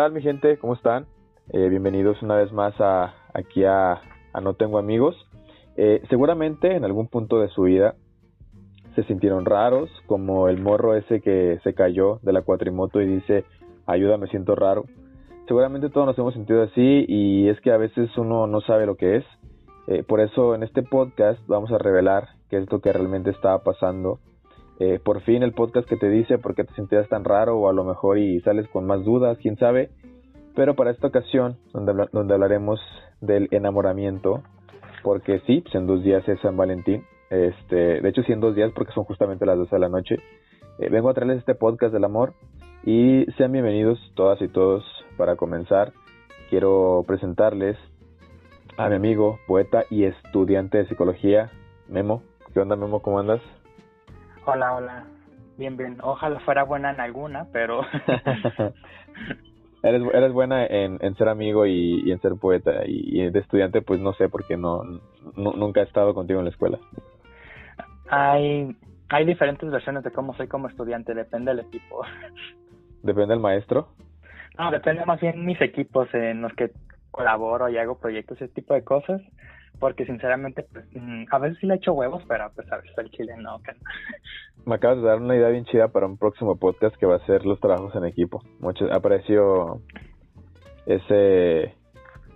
Eh, ¿Qué tal mi gente? ¿Cómo están? Eh, bienvenidos una vez más aquí a, No Tengo Amigos. Eh, seguramente en algún punto de su vida se sintieron raros, como el morro ese que se cayó de la cuatrimoto y dice, ayuda, me siento raro. Seguramente todos nos hemos sentido así y es que a veces uno no sabe lo que es. por eso en este podcast vamos a revelar qué es lo que realmente estaba pasando eh, por fin el podcast que te dice por qué te sentías tan raro o a lo mejor y sales con más dudas, quién sabe. Pero para esta ocasión, donde, donde hablaremos del enamoramiento, porque sí, pues en dos días es San Valentín, este, de hecho sí en dos días porque son justamente las 12 de la noche, eh, vengo a traerles este podcast del amor y sean bienvenidos todas y todos para comenzar. Quiero presentarles a mi amigo, poeta y estudiante de psicología, Memo. ¿Qué onda Memo? ¿Cómo andas? Hola, hola. Bien, bien. Ojalá fuera buena en alguna, pero... eres, eres buena en, en ser amigo y, en ser poeta. Y, de estudiante, pues no sé, porque no, nunca he estado contigo en la escuela. Hay, hay diferentes versiones de cómo soy como estudiante, depende del equipo. ¿Depende del maestro? No, depende más bien mis equipos en los que colaboro y hago proyectos, ese tipo de cosas porque sinceramente pues, mm, a veces sí le echo huevos, pero pues a veces el chile no. Me acabas de dar una idea bien chida para un próximo podcast que va a ser los trabajos en equipo. Mucho aprecio ese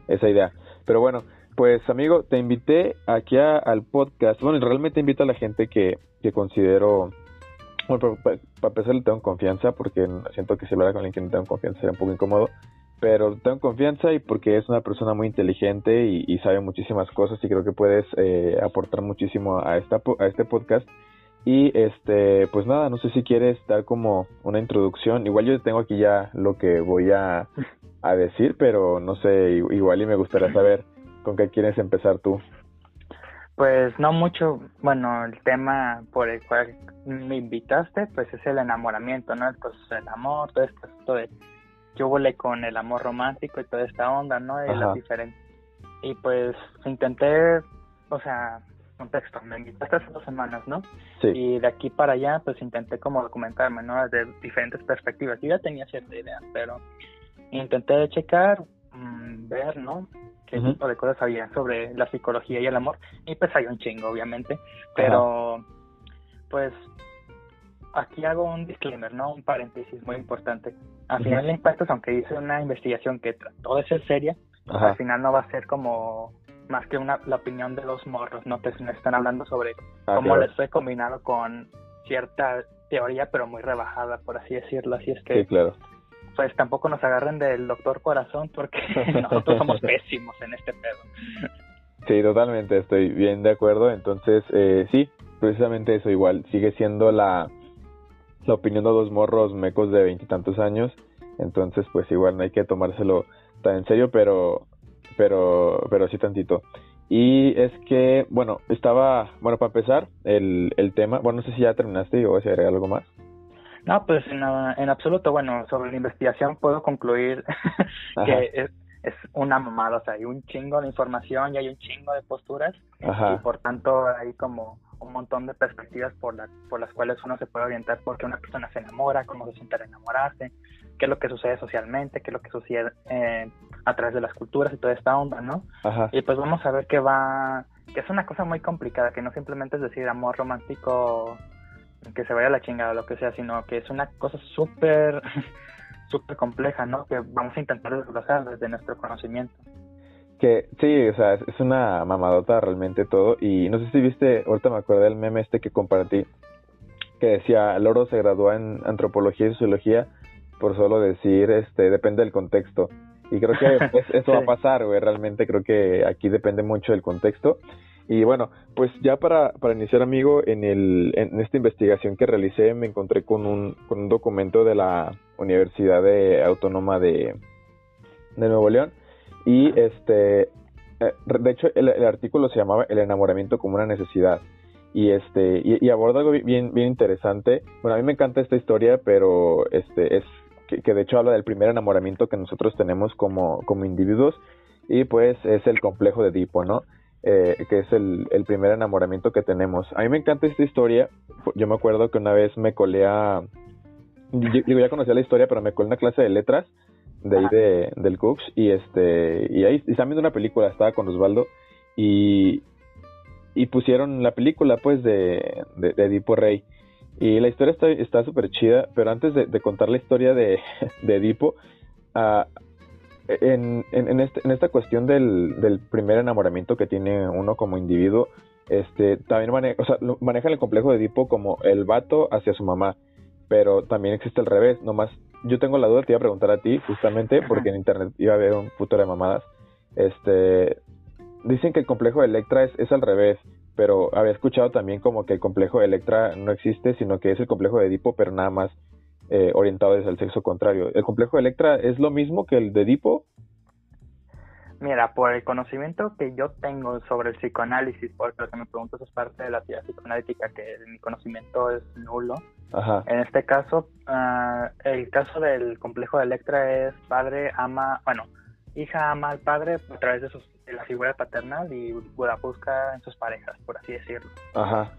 esa idea. Pero bueno, pues amigo, te invité aquí al podcast. Bueno, realmente invito a la gente que, que considero bueno, para, empezar le tengo confianza porque siento que si hablara con alguien que no tengo confianza sería un poco incómodo pero tengo confianza y porque es una persona muy inteligente y, sabe muchísimas cosas y creo que puedes eh, aportar muchísimo a esta a este podcast. Y este pues nada no sé si quieres dar como una introducción. Igual yo tengo aquí ya lo que voy a, a decir pero no sé igual y me gustaría saber con qué quieres empezar tú. Pues no mucho. Bueno el tema por el cual me invitaste pues es el enamoramiento no el amor todo esto de yo volé con el amor romántico y toda esta onda, ¿no? Y las diferentes. Y pues intenté, o sea, contexto, me invitaste hace dos semanas, ¿no? Sí. Y de aquí para allá, pues intenté como documentarme, ¿no? Desde diferentes perspectivas. Yo ya tenía cierta idea, pero intenté checar, mm, ver, ¿no? Qué tipo de cosas había sobre la psicología y el amor. Y pues hay un chingo, obviamente. Pero, pues, aquí hago un disclaimer, ¿no? Un paréntesis muy importante. Al final de cuentas, aunque hice una investigación que trató de ser seria, al final no va a ser como más que una la opinión de los morros, ¿no? Que están hablando sobre ah, cómo les fue combinado con cierta teoría, pero muy rebajada, por así decirlo. Así es que, sí, claro. pues tampoco nos agarren del doctor corazón, porque nosotros somos pésimos en este pedo. Sí, totalmente, estoy bien de acuerdo. Entonces, eh, sí, precisamente eso igual, sigue siendo la la opinión de dos morros mecos de veintitantos años. Entonces, pues igual no hay que tomárselo tan en serio, pero, pero, pero sí tantito. Y es que, bueno, estaba, bueno, para empezar, el, el tema, bueno, no sé si ya terminaste o si agregar algo más. No, pues en, en absoluto, bueno, sobre la investigación puedo concluir que es, es una mamada, o sea, hay un chingo de información y hay un chingo de posturas y por tanto hay como un montón de perspectivas por, la, por las cuales uno se puede orientar porque una persona se enamora, cómo se siente al enamorarse, qué es lo que sucede socialmente, qué es lo que sucede eh, a través de las culturas y toda esta onda, ¿no? Y pues vamos a ver que va, que es una cosa muy complicada, que no simplemente es decir amor romántico que se vaya a la chingada o lo que sea, sino que es una cosa súper, súper compleja, ¿no? Que vamos a intentar desglosar desde nuestro conocimiento. Que sí, o sea, es una mamadota realmente todo. Y no sé si viste, ahorita me acuerdo del meme este que compartí, que decía, Loro se graduó en antropología y sociología por solo decir, este, depende del contexto. Y creo que eso va a pasar, güey, realmente creo que aquí depende mucho del contexto. Y bueno, pues ya para, para iniciar, amigo, en, el, en esta investigación que realicé me encontré con un, con un documento de la Universidad de Autónoma de, de Nuevo León y este, eh, de hecho, el, artículo se llamaba El enamoramiento como una necesidad. Y este, y, aborda algo bien, bien interesante. Bueno, a mí me encanta esta historia, pero este es que, de hecho habla del primer enamoramiento que nosotros tenemos como, como individuos. Y pues es el complejo de Edipo, ¿no? Eh, que es el, el, primer enamoramiento que tenemos. A mí me encanta esta historia. Yo me acuerdo que una vez me colé a. Digo, ya conocía la historia, pero me colé una clase de letras de ahí de, del Cooks y este y ahí están viendo una película, estaba con Osvaldo y, y pusieron la película pues de, de, Edipo Rey. Y la historia está súper chida, pero antes de, contar la historia de, de Edipo, uh, en, en, este, en, esta cuestión del, del, primer enamoramiento que tiene uno como individuo, este, también maneja, o sea, manejan el complejo de Edipo como el vato hacia su mamá, pero también existe el revés, nomás yo tengo la duda, te iba a preguntar a ti, justamente, porque en internet iba a haber un futuro de mamadas. Este, dicen que el complejo de Electra es, es al revés, pero había escuchado también como que el complejo de Electra no existe, sino que es el complejo de Edipo, pero nada más eh, orientado desde el sexo contrario. ¿El complejo de Electra es lo mismo que el de Edipo? Mira, por el conocimiento que yo tengo sobre el psicoanálisis, porque lo que me preguntas es parte de la teoría psicoanalítica, que mi conocimiento es nulo. En este caso, uh, el caso del complejo de Electra es padre ama, bueno, hija ama al padre a través de, sus, de la figura paternal y la busca en sus parejas, por así decirlo. Ajá.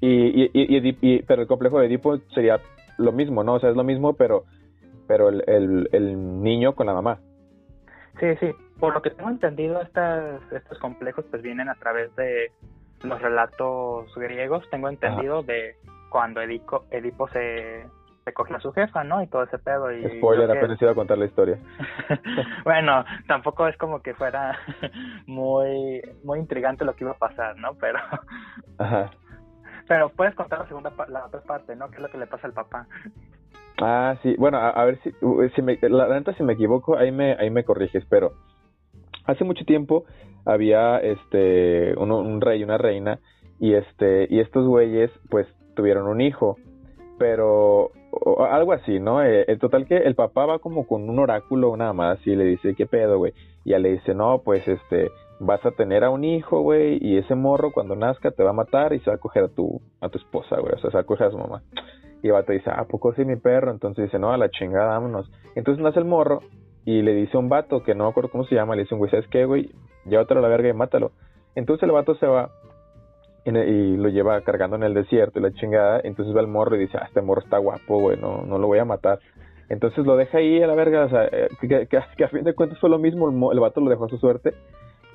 Y, y, y, y, pero el complejo de Edipo sería lo mismo, ¿no? O sea, es lo mismo, pero, pero el, el, el niño con la mamá. Sí, sí. Por lo que tengo entendido, estas, estos complejos pues vienen a través de los relatos griegos. Tengo entendido de cuando Edipo, Edipo se, se cogió a su jefa, ¿no? Y todo ese pedo. Y Spoiler, apenas iba a contar la historia. bueno, tampoco es como que fuera muy, muy intrigante lo que iba a pasar, ¿no? Pero... Ajá. Pero puedes contar la segunda la otra parte, ¿no? ¿Qué es lo que le pasa al papá? Ah, sí. Bueno, a, ver si, si me, la neta si me equivoco, ahí me, ahí me corriges, pero hace mucho tiempo había este un, rey y una reina y este y estos güeyes pues tuvieron un hijo, pero algo así, ¿no? Eh, total que el papá va como con un oráculo nada más y le dice, ¿qué pedo, güey? Y ya le dice, no, pues este, vas a tener a un hijo, güey, y ese morro cuando nazca te va a matar y se va a coger a tu, a tu esposa, güey, o sea, se va a coger a su mamá. Y el vato dice, ah, poco sí mi perro? Entonces dice, no, a la chingada, vámonos. Entonces nace el morro y le dice a un vato, que no me acuerdo cómo se llama, le dice un güey, ¿sabes qué, güey? Llévatelo a la verga y mátalo. Entonces el vato se va y, lo lleva cargando en el desierto y la chingada. Entonces va el morro y dice, ah, este morro está guapo, güey, no, no lo voy a matar. Entonces lo deja ahí a la verga, o sea, eh, que, a fin de cuentas fue lo mismo, el, el vato lo dejó a su suerte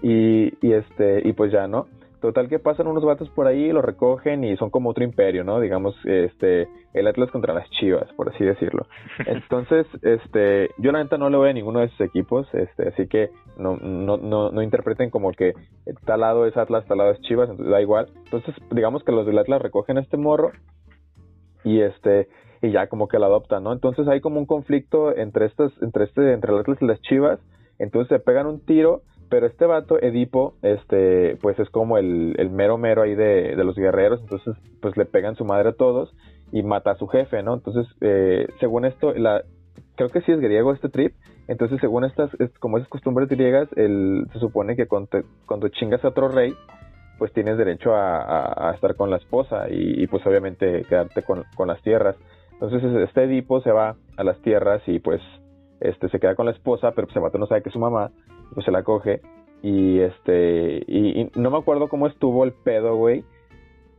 y, y este, y pues ya, ¿no? Total que pasan unos vatos por ahí, lo recogen y son como otro imperio, ¿no? Digamos, este, el Atlas contra las Chivas, por así decirlo. Entonces, este, yo la neta no le voy a ninguno de esos equipos, este, así que no, no, no, no interpreten como que tal lado es Atlas, tal lado es Chivas, entonces da igual. Entonces, digamos que los del Atlas recogen a este morro y este, y ya como que lo adoptan, ¿no? Entonces hay como un conflicto entre estas, entre este, entre el Atlas y las Chivas, entonces se pegan un tiro pero este vato, Edipo, este, pues es como el, el mero mero ahí de, de, los guerreros, entonces pues le pegan su madre a todos y mata a su jefe, ¿no? Entonces, eh, según esto, la, creo que sí es griego este trip, entonces según estas, como esas costumbres griegas, el, se supone que cuando, cuando chingas a otro rey, pues tienes derecho a, a, estar con la esposa y, y, pues obviamente quedarte con, con las tierras. Entonces este Edipo se va a las tierras y pues este se queda con la esposa, pero pues el vato no sabe que es su mamá pues se la coge. Y este, y, no me acuerdo cómo estuvo el pedo, güey,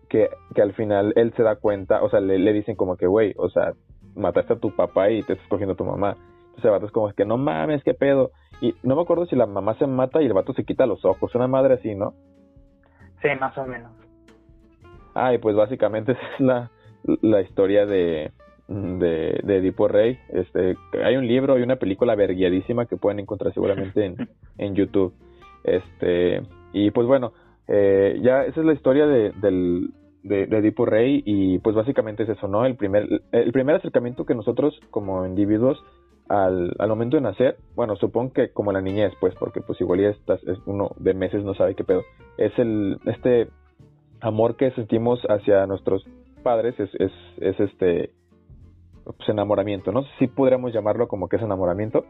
que, que al final él se da cuenta, o sea, le, le dicen como que, güey, o sea, mataste a tu papá y te estás cogiendo a tu mamá. Entonces el vato es como que no mames, qué pedo. Y no me acuerdo si la mamá se mata y el vato se quita los ojos, una madre así, ¿no? Sí, más o menos. Ah, y pues básicamente esa es la, la historia de, de, de Edipo Rey. Este, hay un libro y una película verguiadísima que pueden encontrar seguramente en, en YouTube. Este, y pues bueno, eh, ya esa es la historia de, del, de, Edipo Rey y pues básicamente es eso, ¿no? El primer, el primer acercamiento que nosotros como individuos al, al momento de nacer, bueno, supongo que como la niñez, pues, porque pues igual ya estás, es uno de meses no sabe qué pedo, es el, este amor que sentimos hacia nuestros padres, es, es, es este, pues, enamoramiento. No sé si podríamos llamarlo como que es enamoramiento.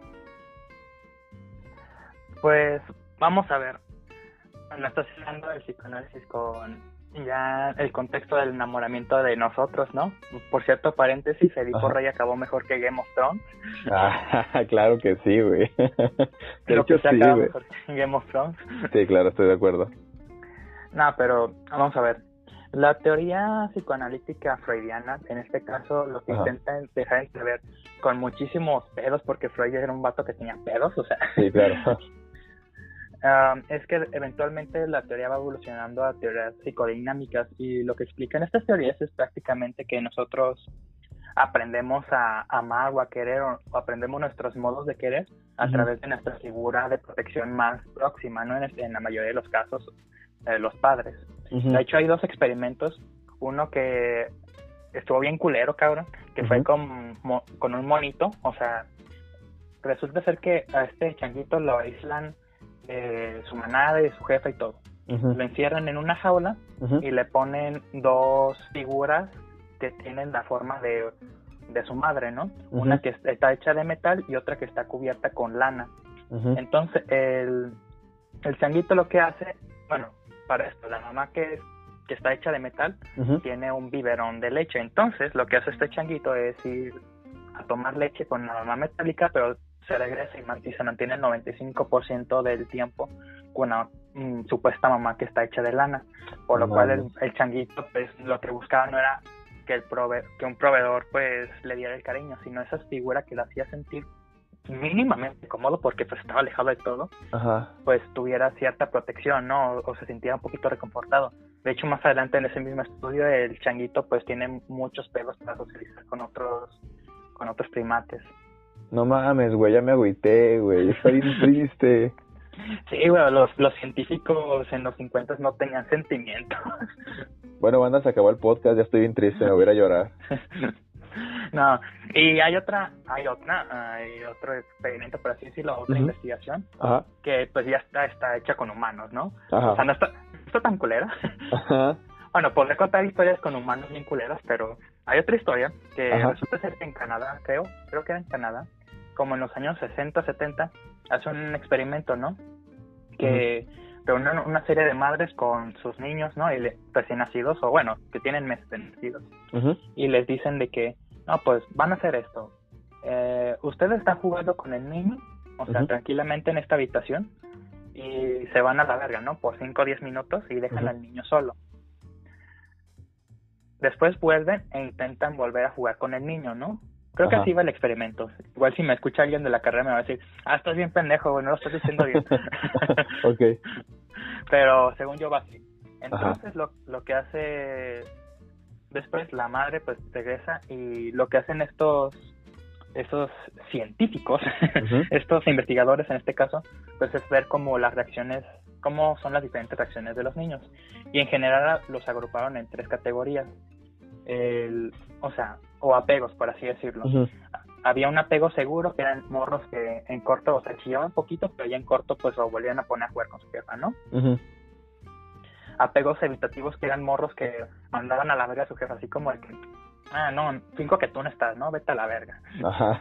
Pues vamos a ver. Bueno, estás hablando del psicoanálisis con ya el contexto del enamoramiento de nosotros, ¿no? Por cierto, paréntesis, Edipo Rey acabó mejor que Game of Thrones. Ah, claro que sí, güey. Creo que se acabó mejor que Game of Thrones. Sí, claro, estoy de acuerdo. No, pero vamos a ver. La teoría psicoanalítica freudiana, en este caso, lo que intenta es dejar ver con muchísimos pedos, porque Freud era un vato que tenía pedos, o sea. Sí, claro. es que eventualmente la teoría va evolucionando a teorías psicodinámicas y lo que explican estas teorías es prácticamente que nosotros aprendemos a amar o a querer o, aprendemos nuestros modos de querer a través de nuestra figura de protección más próxima, ¿no? En, la mayoría de los casos, eh, los padres. De hecho, hay dos experimentos. Uno que estuvo bien culero, cabrón, que fue con, con un monito. O sea, resulta ser que a este changuito lo aíslan de su manada y su jefe y todo. Lo encierran en una jaula y le ponen dos figuras que tienen la forma de, de su madre, ¿no? Una que está hecha de metal y otra que está cubierta con lana. Entonces, el, el changuito lo que hace, bueno, para esto. La mamá que, que está hecha de metal tiene un biberón de leche. Entonces, lo que hace este changuito es ir a tomar leche con la mamá metálica, pero se regresa y, se mantiene el 95% del tiempo con una mm, supuesta mamá que está hecha de lana. Por lo cual, el, changuito, pues lo que buscaba no era que, el prove que un proveedor pues le diera el cariño, sino esa figura que le hacía sentir mínimamente cómodo porque pues estaba alejado de todo, pues tuviera cierta protección, ¿no? O, se sintiera un poquito reconfortado. De hecho, más adelante en ese mismo estudio, el changuito pues tiene muchos pelos para socializar con otros, con otros primates. No mames, güey, ya me agüité, güey, estoy triste. Sí, güey, los, los científicos en los 50 no tenían sentimientos. Bueno, banda, se acabó el podcast, ya estoy bien triste, me voy a llorar. No, y hay otra, hay otra, hay otro experimento, por así decirlo, otra investigación, que pues ya está, está hecha con humanos, ¿no? O sea, no está, está tan culera. Bueno, podré contar historias con humanos bien culeras, pero hay otra historia que resulta ser que en Canadá, creo, creo que era en Canadá, como en los años 60, 70, hace un experimento, ¿no? Que reúnen una serie de madres con sus niños, ¿no? Y recién nacidos, o bueno, que tienen meses de nacidos. Y les dicen de que no, pues van a hacer esto. Eh, usted está jugando con el niño, o sea, tranquilamente en esta habitación, y se van a la verga, ¿no? Por 5 o 10 minutos y dejan al niño solo. Después vuelven e intentan volver a jugar con el niño, ¿no? Creo que así va el experimento. Igual si me escucha alguien de la carrera me va a decir, ah, estás bien pendejo, no lo estás diciendo bien. ok. Pero según yo va así. Entonces lo, lo que hace después la madre pues regresa y lo que hacen estos estos científicos, estos investigadores en este caso, pues es ver cómo las reacciones, cómo son las diferentes reacciones de los niños. Y en general los agruparon en tres categorías. El, o sea, o apegos, por así decirlo. Había un apego seguro, que eran morros que en corto, o sea, chillaban poquito, pero ya en corto pues lo volvían a poner a jugar con su jefa, ¿no? Apegos evitativos que eran morros que mandaban a la verga a su jefe, así como el que, ah, no, finco que tú no estás, ¿no? Vete a la verga. Ajá.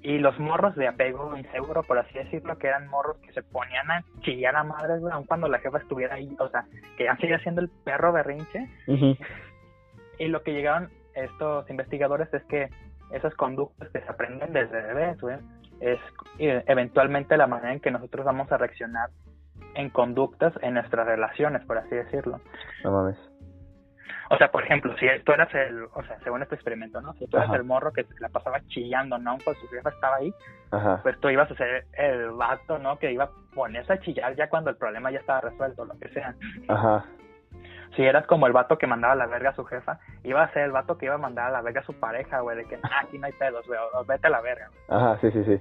Y los morros de apego inseguro, por así decirlo, que eran morros que se ponían a chillar a madres, aun cuando la jefa estuviera ahí, o sea, que ya seguía siendo el perro berrinche. Y lo que llegaron estos investigadores es que esas conductas que se aprenden desde bebés, es eh, eventualmente la manera en que nosotros vamos a reaccionar en conductas en nuestras relaciones, por así decirlo. No mames. O sea, por ejemplo, si tú eras el, o sea, según este experimento, ¿no? Si tú eras el morro que la pasaba chillando, ¿no? Pues su jefa estaba ahí, pues tú ibas a ser el vato, ¿no? Que iba a ponerse a chillar ya cuando el problema ya estaba resuelto, lo que sea. Ajá. Si eras como el vato que mandaba a la verga a su jefa, iba a ser el vato que iba a mandar a la verga a su pareja, güey, de que ah, aquí no hay pedos, güey, vete a la verga. Ajá, sí, sí, sí.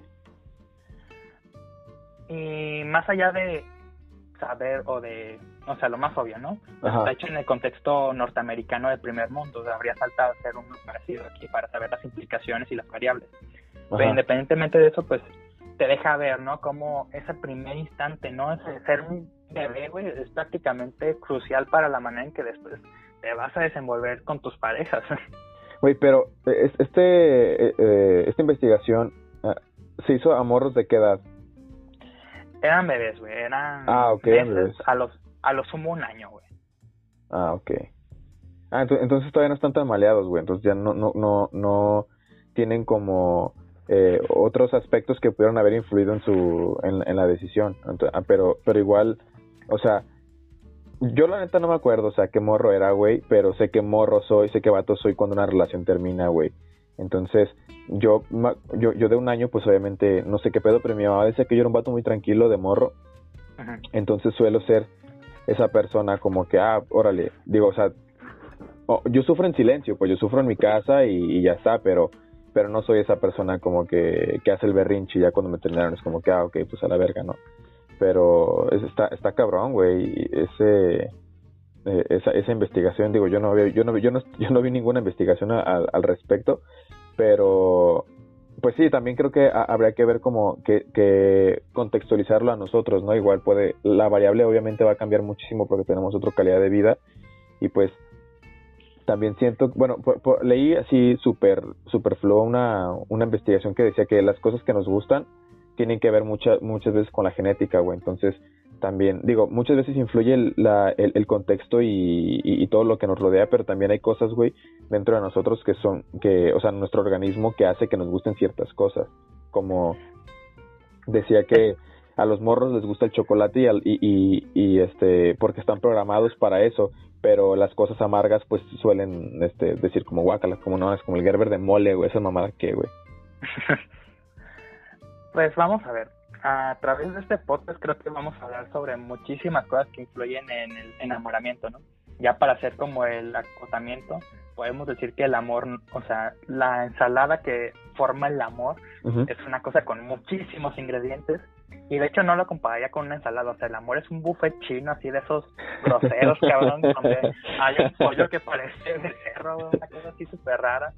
Y más allá de saber o de, o sea, lo más obvio, ¿no? Está hecho en el contexto norteamericano del primer mundo, habría faltado hacer uno parecido aquí para saber las implicaciones y las variables. Pero independientemente de eso, pues te deja ver, ¿no? Como ese primer instante, ¿no? Ese ser un bebé, güey, es prácticamente crucial para la manera en que después te vas a desenvolver con tus parejas. Güey, pero eh, este, eh, eh, esta investigación ah, se hizo a morros de qué edad? Eran bebés, güey. Eran ah, bebés. A los, a los sumo un año, güey. Ah, ok. Ah, entonces todavía no están tan maleados, güey. Entonces ya no, no, no, no tienen como eh, otros aspectos que pudieron haber influido en su, en, la decisión. ah, pero, pero igual, o sea, yo la neta no me acuerdo, o sea, qué morro era, güey, pero sé qué morro soy, sé qué vato soy cuando una relación termina, güey. Entonces, yo, yo, yo de un año, pues obviamente, no sé qué pedo, pero mi mamá decía que yo era un vato muy tranquilo de morro. Entonces suelo ser esa persona como que, ah, órale, digo, o sea, yo sufro en silencio, pues yo sufro en mi casa y, ya está, pero pero no soy esa persona como que, que hace el berrinche y ya cuando me terminaron es como que, ah, ok, pues a la verga, ¿no? Pero está, está cabrón, güey, ese... Eh, esa, esa investigación, digo, yo no, yo no, yo no, yo no vi ninguna investigación al, al respecto, pero pues sí, también creo que habría que ver como que, que, contextualizarlo a nosotros, ¿no? Igual puede, la variable obviamente va a cambiar muchísimo porque tenemos otra calidad de vida y pues también siento, bueno, leí así súper, super flow una, una investigación que decía que las cosas que nos gustan tienen que ver muchas muchas veces con la genética, güey. Entonces, también, digo, muchas veces influye el, la, el, contexto y, y, todo lo que nos rodea, pero también hay cosas, güey, dentro de nosotros que son, que, o sea, nuestro organismo que hace que nos gusten ciertas cosas. Como decía que a los morros les gusta el chocolate y, y, y, y este, porque están programados para eso, pero las cosas amargas, pues suelen este, decir como guácalas, como no, es como el Gerber de mole, güey, esa mamada que, güey. Pues vamos a ver. A través de este podcast creo que vamos a hablar sobre muchísimas cosas que influyen en el enamoramiento, ¿no? Ya para hacer como el acotamiento, podemos decir que el amor, o sea, la ensalada que forma el amor es una cosa con muchísimos ingredientes y de hecho no lo compararía con una ensalada, o sea, el amor es un buffet chino así de esos groseros, cabrón, donde hay un pollo que parece de cerro, una cosa así súper rara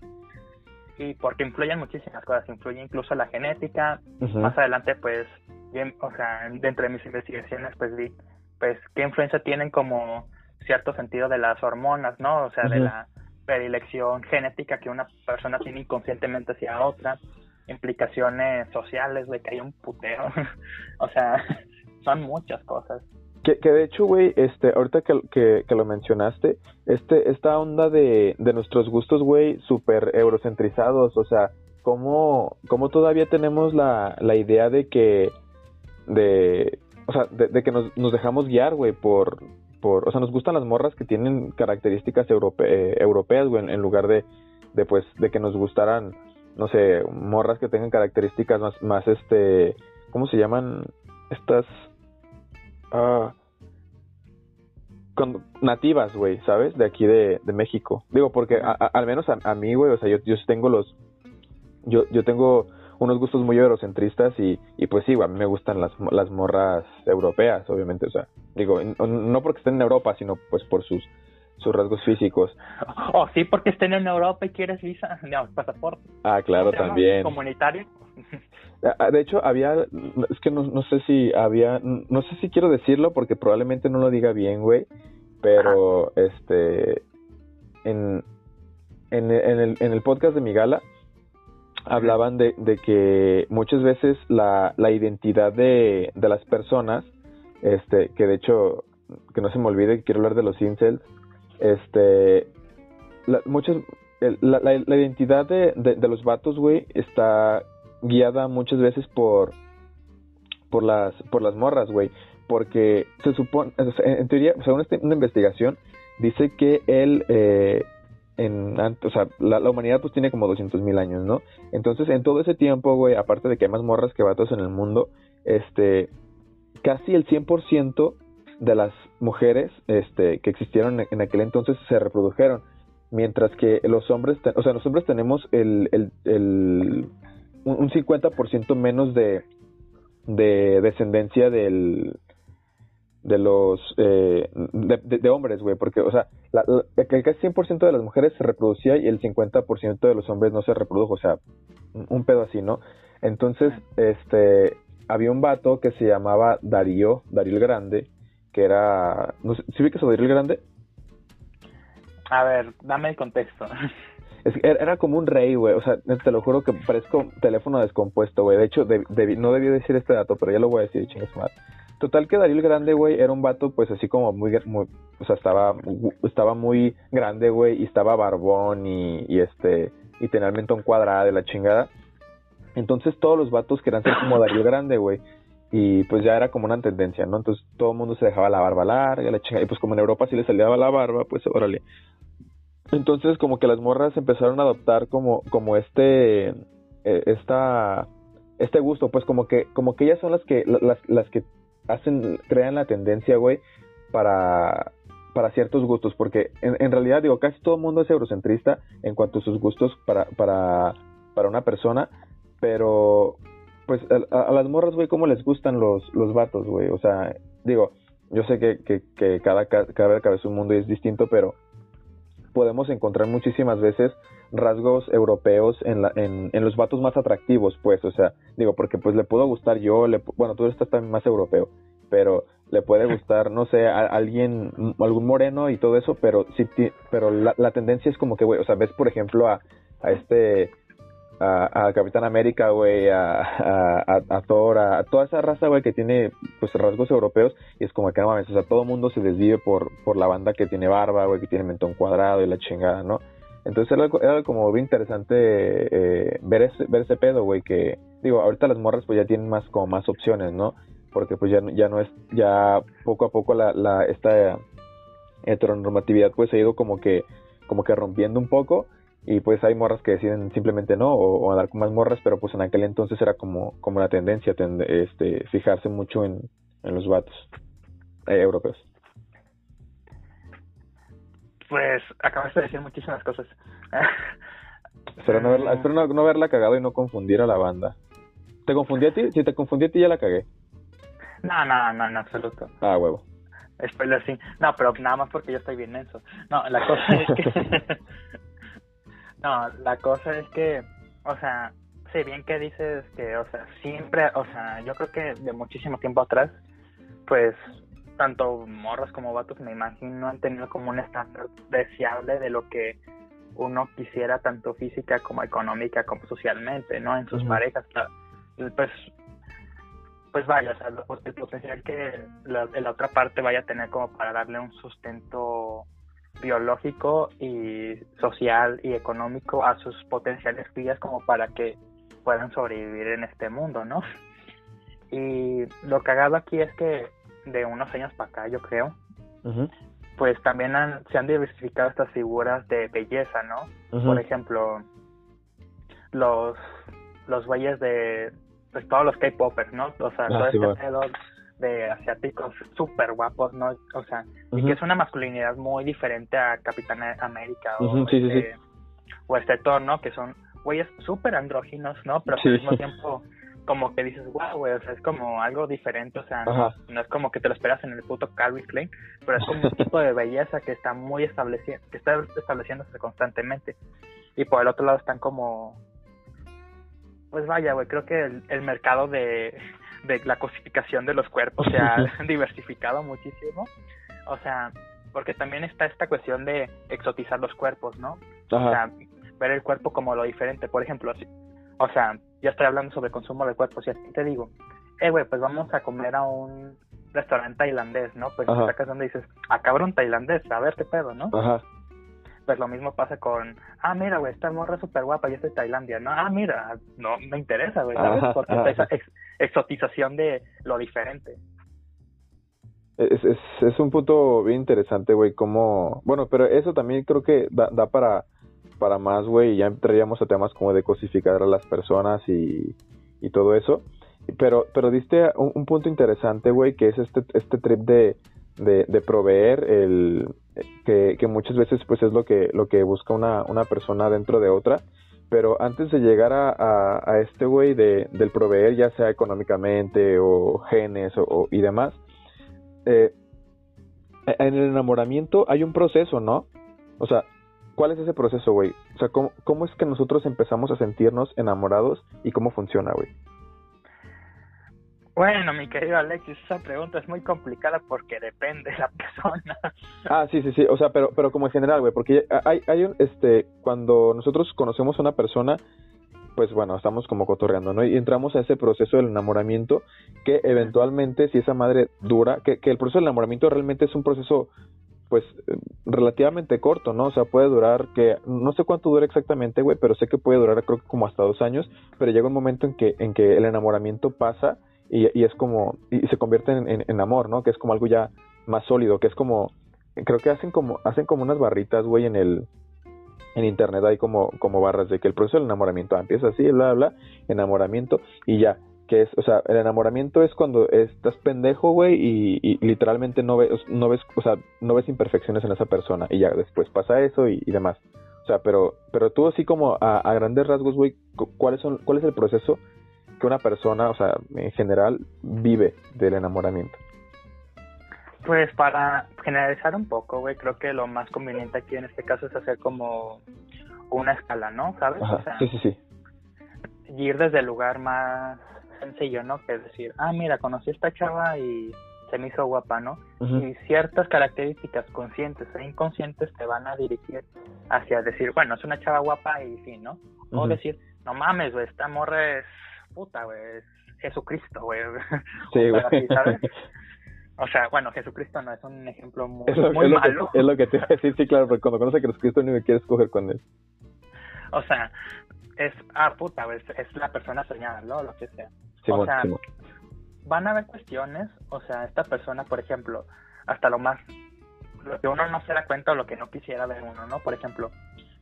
y porque influyen muchísimas cosas, influye incluso la genética. Más adelante, pues, bien, o sea, dentro de mis investigaciones, pues vi, pues, qué influencia tienen como cierto sentido de las hormonas, ¿no? O sea, de la predilección genética que una persona tiene inconscientemente hacia otra, implicaciones sociales, de que hay un puteo, o sea, son muchas cosas. Que, que de hecho, güey, este, ahorita que, que, lo mencionaste, este, esta onda de, de nuestros gustos, güey, súper eurocentrizados, o sea, ¿cómo, cómo todavía tenemos la, la idea de que, de, o sea, de, que nos, nos dejamos guiar, güey, por, por, o sea, nos gustan las morras que tienen características europe, eh, europeas, güey, en, lugar de, de, pues, de que nos gustaran, no sé, morras que tengan características más, más, este, ¿cómo se llaman? Estas Ah, con, nativas, güey, ¿sabes? De aquí de, de México. Digo, porque al menos a, mí, güey, o sea, yo, yo tengo los... Yo, yo tengo unos gustos muy eurocentristas y, y pues sí, a mí me gustan las, las morras europeas, obviamente, o sea, digo, no porque estén en Europa, sino pues por sus sus rasgos físicos. Oh, sí, porque estén en Europa y quieres visa, no, pasaporte. Ah, claro, también. Comunitario. Ah, ah, de hecho, había, es que no, no sé si había, no sé si quiero decirlo porque probablemente no lo diga bien, güey, pero este, en, en, en, el, en el podcast de mi gala, hablaban de, de que muchas veces la, la identidad de, de las personas, este, que de hecho, que no se me olvide, quiero hablar de los incels, este, la, muchas, la, la, la, identidad de, de, los vatos, güey, está guiada muchas veces por por las por las morras, güey, porque se supone, en teoría, según una investigación, dice que él, eh, en, o sea, la, humanidad pues tiene como 200 mil años, ¿no? Entonces, en todo ese tiempo, güey, aparte de que hay más morras que vatos en el mundo, este, casi el 100% de las mujeres, este, que existieron en aquel entonces se reprodujeron, mientras que los hombres, o sea, los hombres tenemos el, el, el un, 50% menos de, de descendencia del de los eh, de, hombres, güey, porque, o sea, la, el casi 100% de las mujeres se reproducía y el 50% de los hombres no se reprodujo, o sea, un pedo así, ¿no? Entonces, este, había un vato que se llamaba Darío, Darío el Grande, que era, no sé, ¿sí vi que es Darío el Grande? A ver, dame el contexto. era como un rey, güey. O sea, te lo juro que parezco teléfono descompuesto, güey. De hecho, no debí decir este dato, pero ya lo voy a decir, chingas madre. Total que Darío el Grande, güey, era un vato, pues así como muy, muy o sea, estaba, estaba muy grande, güey, y estaba barbón y, y este, y tenía el mentón cuadrado de la chingada. Entonces todos los vatos querían ser como Darío Grande, güey. Y pues ya era como una tendencia, ¿no? Entonces todo el mundo se dejaba la barba larga, la y pues como en Europa sí le salía la barba, pues órale. Entonces como que las morras empezaron a adoptar como, como este, eh, esta, este gusto, pues como que, como que ellas son las que, las, las que hacen, crean la tendencia, güey, para, para ciertos gustos, porque en, realidad digo, casi todo el mundo es eurocentrista en cuanto a sus gustos para, para, para una persona, pero pues a, las morras, güey, cómo les gustan los, los vatos, güey. O sea, digo, yo sé que, que, que cada, cada cabeza un mundo es distinto, pero podemos encontrar muchísimas veces rasgos europeos en, la, en, en, los vatos más atractivos, pues, o sea, digo, porque pues le puedo gustar yo, le, bueno, tú estás también más europeo, pero le puede gustar, no sé, a, alguien, algún moreno y todo eso, pero sí, pero la, la tendencia es como que, güey, o sea, ves, por ejemplo, a, a este a, Capitán América, güey, a, Thor, a, toda esa raza, güey, que tiene pues rasgos europeos y es como que no mames, o sea, todo mundo se desvive por, por la banda que tiene barba, güey, que tiene mentón cuadrado y la chingada, ¿no? Entonces era, como bien interesante eh, ver, ese, ver ese pedo, güey, que digo, ahorita las morras pues ya tienen más como más opciones, ¿no? Porque pues ya, ya no es, ya poco a poco la, la esta heteronormatividad pues ha ido como que, como que rompiendo un poco y pues hay morras que deciden simplemente no o, andar con más morras pero pues en aquel entonces era como como la tendencia este fijarse mucho en, en los vatos eh, europeos. Pues acabas de decir muchísimas cosas. Espero no verla espero no, verla cagado y no confundir a la banda. Te confundí a ti si te confundí a ti ya la cagué. No no no en absoluto. Ah huevo. Espero así no pero nada más porque yo estoy bien menso. No la cosa es que No, la cosa es que, o sea, sé bien que dices que, o sea, siempre, o sea, yo creo que de muchísimo tiempo atrás, pues, tanto morras como vatos, me imagino, han tenido como un estándar deseable de lo que uno quisiera, tanto física como económica como socialmente, ¿no? En sus parejas, pues, pues vaya, o sea, el potencial que la, la otra parte vaya a tener como para darle un sustento biológico y social y económico a sus potenciales crías como para que puedan sobrevivir en este mundo, ¿no? Y lo cagado aquí es que de unos años para acá, yo creo, pues también se han diversificado estas figuras de belleza, ¿no? Por ejemplo, los los güeyes de pues todos los K-popers, ¿no? O sea, ah, todo este pedo de asiáticos súper guapos, ¿no? O sea, y que es una masculinidad muy diferente a Capitán América o, este, o este Thor, ¿no? Que son güeyes súper andróginos, ¿no? Pero al mismo tiempo como que dices, wow, güey, o sea, es como algo diferente, o sea, no, es como que te lo esperas en el puto Calvin Klein, pero es como un tipo de belleza que está muy establecido, que está estableciéndose constantemente. Y por el otro lado están como, pues vaya, güey, creo que el mercado de, de la cosificación de los cuerpos se ha diversificado muchísimo. O sea, porque también está esta cuestión de exotizar los cuerpos, ¿no? O sea, ver el cuerpo como lo diferente. Por ejemplo, o sea, ya estoy hablando sobre consumo de cuerpos y así te digo, eh, güey, pues vamos a comer a un restaurante tailandés, ¿no? Pues Ajá. sacas donde dices, ah, cabrón, tailandés, a ver qué pedo, ¿no? Ajá pues lo mismo pasa con, ah, mira, güey, esta morra súper guapa, yo estoy Tailandia, ¿no? Ah, mira, no me interesa, güey, ¿sabes? Porque esa exotización de lo diferente. Es, es, es un punto bien interesante, güey, como, bueno, pero eso también creo que da, da para, para más, güey, ya entraríamos a temas como de cosificar a las personas y, y todo eso. Pero, pero diste un, un punto interesante, güey, que es este, este trip de, de, de proveer el, que, que, muchas veces pues es lo que, lo que busca una, una persona dentro de otra. Pero antes de llegar a, este güey de, del proveer, ya sea económicamente o genes o, y demás, eh, en el enamoramiento hay un proceso, ¿no? O sea, ¿cuál es ese proceso, güey? O sea, ¿cómo, ¿cómo es que nosotros empezamos a sentirnos enamorados y cómo funciona, güey? Bueno, mi querido Alexis, esa pregunta es muy complicada porque depende de la persona. Ah, sí, sí, sí, o sea, pero, pero como en general, güey, porque hay, hay un, este, cuando nosotros conocemos a una persona, pues bueno, estamos como cotorreando, ¿no? Y entramos a ese proceso del enamoramiento que eventualmente, si esa madre dura, que, que el proceso del enamoramiento realmente es un proceso, pues, relativamente corto, ¿no? O sea, puede durar, que no sé cuánto dura exactamente, güey, pero sé que puede durar creo que como hasta dos años, pero llega un momento en que, en que el enamoramiento pasa y, y es como, y se convierte en, amor, ¿no? Que es como algo ya más sólido, que es como, creo que hacen como, hacen como unas barritas, güey, en el, en internet hay como, como barras de que el proceso del enamoramiento empieza así, bla, bla, enamoramiento, y ya, que es, o sea, el enamoramiento es cuando estás pendejo, güey, y, literalmente no ves, no ves, o sea, no ves imperfecciones en esa persona, y ya después pasa eso y, demás. O sea, pero, pero tú así como a, grandes rasgos, güey, ¿cuáles son, cuál es el proceso que una persona, o sea, en general, vive del enamoramiento? Pues para generalizar un poco, güey, creo que lo más conveniente aquí en este caso es hacer como una escala, ¿no? ¿Sabes? o sea, sí, sí, sí. Ir desde el lugar más sencillo, ¿no? Que es decir, ah, mira, conocí a esta chava y se me hizo guapa, ¿no? Y ciertas características conscientes e inconscientes te van a dirigir hacia decir, bueno, es una chava guapa y fin, ¿no? O decir, no mames, güey, esta morra es puta, güey, es Jesucristo, güey. Sí, güey. ¿sabes? O sea, bueno, Jesucristo no es un ejemplo muy, muy malo. es lo que te iba a decir, sí, claro, porque cuando conoces a Jesucristo ni me quieres coger con él. O sea, es, ah, puta, güey, es, la persona soñada, ¿no? Lo que sea. o sea, van a haber cuestiones, o sea, esta persona, por ejemplo, hasta lo más, lo que uno no se da cuenta o lo que no quisiera ver uno, ¿no? Por ejemplo,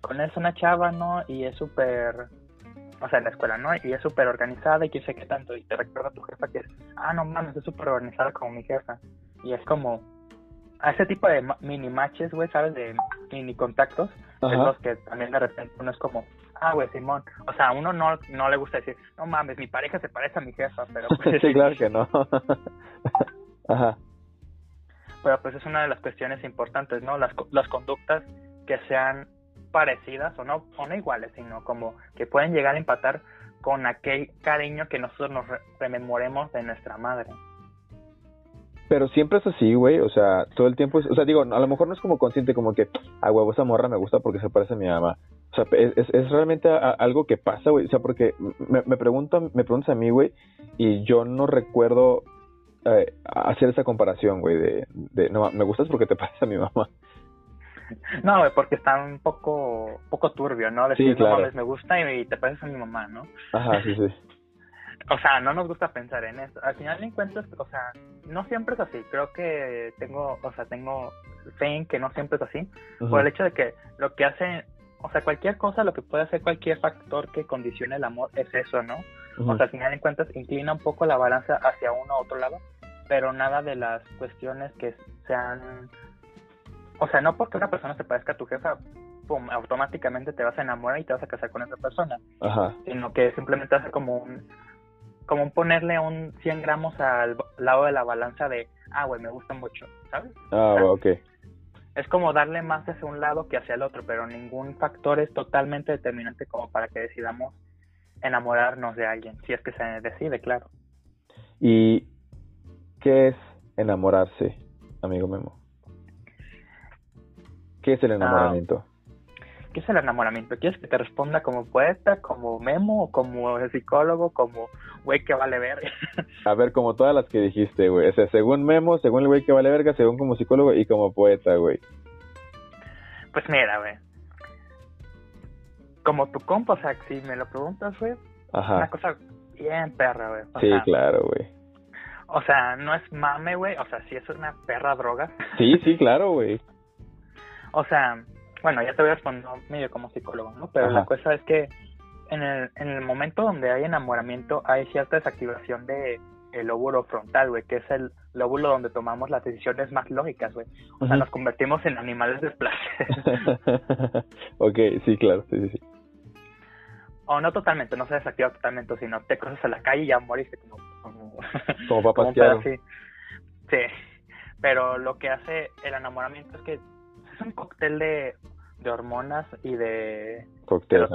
con él es una chava, ¿no? Y es súper o sea, en la escuela, ¿no? Y es súper organizada y que sé qué tanto, y te recuerda a tu jefa que es, ah, no mames, es súper organizada como mi jefa. Y es como, a ese tipo de mini matches, güey, ¿sabes? De mini contactos, es los que también de repente uno es como, ah, güey, Simón. O sea, a uno no, no le gusta decir, no mames, mi pareja se parece a mi jefa, pero pues, sí, claro que no. Ajá. Pero pues es una de las cuestiones importantes, ¿no? Las, las conductas que sean parecidas o no, o no iguales, sino como que pueden llegar a empatar con aquel cariño que nosotros nos rememoremos de nuestra madre. Pero siempre es así, güey, o sea, todo el tiempo o sea, digo, a lo mejor no es como consciente como que, ah, huevo, esa morra me gusta porque se parece a mi mamá. O sea, es, es, realmente algo que pasa, güey, o sea, porque me, me, preguntan, me preguntas a mí, güey, y yo no recuerdo eh, hacer esa comparación, güey, de, de, no, me gustas porque te parece a mi mamá. No, porque está un poco poco turbio, ¿no? Decir, sí, no me gusta y, te pareces a mi mamá, ¿no? Ajá, sí, sí. o sea, no nos gusta pensar en eso. Al final de cuentas, o sea, no siempre es así. Creo que tengo, o sea, tengo fe en que no siempre es así. Por el hecho de que lo que hace, o sea, cualquier cosa, lo que puede hacer cualquier factor que condicione el amor es eso, ¿no? O sea, al final de cuentas, inclina un poco la balanza hacia uno u otro lado, pero nada de las cuestiones que sean o sea, no porque una persona se parezca a tu jefa, pum, automáticamente te vas a enamorar y te vas a casar con esa persona. Ajá. Sino que simplemente hace como un, como ponerle un 100 gramos al lado de la balanza de, ah, güey, me gusta mucho, ¿sabes? Ah, ok. Es como darle más hacia un lado que hacia el otro, pero ningún factor es totalmente determinante como para que decidamos enamorarnos de alguien, si es que se decide, claro. ¿Y qué es enamorarse, amigo Memo? ¿Qué es el ah, enamoramiento? ¿Qué es el enamoramiento? ¿Quieres que te responda como poeta, como memo, como psicólogo, como güey que vale verga? A ver, como todas las que dijiste, güey. O sea, según memo, según el güey que vale verga, según como psicólogo y como poeta, güey. Pues mira, güey. Como tu compa, o sea, si me lo preguntas, güey. Ajá. Una cosa bien perra, güey. Sí, claro, güey. O sea, no es mame, güey. O sea, sí es una perra droga. Sí, sí, claro, güey. O sea, bueno, ya te voy a responder medio como psicólogo, ¿no? Pero la cosa es que en el, en el momento donde hay enamoramiento hay cierta desactivación de el lóbulo frontal, güey, que es el lóbulo donde tomamos las decisiones más lógicas, güey. O sea, nos convertimos en animales de placer. ok, sí, claro, sí, sí, sí. O no totalmente, no se desactiva totalmente, sino te cruzas a la calle y ya moriste como... Como, como Sí, pero lo que hace el enamoramiento es que es un cóctel de, de hormonas y de cóctel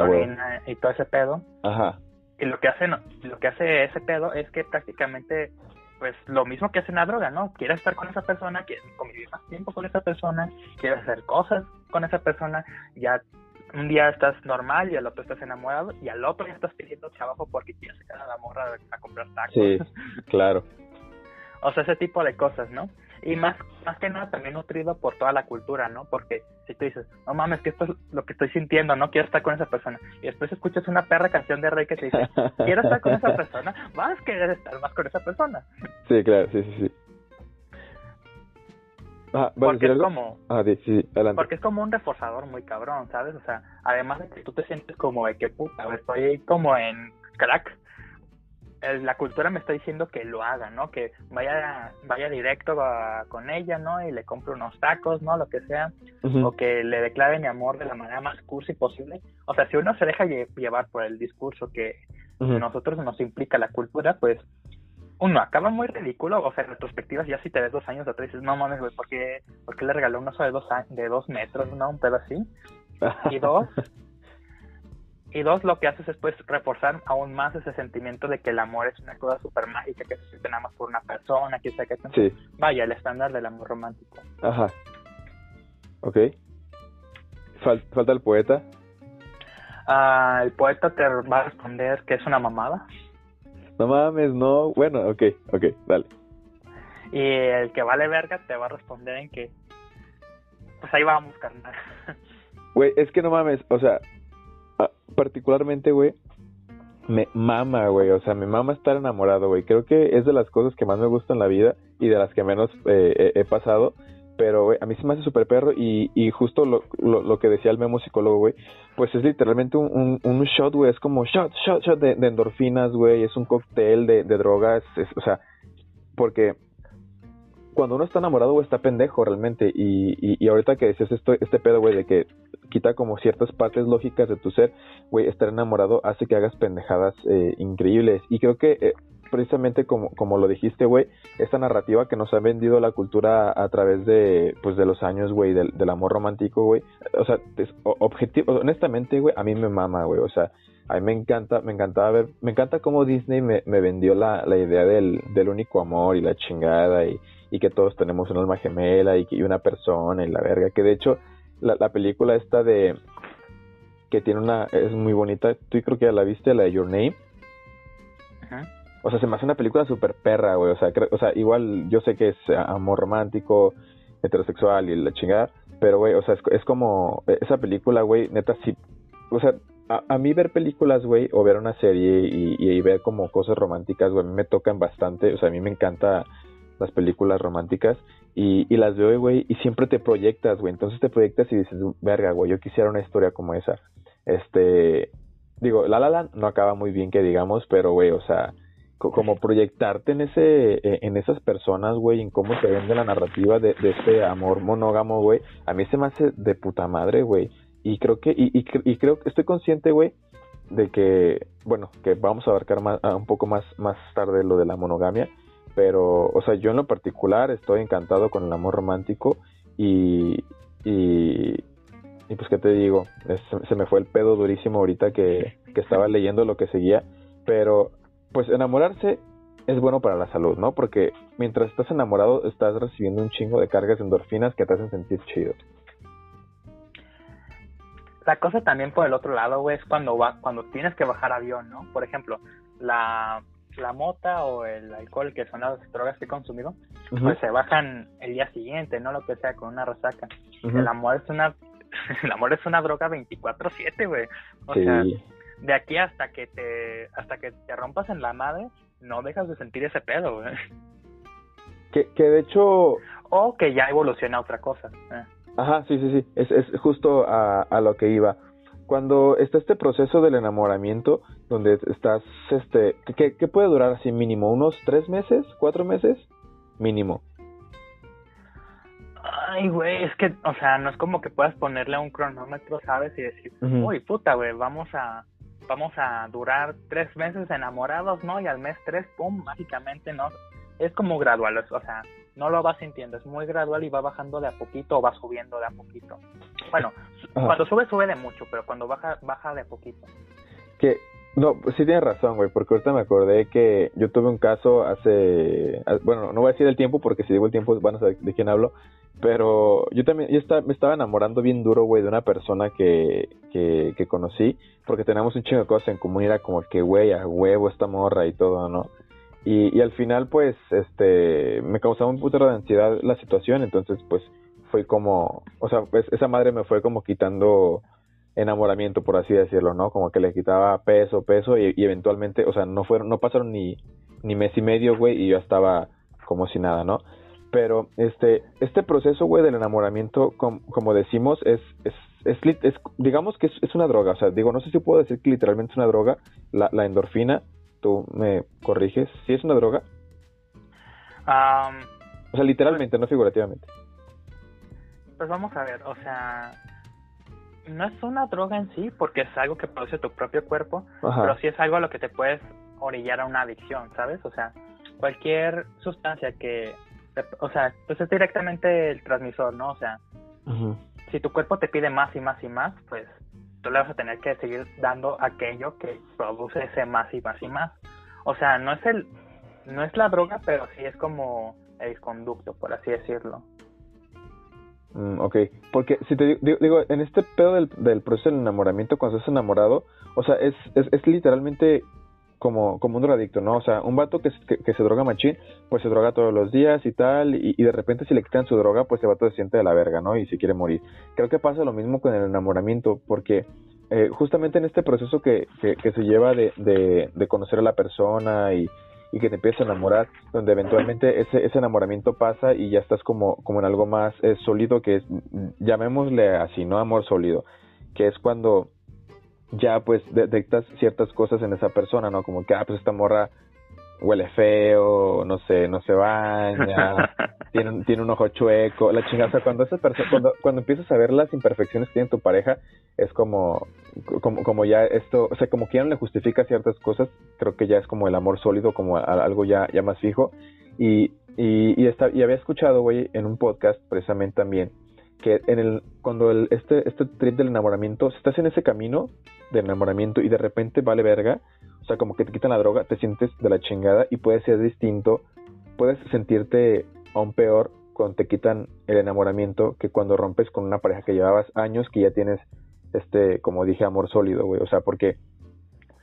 y todo ese pedo. Ajá. Y lo que hace lo que hace ese pedo es que prácticamente pues lo mismo que hace una droga, ¿no? Quieres estar con esa persona, quieres convivir más tiempo con esa persona, quieres hacer cosas con esa persona, ya un día estás normal y al otro estás enamorado y al otro ya estás pidiendo trabajo porque quieres sacar a la morra a comprar tacos. Sí, claro. o sea, ese tipo de cosas, ¿no? Y más, más que nada también nutrido por toda la cultura, ¿no? Porque si tú dices, no mames, que esto es lo que estoy sintiendo, no quiero estar con esa persona. Y después escuchas una perra canción de rey que te dice, quiero estar con esa persona, vas a querer estar más con esa persona. Sí, claro, sí, sí, sí. Ah, porque es como ah, sí, sí, adelante. porque es como un reforzador muy cabrón sabes o sea además de que tú te sientes como de que puta estoy como en crack la cultura me está diciendo que lo haga, ¿no? Que vaya vaya directo con ella, ¿no? Y le compre unos tacos, ¿no? Lo que sea. O que le declare mi amor de la manera más cursi posible. O sea, si uno se deja llevar por el discurso que nosotros nos implica la cultura, pues uno acaba muy ridículo. O sea, en retrospectivas, ya si te ves dos años atrás dices, no mames, güey, ¿por qué, ¿por qué le regaló un oso de dos, de dos metros, ¿no? Un pedo así. Y dos, y dos, lo que haces es pues reforzar aún más ese sentimiento de que el amor es una cosa súper mágica, que se siente nada más por una persona, que sea que sí. vaya, el estándar del amor romántico. Ajá. Ok. falta el poeta. Ah, el poeta te va a responder que es una mamada. No mames, no. Bueno, ok, ok, dale. Y el que vale verga te va a responder en que. Pues ahí vamos, carnal. Güey, es que no mames, o sea, particularmente, güey, me mama, güey, o sea, me mama estar enamorado, güey. Creo que es de las cosas que más me gustan en la vida y de las que menos eh, he pasado. Pero, güey, a mí se me hace súper perro y, y justo lo, lo, que decía el memo psicólogo, güey, pues es literalmente un, un, shot, güey, es como shot, shot, shot de, endorfinas, güey, es un cóctel de, de drogas, o sea, porque cuando uno está enamorado, güey, está pendejo realmente. Y, y, ahorita que decías esto, este pedo, güey, de que quita como ciertas partes lógicas de tu ser, güey, estar enamorado hace que hagas pendejadas eh, increíbles. Y creo que eh, precisamente como, como lo dijiste, güey, esta narrativa que nos ha vendido la cultura a, través de, pues, de los años, güey, del, del, amor romántico, güey. O sea, objetivo, honestamente, güey, a mí me mama, güey. O sea, a mí me encanta, me encantaba ver, me encanta cómo Disney me, me vendió la, la idea del, del único amor y la chingada y y que todos tenemos un alma gemela y que una persona y la verga, que de hecho la, la película esta de que tiene una es muy bonita, tú creo que ya la viste, la de Your Name. Ajá. O sea, se me hace una película súper perra, güey, o sea, o sea, igual yo sé que es amor romántico, heterosexual y la chingada, pero güey, o sea, es, como esa película, güey, neta sí, o sea, a, mí ver películas, güey, o ver una serie y, y, ver como cosas románticas, güey, a me tocan bastante, o sea, a mí me encanta las películas románticas y, y las veo, güey, y siempre te proyectas, güey. Entonces te proyectas y dices, verga, güey, yo quisiera una historia como esa. Este, digo, La La Land no acaba muy bien que digamos, pero, güey, o sea, como proyectarte en ese e, en esas personas, güey, en cómo se vende la narrativa de, de este amor monógamo, güey, a mí se me hace de puta madre, güey. Y creo que, y, y, y creo que estoy consciente, güey, de que, bueno, que vamos a abarcar más, un poco más, más tarde lo de la monogamia, pero, o sea, yo en lo particular estoy encantado con el amor romántico y, y, y pues, ¿qué te digo? se me fue el pedo durísimo ahorita que, que estaba leyendo lo que seguía, pero, pues, enamorarse es bueno para la salud, ¿no? Porque mientras estás enamorado estás recibiendo un chingo de cargas de endorfinas que te hacen sentir chido. La cosa también por el otro lado, güey, es cuando va, cuando tienes que bajar avión, ¿no? Por ejemplo, la la mota o el alcohol, que son las drogas que he consumido, pues se bajan el día siguiente, no lo que sea, con una resaca. El amor es una el amor es una droga 24/7, güey. O sea, de aquí hasta que te hasta que te rompas en la madre, no dejas de sentir ese pedo, güey. Que, que de hecho... O que ya evoluciona a otra cosa. Eh. Ajá, sí, sí, sí. Es, es justo a, a lo que iba cuando está este proceso del enamoramiento, donde estás, este, ¿qué, puede durar así mínimo? ¿Unos tres meses? ¿Cuatro meses? Mínimo. Ay, güey, es que, o sea, no es como que puedas ponerle un cronómetro, ¿sabes? Y decir, uy, puta, güey, vamos a, vamos a durar tres meses enamorados, ¿no? Y al mes tres, pum, mágicamente, ¿no? Es como gradual, o sea, no lo vas sintiendo, es muy gradual y va bajando de a poquito o va subiendo de a poquito. Bueno, cuando sube, sube de mucho, pero cuando baja, baja de a poquito. Que, no, sí tienes razón, güey, porque ahorita me acordé que yo tuve un caso hace, bueno, no voy a decir el tiempo porque si digo el tiempo van a saber de quién hablo, pero yo también, yo estaba, me estaba enamorando bien duro, güey, de una persona que, que, que conocí, porque teníamos un chingo de cosas en común, era como que, güey, a huevo esta morra y todo, ¿no? Y, y al final, pues, este, me causaba un putero de ansiedad la situación, entonces, pues, fue como, o sea, pues, esa madre me fue como quitando enamoramiento, por así decirlo, ¿no? Como que le quitaba peso, peso, y, y eventualmente, o sea, no fueron, no pasaron ni, ni mes y medio, güey, y yo estaba como si nada, ¿no? Pero este, este proceso, güey, del enamoramiento, como decimos, es, es, es, digamos que es, una droga. O sea, digo, no sé si puedo decir que literalmente es una droga, la, la endorfina. Tú me corriges. ¿Sí es una droga? o sea, literalmente, no figurativamente. Pues vamos a ver, o sea, no es una droga en sí, porque es algo que produce tu propio cuerpo, pero sí es algo a lo que te puedes orillar a una adicción, ¿sabes? O sea, cualquier sustancia que o sea, pues es directamente el transmisor, ¿no? O sea, si tu cuerpo te pide más y más y más, pues tú le vas a tener que seguir dando aquello que produce ese más y más y más. O sea, no es el, no es la droga, pero sí es como el conducto, por así decirlo. Mm, ok, porque si te digo, digo, en este pedo del, del proceso del enamoramiento, cuando estás enamorado, o sea, es, es, es literalmente como, como un drogadicto, ¿no? O sea, un vato que, que, se droga machín, pues se droga todos los días y tal, y, de repente si le quitan su droga, pues el vato se siente de la verga, ¿no? Y se quiere morir. Creo que pasa lo mismo con el enamoramiento, porque eh, justamente en este proceso que, que, se lleva de, de, conocer a la persona y, y que te empiezas a enamorar, donde eventualmente ese, ese enamoramiento pasa y ya estás como, como en algo más eh, sólido, que es, llamémosle así, ¿no? Amor sólido, que es cuando ya pues detectas ciertas cosas en esa persona, ¿no? Como que, ah, pues esta morra huele feo, no sé, no se baña, tiene, tiene un ojo chueco, la chingada, o sea, cuando, esa cuando, cuando empiezas a ver las imperfecciones que tiene tu pareja, es como, como, como ya esto, o sea, como que ya no le justifica ciertas cosas, creo que ya es como el amor sólido, como algo ya, ya más fijo, y, y, y, y había escuchado, güey, en un podcast precisamente también, que en el cuando el, este este trip del enamoramiento, si estás en ese camino de enamoramiento y de repente vale verga, o sea, como que te quitan la droga, te sientes de la chingada y puede ser distinto, puedes sentirte aún peor cuando te quitan el enamoramiento que cuando rompes con una pareja que llevabas años que ya tienes este, como dije, amor sólido, güey, o sea, porque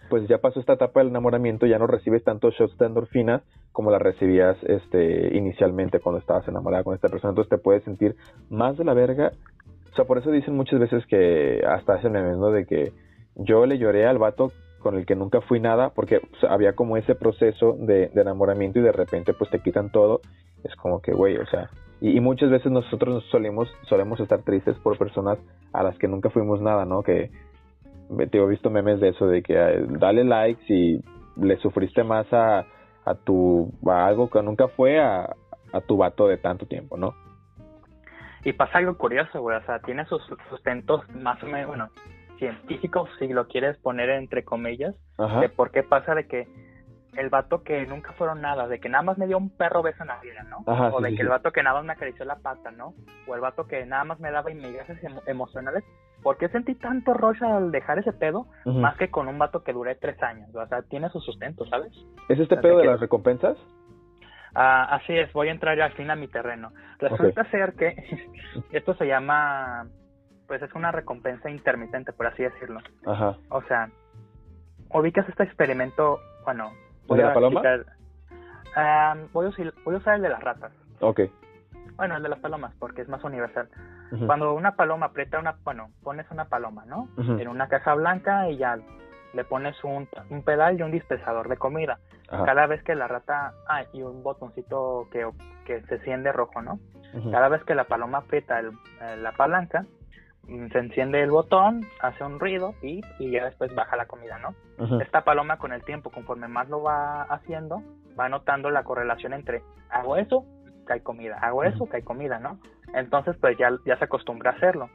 pues ya pasó esta etapa del enamoramiento, ya no recibes tantos shots de endorfinas como la recibías este inicialmente cuando estabas enamorada con esta persona, entonces te puedes sentir más de la verga. O sea, por eso dicen muchas veces que hasta hacen memes, ¿no? De que yo le lloré al vato con el que nunca fui nada porque había como ese proceso de, enamoramiento y de repente pues te quitan todo. Es como que, güey, o sea, y, muchas veces nosotros nos solemos, solemos estar tristes por personas a las que nunca fuimos nada, ¿no? Que te he visto memes de eso, de que dale likes y le sufriste más a, a tu a algo que nunca fue a, a tu vato de tanto tiempo, ¿no? Y pasa algo curioso, güey, o sea, tiene sus sustentos más o menos, bueno, científicos, si lo quieres poner entre comillas, de por qué pasa de que el vato que nunca fueron nada, de que nada más me dio un perro beso en la vida, ¿no? o de que el vato que nada más me acarició la pata, ¿no? O el vato que nada más me daba inmigrantes emocionales, ¿por qué sentí tanto rush al dejar ese pedo más que con un vato que duré tres años? O sea, tiene su sustento, ¿sabes? ¿Es este pedo de las recompensas? Ah, así es, voy a entrar al fin a mi terreno. Resulta ser que esto se llama, pues es una recompensa intermitente, por así decirlo. Ajá. O sea, ubicas este experimento, bueno, ¿De la paloma? Ah, voy, a usar, voy a usar el de las ratas. Ok. Bueno, el de las palomas, porque es más universal. Cuando una paloma aprieta una, bueno, pones una paloma, ¿no? En una caja blanca y ya le pones un, un pedal y un dispensador de comida. Cada vez que la rata, ah, y un botoncito que, que se enciende rojo, ¿no? Cada vez que la paloma aprieta el, eh, la palanca, se enciende el botón, hace un ruido y, y ya después baja la comida, ¿no? Esta paloma con el tiempo, conforme más lo va haciendo, va notando la correlación entre hago eso, cae comida, hago eso, cae comida, ¿no? Entonces, pues ya, ya se acostumbra a hacerlo.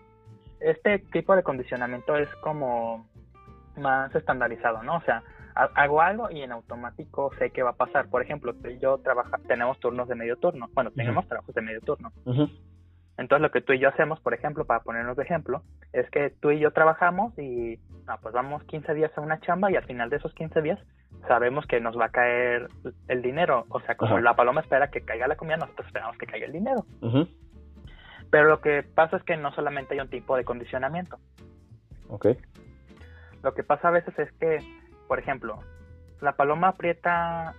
Este tipo de condicionamiento es como más estandarizado, ¿no? O sea, hago algo y en automático sé qué va a pasar. Por ejemplo, tú y yo trabaja, tenemos turnos de medio turno. Bueno, tenemos trabajos de medio turno. Entonces, lo que tú y yo hacemos, por ejemplo, para ponernos de ejemplo, es que tú y yo trabajamos y, no, pues vamos 15 días a una chamba y al final de esos 15 días sabemos que nos va a caer el dinero. O sea, como la paloma espera que caiga la comida, nosotros esperamos que caiga el dinero. Pero lo que pasa es que no solamente hay un tipo de condicionamiento. Ok. Lo que pasa a veces es que, por ejemplo, la paloma aprieta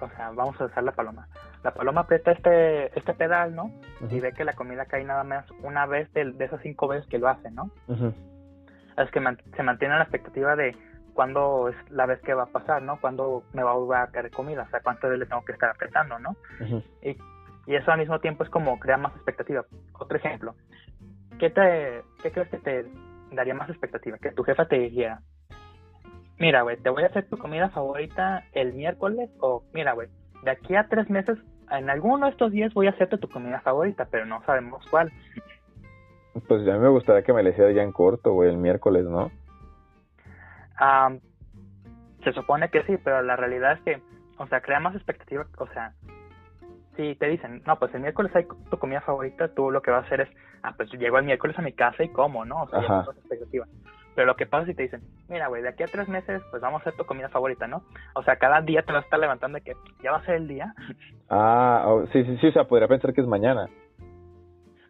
o sea, vamos a usar la paloma. La paloma aprieta este, este pedal, ¿no? Y ve que la comida cae nada más una vez de, de esas cinco veces que lo hace, ¿no? Es que se mantiene la expectativa de cuándo es la vez que va a pasar, ¿no? Cuándo me va a volver a caer comida, o sea, cuánto veces le tengo que estar apretando, ¿no? y, y, eso al mismo tiempo es como crear más expectativa. Otro ejemplo, ¿qué, te, ¿qué crees que te daría más expectativa? Que tu jefa te dijera, mira, güey, te voy a hacer tu comida favorita el miércoles, o mira, güey, de aquí a tres meses, en alguno de estos días voy a hacerte tu comida favorita, pero no sabemos cuál. Pues a mí me gustaría que me le hiciera ya en corto, güey, el miércoles, ¿no? se supone que sí, pero la realidad es que, o sea, crea más expectativa, o sea, si te dicen, no, pues el miércoles hay tu comida favorita, tú lo que vas a hacer es, ah, pues llego el miércoles a mi casa y como, ¿no? O sea, Ajá. expectativa. Pero lo que pasa es si te dicen, mira, güey, de aquí a tres meses, pues vamos a hacer tu comida favorita, ¿no? O sea, cada día te vas a estar levantando de que ya va a ser el día. Ah, oh, sí, sí, sí, o sea, podría pensar que es mañana.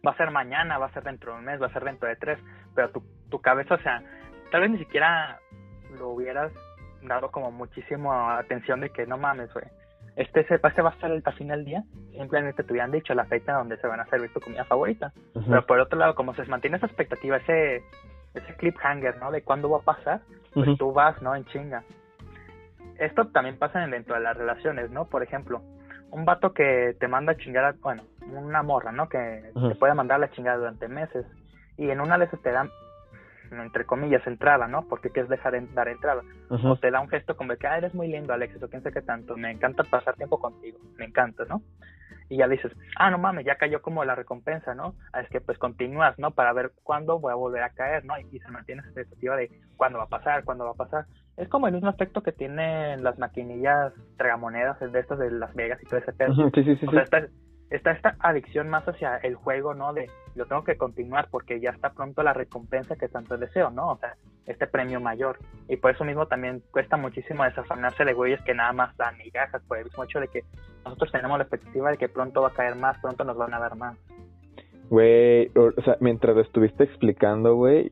Va a ser mañana, va a ser dentro de un mes, va a ser dentro de tres, pero tu, tu cabeza, o sea, tal vez ni siquiera lo hubieras dado como muchísimo atención de que no mames, güey. Este, este va a estar al final del día, simplemente te hubieran dicho la fecha donde se van a servir tu comida favorita. Pero por otro lado, como se mantiene esa expectativa, ese, ese cliffhanger, ¿no? De cuándo va a pasar, pues tú vas, ¿no? En chinga. Esto también pasa dentro de las relaciones, ¿no? Por ejemplo, un vato que te manda a chingar, bueno, una morra, ¿no? Que te puede mandar la chingada durante meses. Y en una de esas te dan entre comillas, entrada, ¿no? Porque qué es dejar dar entrada. O te da un gesto como que, ah, eres muy lindo, Alexis, o quién sé qué tanto, me encanta pasar tiempo contigo, me encanta, ¿no? Y ya dices, ah, no mames, ya cayó como la recompensa, ¿no? Ah, es que pues continúas, ¿no? Para ver cuándo voy a volver a caer, ¿no? Y, se mantiene esa expectativa de cuándo va a pasar, cuándo va a pasar. Es como el mismo aspecto que tienen las maquinillas tragamonedas de estas de Las Vegas y todo ese pedo. Sí, sí, sí. O sea, está esta adicción más hacia el juego, ¿no? De lo tengo que continuar porque ya está pronto la recompensa que tanto deseo, ¿no? O sea, este premio mayor. Y por eso mismo también cuesta muchísimo desafanarse de güeyes que nada más dan migajas, por el mismo hecho de que nosotros tenemos la expectativa de que pronto va a caer más, pronto nos van a dar más. Güey, o sea, mientras lo estuviste explicando, güey,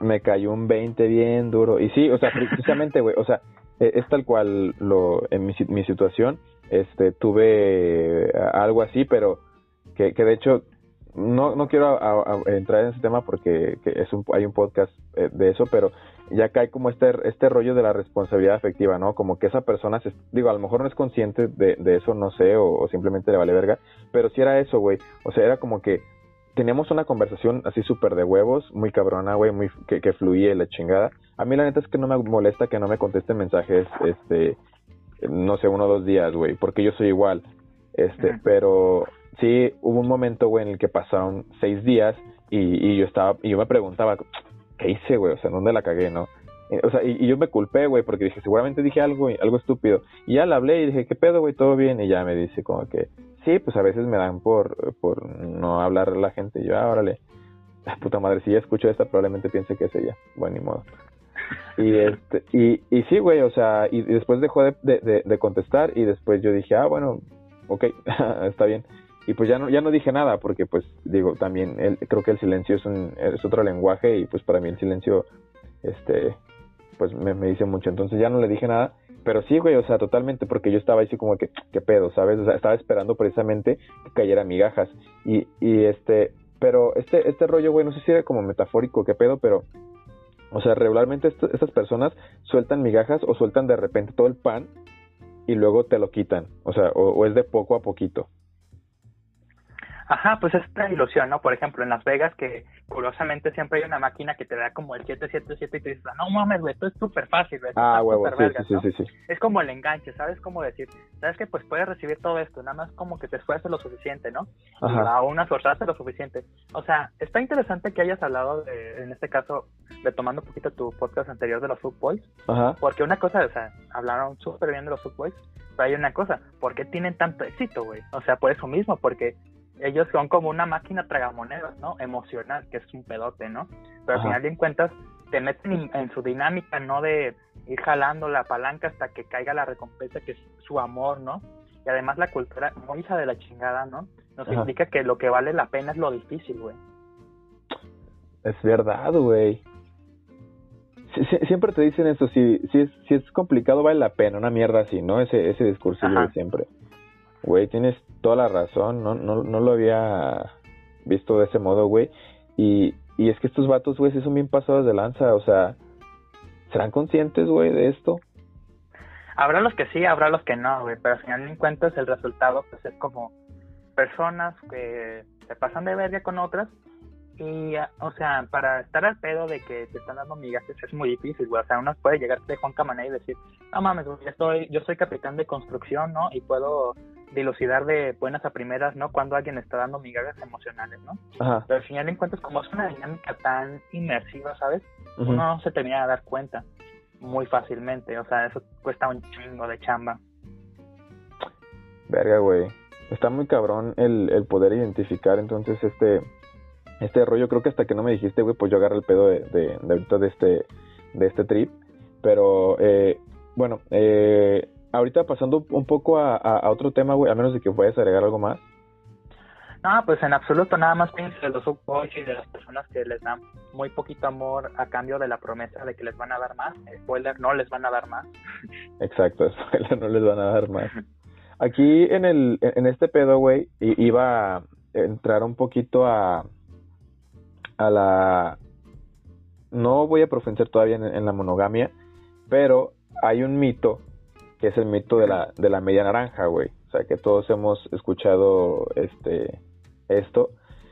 me cayó un 20 bien duro. Y sí, o sea, precisamente, güey, o sea, e, es tal cual lo en mi, mi situación este tuve algo así, pero que, que de hecho no, no quiero entrar en ese tema porque es un, hay un podcast eh, de eso, pero ya cae como este, este rollo de la responsabilidad afectiva, ¿no? Como que esa persona, se, digo, a lo mejor no es consciente de, de eso, no sé, o, simplemente le vale verga, pero si era eso, güey. O sea, era como que teníamos una conversación así súper de huevos, muy cabrona, güey, muy que, que fluía la chingada. A mí la neta es que no me molesta que no me contesten mensajes, este, no sé, uno o dos días, güey, porque yo soy igual. Este, pero sí hubo un momento, güey, en el que pasaron seis días y, y yo estaba, y yo me preguntaba, ¿qué hice, güey? O sea, ¿dónde la cagué, no? Eh, o sea, y, yo me culpé, güey, porque dije, seguramente dije algo, algo estúpido. Y ya le hablé y dije, ¿qué pedo, güey? ¿Todo bien? Y ya me dice como que, sí, pues a veces me dan por, por no hablar a la gente. Y yo, ah, órale, la puta madre, si ya escucho esta, probablemente piense que es ella. Bueno, ni modo. Y, este, y, y sí, güey, o sea, y, después dejó de, de, de, contestar y después yo dije, ah, bueno, ok, está bien. Y pues ya no, ya no dije nada porque pues digo, también creo que el silencio es, un, es otro lenguaje y pues para mí el silencio, este, pues me, dice mucho. Entonces ya no le dije nada, pero sí, güey, o sea, totalmente, porque yo estaba así como que, ¿qué pedo? ¿Sabes? O sea, estaba esperando precisamente que cayera migajas. Y, y este, pero este, este rollo, güey, no sé si era como metafórico, qué pedo, pero o sea, regularmente estas personas sueltan migajas o sueltan de repente todo el pan y luego te lo quitan. O sea, o, es de poco a poquito. Ajá, pues es esta ilusión, ¿no? Por ejemplo, en Las Vegas, que curiosamente siempre hay una máquina que te da como el 777 y te dices, no mames, güey, esto es súper fácil, güey. Ah, huevo, sí, sí, sí, sí, Es como el enganche, ¿sabes cómo decir? ¿Sabes que Pues puedes recibir todo esto, nada más como que te esfuerces lo suficiente, ¿no? Ajá. A una esforzarse lo suficiente. O sea, está interesante que hayas hablado, de, en este caso, retomando un poquito tu podcast anterior de los Footboys, Ajá. porque una cosa, o sea, hablaron súper bien de los Footboys, pero hay una cosa, ¿por qué tienen tanto éxito, güey? O sea, por eso mismo, porque ellos son como una máquina tragamonedas, ¿no? Emocional, que es un pedote, ¿no? Pero al final de cuentas te meten en su dinámica, ¿no? De ir jalando la palanca hasta que caiga la recompensa, que es su amor, ¿no? Y además la cultura muy hija de la chingada, ¿no? Nos indica que lo que vale la pena es lo difícil, güey. Es verdad, güey. siempre te dicen eso, si, si, es, si es complicado vale la pena, una mierda así, ¿no? Ese, ese discurso de siempre. Güey, tienes toda la razón, no, no, no lo había visto de ese modo, güey. Y, y es que estos vatos, güey, sí son bien pasados de lanza, o sea, ¿serán conscientes, güey, de esto? Habrá los que sí, habrá los que no, güey, pero al final de cuentas el resultado, pues es como personas que se pasan de verga con otras y, o sea, para estar al pedo de que te están dando migajes es muy difícil, güey. O sea, uno puede llegar de Juan Camané y decir, no mames, yo soy capitán de construcción, ¿no? Y puedo dilucidar de buenas a primeras, ¿no? Cuando alguien está dando migajas emocionales, ¿no? Ajá. Pero al final de cuentas, como es una dinámica tan inmersiva, ¿sabes? Uno no se termina de dar cuenta muy fácilmente. O sea, eso cuesta un chingo de chamba. Verga, güey. Está muy cabrón el, el poder identificar entonces este este rollo. Creo que hasta que no me dijiste, güey, pues yo agarré el pedo de, de, de ahorita de este, de este trip. Pero, eh, bueno, eh, ahorita pasando un poco a, a, otro tema, güey, a menos de que a agregar algo más. No, pues en absoluto, nada más pienso de los boys y de las personas que les dan muy poquito amor a cambio de la promesa de que les van a dar más. Spoiler, no les van a dar más. Exacto, spoiler, no les van a dar más. Aquí en, el, en este pedo, güey, iba a entrar un poquito a, a la... No voy a profundizar todavía en, la monogamia, pero hay un mito, que es el mito de la, de la media naranja, güey. O sea, que todos hemos escuchado este esto.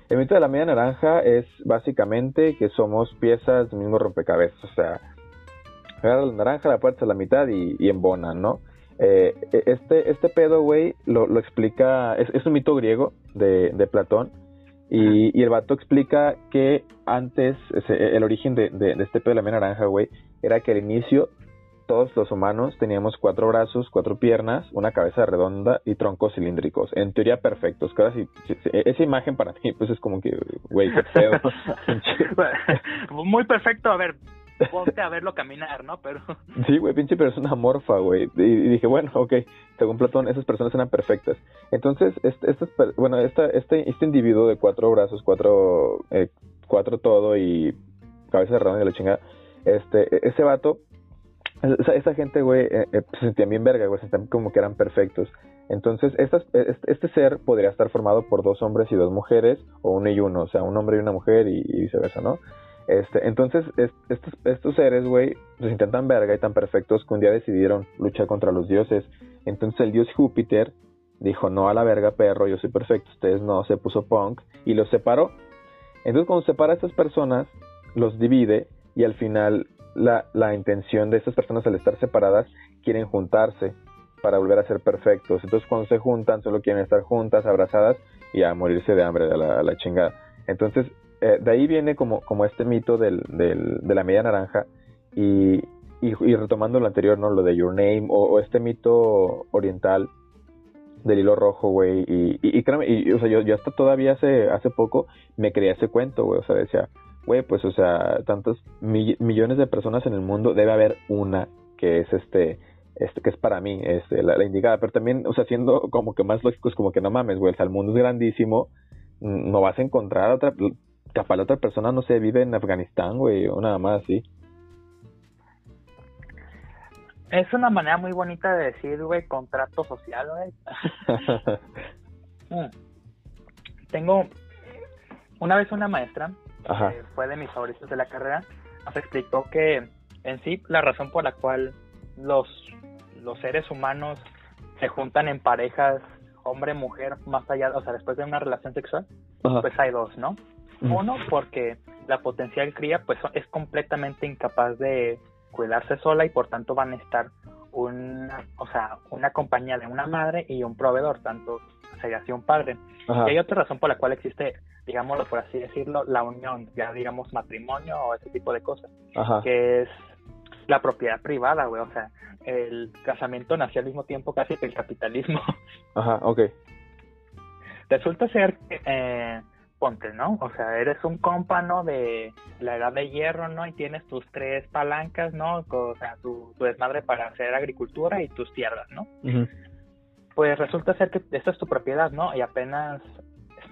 El mito de la media naranja es básicamente que somos piezas del mismo rompecabezas. O sea, agarra la naranja, la puerta a la mitad y, y embona, ¿no? Eh, este, este pedo, güey, lo, lo explica, es, es, un mito griego de, de Platón, y, el vato explica que antes, el origen de, de, este pedo de la media naranja, güey, era que al inicio todos los humanos teníamos cuatro brazos, cuatro piernas, una cabeza redonda y troncos cilíndricos. En teoría perfectos. Casi, esa imagen para mí, pues es como que, güey, qué pedo. Muy perfecto. A ver, ponte a verlo caminar, ¿no? Pero... Sí, güey, pinche persona morfa, güey. Y, dije, bueno, ok, según Platón, esas personas eran perfectas. Entonces, este, este, bueno, esta, este, este individuo de cuatro brazos, cuatro, eh, cuatro todo y cabeza redonda y la chingada, este, ese vato, esa, gente, güey, eh, eh, se sentían bien verga, güey, se sentían como que eran perfectos. Entonces, estas, este, este ser podría estar formado por dos hombres y dos mujeres, o uno y uno, o sea, un hombre y una mujer y viceversa, ¿no? Este, entonces, estos, estos seres, güey, se sienten tan verga y tan perfectos que un día decidieron luchar contra los dioses. Entonces el dios Júpiter dijo, no a la verga, perro, yo soy perfecto, ustedes no, se puso punk y los separó. Entonces cuando separa a estas personas, los divide y al final la, la intención de estas personas al estar separadas quieren juntarse para volver a ser perfectos. Entonces cuando se juntan solo quieren estar juntas, abrazadas y a morirse de hambre, de la, la chingada. Entonces eh, de ahí viene como, como este mito del, del, de la media naranja y, y, retomando lo anterior, ¿no? Lo de Your Name o, este mito oriental del hilo rojo, güey. Y, y, y, o sea, yo, yo hasta todavía hace, hace poco me creía ese cuento, güey. O sea, decía, güey, pues, o sea, tantos millones de personas en el mundo, debe haber una que es este, este que es para mí, este, la, la indicada. Pero también, o sea, siendo como que más lógico, es como que no mames, güey. O sea, el mundo es grandísimo no vas a encontrar otra capaz la otra persona no se vive en Afganistán, güey, o nada más así. Es una manera muy bonita de decir, güey, contrato social, güey. Mm. Tengo una vez una maestra, que fue de mis favoritos de la carrera, nos explicó que en sí la razón por la cual los, los seres humanos se juntan en parejas hombre-mujer más allá, o sea, después de una relación sexual, pues hay dos, ¿no? Uno, porque la potencial cría pues es completamente incapaz de cuidarse sola y por tanto van a estar una, o sea, una compañía de una madre y un proveedor, tanto sería así un padre. Y hay otra razón por la cual existe, digámoslo por así decirlo, la unión, ya digamos matrimonio o ese tipo de cosas, que es la propiedad privada, güey, o sea, el casamiento nació al mismo tiempo casi que el capitalismo. Ajá, ok. Resulta ser que eh, ponte, ¿no? O sea, eres un compa, ¿no? De la edad de hierro, ¿no? Y tienes tus tres palancas, ¿no? O sea, tu, desmadre para hacer agricultura y tus tierras, ¿no? Pues resulta ser que esta es tu propiedad, ¿no? Y apenas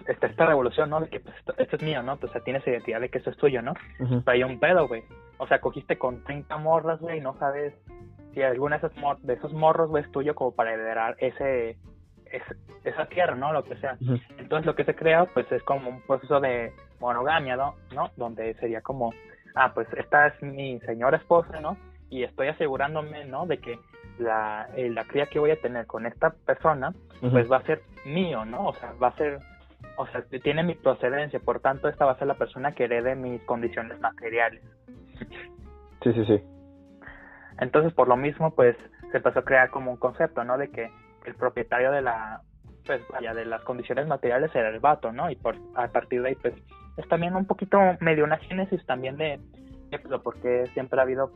está esta revolución, ¿no? De que pues, esto, es mío, ¿no? O sea, tienes identidad de que esto es tuyo, ¿no? Pero hay un pedo, güey. o sea, cogiste con 30 morras, güey, y no sabes si alguna de esos, de esos morros, güey, es tuyo como para heredar ese, esa tierra, ¿no? Lo que sea. Entonces lo que se crea, pues es como un proceso de monogamia, ¿no? ¿no? Donde sería como, ah, pues esta es mi señora esposa, ¿no? Y estoy asegurándome, ¿no? De que la, eh, la cría que voy a tener con esta persona, pues va a ser mío, ¿no? O sea, va a ser, o sea, tiene mi procedencia, por tanto, esta va a ser la persona que herede mis condiciones materiales. Sí, sí, sí. Entonces, por lo mismo, pues se empezó a crear como un concepto, ¿no? De que el propietario de la, pues vaya, de las condiciones materiales era el vato, ¿no? Y por, a partir de ahí, pues, es también un poquito medio una génesis también de, de porque siempre ha habido,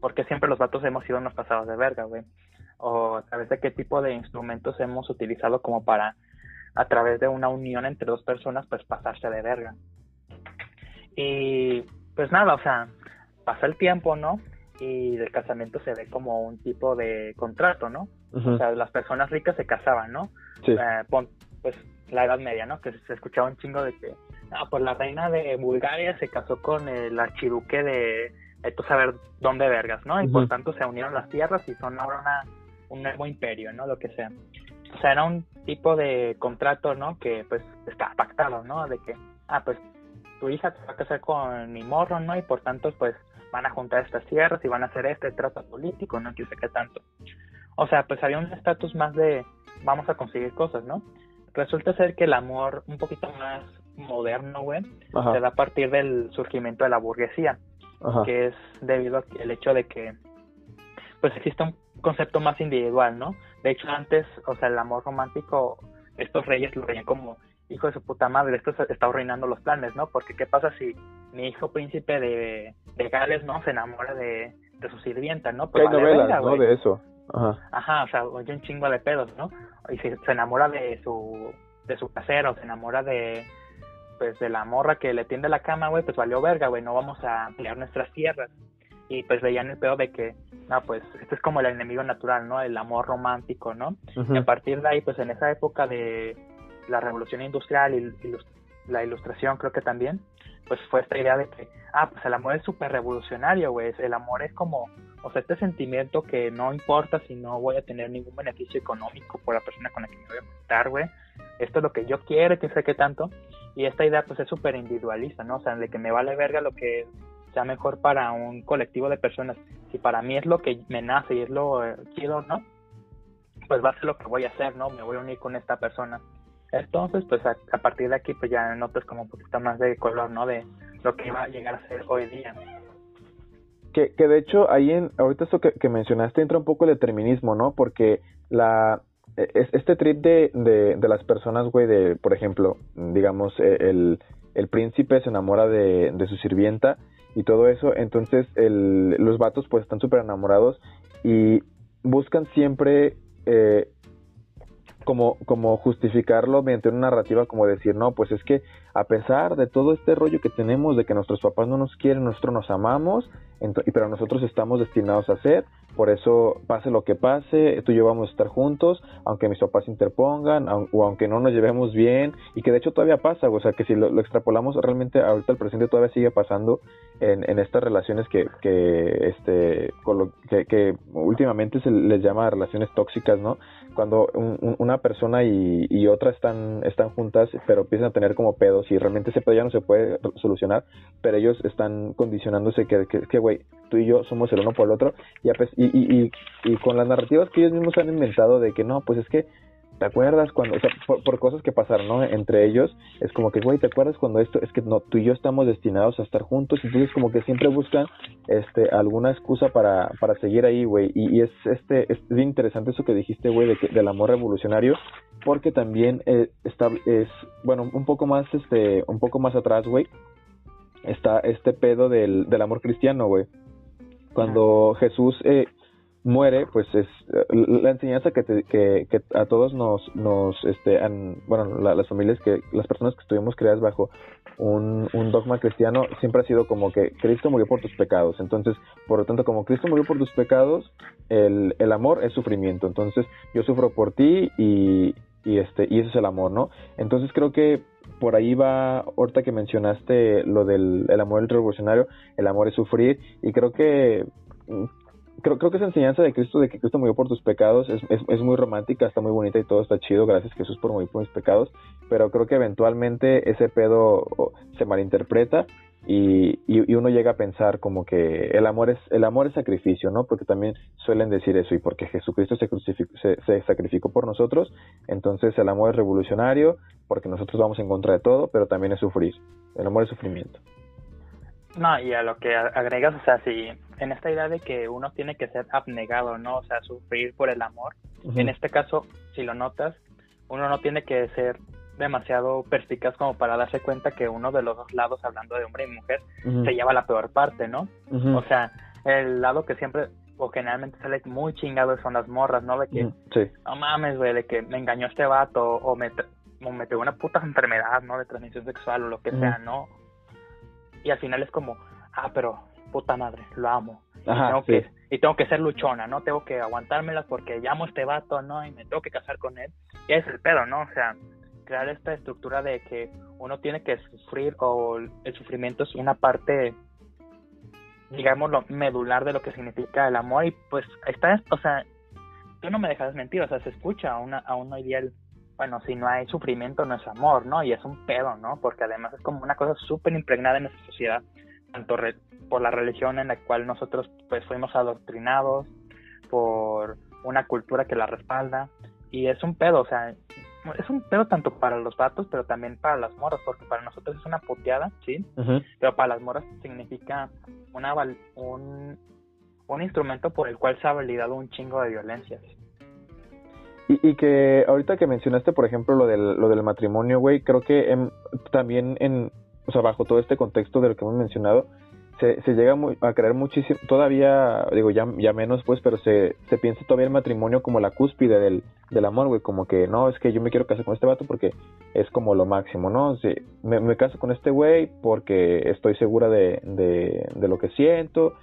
porque siempre los vatos hemos sido unos pasados de verga, güey. O a través de qué tipo de instrumentos hemos utilizado como para, a través de una unión entre dos personas, pues pasarse de verga. Y pues nada, o sea, pasa el tiempo, ¿no? Y del casamiento se ve como un tipo de contrato, ¿no? O sea, las personas ricas se casaban, ¿no? Sí. Eh, pues la Edad Media, ¿no? Que se escuchaba un chingo de que, ah, pues la reina de Bulgaria se casó con el archiduque de, esto saber dónde vergas, ¿no? Y por tanto se unieron las tierras y son ahora una, un nuevo imperio, ¿no? Lo que sea. O sea, era un tipo de contrato, ¿no? Que pues estaba pactado, ¿no? De que, ah, pues tu hija se va a casar con mi morro, ¿no? Y por tanto, pues van a juntar estas tierras y van a hacer este trato político, ¿no? Que sé qué tanto. O sea, pues había un estatus más de vamos a conseguir cosas, ¿no? Resulta ser que el amor un poquito más moderno, güey, se da a partir del surgimiento de la burguesía, que es debido al hecho de que pues existe un concepto más individual, ¿no? De hecho, antes, o sea, el amor romántico, estos reyes lo veían como hijo de su puta madre, esto está arruinando los planes, ¿no? Porque qué pasa si mi hijo príncipe de, de Gales, ¿no? Se enamora de, de su sirvienta, ¿no? Pues hay novelas, ¿no? De eso. Ajá. Ajá, o sea, oye un chingo de pedos, ¿no? Y si se enamora de su, de su casero, se enamora de, pues, de la morra que le tiende la cama, güey, pues valió verga, güey, no vamos a ampliar nuestras tierras. Y pues veían el pedo de que, no, pues, este es como el enemigo natural, ¿no? El amor romántico, ¿no? Y a partir de ahí, pues, en esa época de la revolución industrial y, y la ilustración, creo que también, pues fue esta idea de que, ah, pues el amor es súper revolucionario, güey, el amor es como, o sea, este sentimiento que no importa si no voy a tener ningún beneficio económico por la persona con la que me voy a juntar, güey, esto es lo que yo quiero, que sé qué tanto, y esta idea pues es súper individualista, ¿no? O sea, de que me vale verga lo que sea mejor para un colectivo de personas, si para mí es lo que me nace y es lo eh, quiero, ¿no? Pues va a ser lo que voy a hacer, ¿no? Me voy a unir con esta persona entonces, pues a, partir de aquí, pues ya notas como un poquito más de color, ¿no? De lo que va a llegar a ser hoy día. Que, que de hecho, ahí en, ahorita esto que, mencionaste entra un poco el determinismo, ¿no? Porque la, e, este trip de, de, las personas, güey, de, por ejemplo, digamos, e, el, el príncipe se enamora de, de su sirvienta y todo eso, entonces el, los vatos pues están súper enamorados y buscan siempre eh, como, como justificarlo mediante una narrativa como decir, no, pues es que a pesar de todo este rollo que tenemos de que nuestros papás no nos quieren, nosotros nos amamos, pero nosotros estamos destinados a ser, por eso pase lo que pase, tú y yo vamos a estar juntos, aunque mis papás interpongan, o aunque no nos llevemos bien, y que de hecho todavía pasa, o sea, que si lo, extrapolamos realmente ahorita el presente todavía sigue pasando en, estas relaciones que, este, que, que últimamente se les llama relaciones tóxicas, ¿no? Cuando una persona y, y otra están, están juntas, pero empiezan a tener como pedos y realmente ese pedo ya no se puede solucionar, pero ellos están condicionándose que, que, güey, tú y yo somos el uno por el otro, y, y, y, y, con las narrativas que ellos mismos han inventado de que no, pues es que ¿te acuerdas cuando, o sea, por, cosas que pasaron, ¿no? Entre ellos, es como que, güey, ¿te acuerdas cuando esto, es que no, tú y yo estamos destinados a estar juntos, entonces como que siempre buscan, este, alguna excusa para, para seguir ahí, güey, y, es, este, es interesante eso que dijiste, güey, de del amor revolucionario, porque también eh, está, es, bueno, un poco más, este, un poco más atrás, güey, está este pedo del, del amor cristiano, güey. Cuando Jesús eh, muere, pues es la enseñanza que, que, que, a todos nos, nos este, bueno, las familias que, las personas que estuvimos creadas bajo un, un, dogma cristiano, siempre ha sido como que Cristo murió por tus pecados. Entonces, por lo tanto, como Cristo murió por tus pecados, el, el amor es sufrimiento. Entonces, yo sufro por ti y, y este y ese es el amor no entonces creo que por ahí va, ahorita que mencionaste lo del el amor revolucionario, el amor es sufrir, y creo que creo, creo que esa enseñanza de Cristo, de que Cristo murió por tus pecados, es, es, muy romántica, está muy bonita y todo está chido, gracias Jesús por morir por mis pecados, pero creo que eventualmente ese pedo se malinterpreta y, y, uno llega a pensar como que el amor es el amor es sacrificio, ¿no? Porque también suelen decir eso y porque Jesucristo se, se, se, sacrificó por nosotros, entonces el amor es revolucionario porque nosotros vamos en contra de todo, pero también es sufrir. El amor es sufrimiento. No, y a lo que agregas, o sea, si en esta idea de que uno tiene que ser abnegado, ¿no? O sea, sufrir por el amor. En este caso, si lo notas, uno no tiene que ser demasiado perspicaz como para darse cuenta que uno de los dos lados, hablando de hombre y mujer, se lleva la peor parte, ¿no? O sea, el lado que siempre o generalmente sale muy chingado son las morras, ¿no? De que, no mames, güey, de que me engañó este vato o me, o me pegó una puta enfermedad, ¿no? De transmisión sexual o lo que sea, ¿no? Y al final es como, ah, pero puta madre, lo amo. Ajá, y, tengo que, y tengo que ser luchona, ¿no? Tengo que aguantármelas porque llamo a este vato, ¿no? Y me tengo que casar con él. Y es el pedo, ¿no? O sea, crear esta estructura de que uno tiene que sufrir o el sufrimiento es una parte digamos lo medular de lo que significa el amor y pues está o sea tú no me dejas mentir o sea se escucha a una a uno ideal bueno si no hay sufrimiento no es amor no y es un pedo no porque además es como una cosa súper impregnada en nuestra sociedad tanto por la religión en la cual nosotros pues fuimos adoctrinados por una cultura que la respalda y es un pedo o sea es un pedo tanto para los vatos, pero también para las moras, porque para nosotros es una puteada, ¿sí? Pero para las moras significa una un, un instrumento por el cual se ha validado un chingo de violencias. Y, y que ahorita que mencionaste, por ejemplo, lo del, lo del matrimonio, güey, creo que también en, o sea, bajo todo este contexto de lo que hemos mencionado, se, se llega a creer muchísimo, todavía, digo, ya, ya menos pues, pero se, se piensa todavía el matrimonio como la cúspide del, del amor, güey, como que no, es que yo me quiero casar con este vato porque es como lo máximo, ¿no? Sí, me, me caso con este güey porque estoy segura de, de, de lo que siento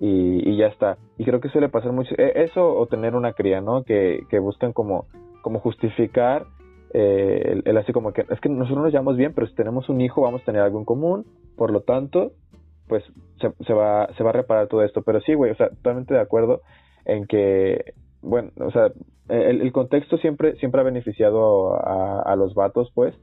y, y, ya está. Y creo que suele pasar mucho, e, eso o tener una cría, ¿no? Que, que buscan como, como justificar eh, el, así como que es que nosotros nos llevamos bien, pero si tenemos un hijo vamos a tener algo en común, por lo tanto pues se, se, va, se va a reparar todo esto. Pero sí, güey, o sea, totalmente de acuerdo en que, bueno, o sea, el, el contexto siempre, siempre ha beneficiado a, a, los vatos, pues,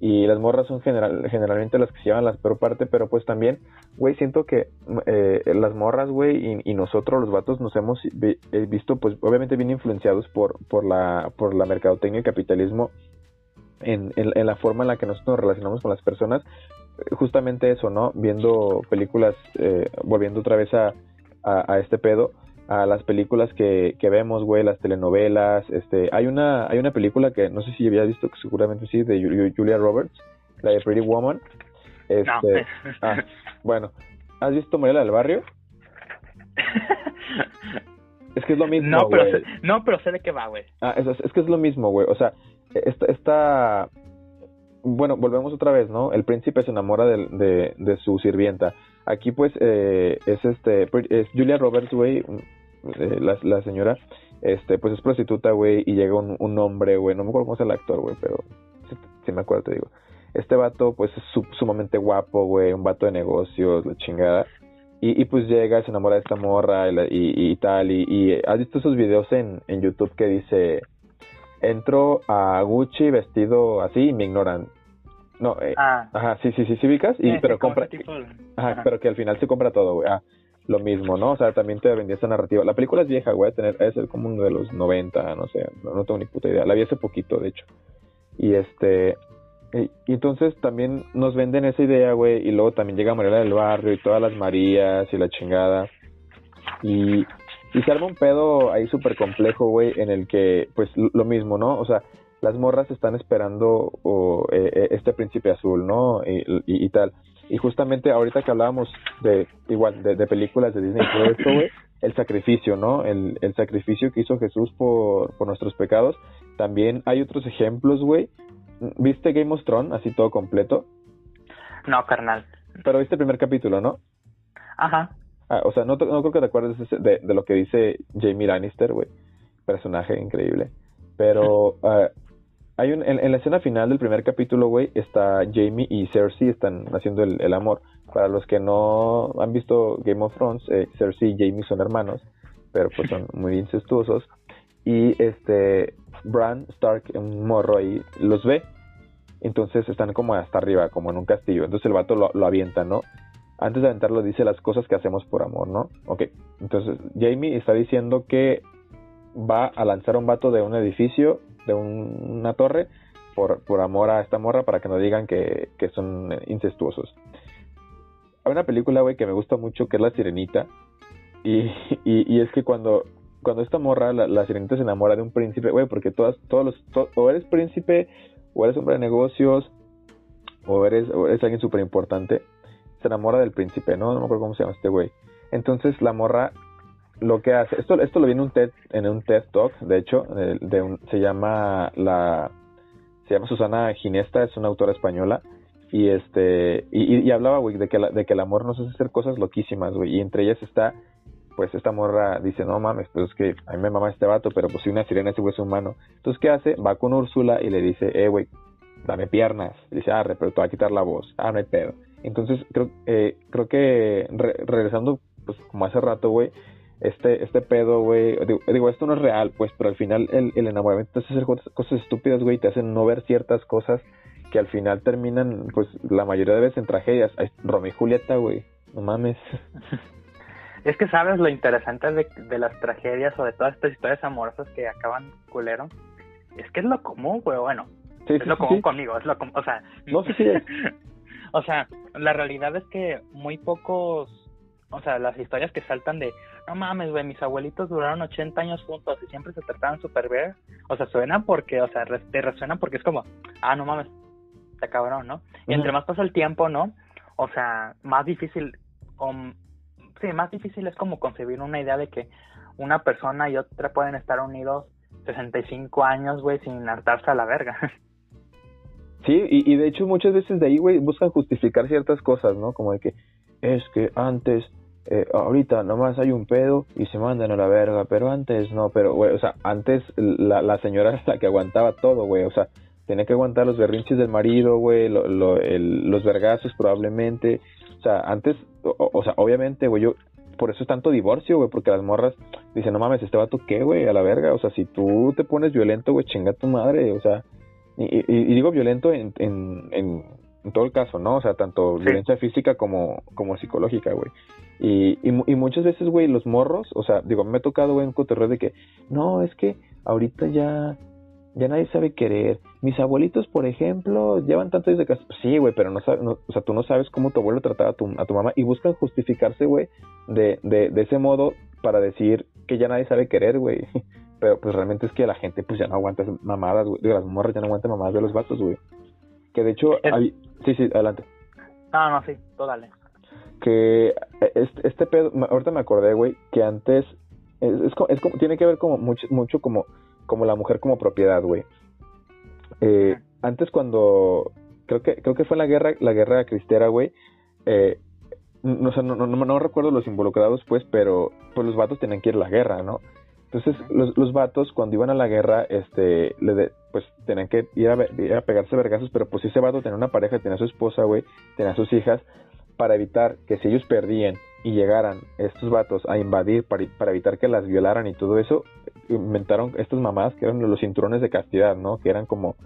y las morras son general, generalmente las que se llevan la peor parte, pero pues también, güey, siento que eh, las morras, güey, y, y, nosotros los vatos nos hemos eh, visto, pues, obviamente bien influenciados por, por, la, por la mercadotecnia y capitalismo en, en, la forma en la que nosotros nos relacionamos con las personas, justamente eso, ¿no? Viendo películas, eh, volviendo otra vez a, a, este pedo, a las películas que, que vemos, güey, las telenovelas, este, hay una, hay una película que no sé si habías visto, que seguramente sí, de Julia Roberts, la de Pretty Woman. Este, ah, bueno, ¿has visto Mariela del Barrio? es que es lo mismo, no, pero sé, no, pero sé de qué va, güey. Ah, es, es, que es lo mismo, güey. O sea, esta, esta bueno, volvemos otra vez, ¿no? El príncipe se enamora de, de, su sirvienta. Aquí, pues, eh, es este, es Julia Roberts, güey, eh, la, la, señora, este, pues es prostituta, güey, y llega un, un hombre, güey, no me acuerdo cómo es el actor, güey, pero si, me acuerdo, te digo. Este vato, pues, es sumamente guapo, güey, un vato de negocios, la chingada. Y, y pues llega, se enamora de esta morra y, y, y tal, y, y, has visto esos videos en, en YouTube que dice entro a Gucci vestido así y me ignoran. No, eh, ah. ajá, sí, sí, sí, cívicas, y, pero compra, ajá, pero que al final se compra todo, güey, ah, lo mismo, ¿no? O sea, también te vendía esa narrativa. La película es vieja, güey, a tener, es como uno de los 90, no sé, no, tengo ni puta idea, la vi hace poquito, de hecho. Y este, y, entonces también nos venden esa idea, güey, y luego también llega Mariela del Barrio y todas las Marías y la chingada. Y, y se arma un pedo ahí súper complejo, güey, en el que, pues, lo mismo, ¿no? O sea, las morras están esperando o, eh, eh, este príncipe azul, ¿no? Y, y, tal. Y justamente ahorita que hablábamos de, igual, de, películas de Disney y todo esto, güey, el sacrificio, ¿no? El, el sacrificio que hizo Jesús por, por nuestros pecados. También hay otros ejemplos, güey. ¿Viste Game of Thrones así todo completo? No, carnal. Pero viste el primer capítulo, ¿no? Ajá. Ah, o sea, no, no creo que te acuerdes de, de lo que dice Jamie Lannister, güey. Personaje increíble. Pero uh, hay un, en, la escena final del primer capítulo, güey, está Jamie y Cersei están haciendo el, amor. Para los que no han visto Game of Thrones, eh, Cersei y Jamie son hermanos, pero pues son muy incestuosos. Y este Bran Stark, un morro ahí, los ve. Entonces están como hasta arriba, como en un castillo. Entonces el vato lo, lo avienta, ¿no? Antes de aventarlo dice las cosas que hacemos por amor, ¿no? Ok, entonces Jamie está diciendo que va a lanzar un vato de un edificio, de una torre, por, por, amor a esta morra para que no digan que, que son incestuosos. Hay una película, güey, que me gusta mucho que es La Sirenita. Y, y, es que cuando, cuando esta morra, la, sirenita se enamora de un príncipe, güey, porque todas, todos los, o eres príncipe, o eres hombre de negocios, o eres, o alguien súper importante, se enamora del príncipe, ¿no? No me acuerdo cómo se llama este güey. Entonces la morra lo que hace, esto, esto lo vi en un TED, en un TED Talk, de hecho, de, se llama la, se llama Susana Ginesta, es una autora española, y este, y, hablaba, güey, de que, de que el amor nos hace hacer cosas loquísimas, güey, y entre ellas está, pues esta morra dice, no mames, pues es que a mí me mama este vato, pero pues si una sirena ese güey es humano. Entonces, ¿qué hace? Va con Úrsula y le dice, eh, güey, dame piernas. Y dice, ah, pero te va a quitar la voz. Ah, no hay pedo. Entonces, creo, eh, creo que regresando, pues como hace rato, güey, este, este pedo, güey, digo, esto no es real, pues, pero al final el, el enamoramiento te hace hacer cosas, estúpidas, güey, te hacen no ver ciertas cosas que al final terminan, pues, la mayoría de veces en tragedias. Romeo y Julieta, güey, no mames. Es que sabes lo interesante de, de las tragedias o de todas estas historias amorosas que acaban culero. Es que es lo común, güey, bueno, es lo común conmigo, es lo común, o sea... No, sí, sí. o sea, la realidad es que muy pocos o sea, las historias que saltan de, no mames, güey, mis abuelitos duraron 80 años juntos y siempre se trataban súper bien. O sea, suena porque, o sea, te resuena porque es como, ah, no mames, te cabrón, ¿no? Y entre más pasa el tiempo, ¿no? O sea, más difícil, o, sí, más difícil es como concebir una idea de que una persona y otra pueden estar unidos 65 años, güey, sin hartarse a la verga. Sí, y, y de hecho muchas veces de ahí, güey, buscan justificar ciertas cosas, ¿no? Como de que es que antes eh, ahorita nomás hay un pedo y se mandan a la verga, pero antes no, pero, güey, o sea, antes la, la señora era la que aguantaba todo, güey, o sea, tenía que aguantar los berrinches del marido, güey, lo, los vergazos probablemente, o sea, antes, o, sea, obviamente, güey, yo, por eso es tanto divorcio, güey, porque las morras dicen, no mames, este vato qué, güey, a la verga, o sea, si tú te pones violento, güey, chinga tu madre, o sea, y, y, digo violento en, en, en, todo el caso, ¿no? O sea, tanto violencia física como, como psicológica, güey. Y, y, muchas veces, güey, los morros, o sea, digo, me ha tocado, güey, un cotorreo de que, no, es que ahorita ya, ya nadie sabe querer. Mis abuelitos, por ejemplo, llevan tanto de casa. Sí, güey, pero no, no, o sea, tú no sabes cómo tu abuelo trataba a tu, a tu mamá y buscan justificarse, güey, de, de, de ese modo para decir que ya nadie sabe querer, güey. Pero pues realmente es que la gente pues ya no aguanta mamadas, güey. Digo, las morras ya no aguantan mamadas de los vatos, güey. Que de hecho, sí, sí, adelante. No, no, sí, tú dale que este, este pedo, ahorita me acordé, güey, que antes es, es, como, tiene que ver como mucho, mucho como, como la mujer como propiedad, güey. Eh, antes cuando creo que creo que fue la guerra la guerra cristera, güey. Eh, no, no, no, no, recuerdo los involucrados, pues, pero pues los vatos tenían que ir a la guerra, ¿no? Entonces, los, los vatos, cuando iban a la guerra, este, le pues, tenían que ir a, ir a pegarse vergazos, pero pues ese vato tenía una pareja, tenía su esposa, güey, tenía sus hijas, para evitar que si ellos perdían y llegaran estos vatos a invadir para, para, evitar que las violaran y todo eso, inventaron estas mamás que eran los cinturones de castidad, ¿no? Que eran como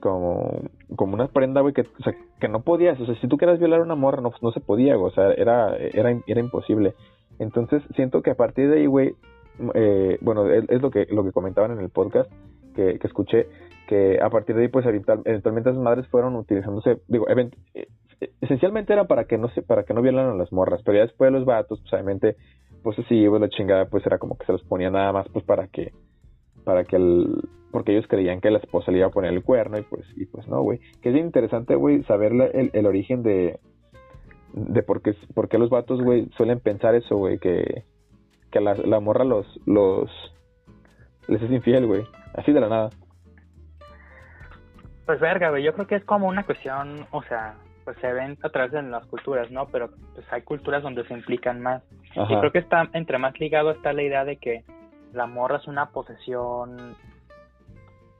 como como una prenda, güey, que, o sea, que no podías, o sea, si tú querías violar a una morra, no, no se podía, o sea, era, era, era imposible. Entonces, siento que a partir de ahí, güey, eh, bueno, es, lo que lo que comentaban en el podcast que, que escuché, que a partir de ahí, pues, eventualmente las madres fueron utilizándose, digo, event, esencialmente era para que no se, para que no vieran a las morras, pero ya después de los vatos, pues obviamente, pues así, pues la chingada, pues era como que se los ponía nada más, pues para que, para que el, porque ellos creían que la esposa le iba a poner el cuerno y pues, y pues no, güey. Que es interesante, güey, saber el, el origen de, de por qué, por qué los vatos, güey, suelen pensar eso, güey, que, que la, la morra los, los, les es infiel, güey, así de la nada. Pues verga, güey, yo creo que es como una cuestión, o sea, pues se ven a través de las culturas, ¿no? Pero pues hay culturas donde se implican más. Y creo que está, entre más ligado está la idea de que la morra es una posesión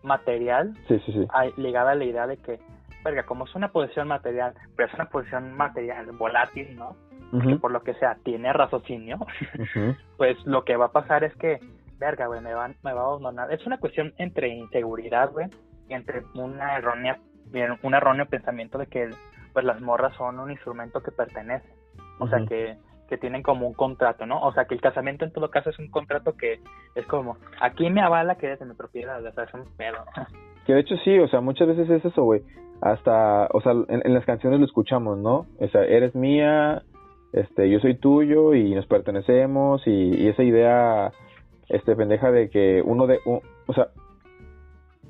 material Sí, sí, sí. ligada a la idea de que, verga, como es una posición material, pero es una posición material volátil, ¿no? Que por lo que sea tiene raciocinio, pues lo que va a pasar es que, verga, güey, me, van, me va a abandonar. Es una cuestión entre inseguridad, güey, y entre una errónea, un erróneo pensamiento de que, pues las morras son un instrumento que pertenece. O sea, que, que tienen como un contrato, ¿no? O sea, que el casamiento en todo caso es un contrato que es como, aquí me avala que eres de mi propiedad, o sea, es un pedo. Que de hecho sí, o sea, muchas veces es eso, güey. Hasta, o sea, en, en las canciones lo escuchamos, ¿no? O sea, eres mía, este, yo soy tuyo y nos pertenecemos y, y esa idea, este, pendeja de que uno de, u- o sea,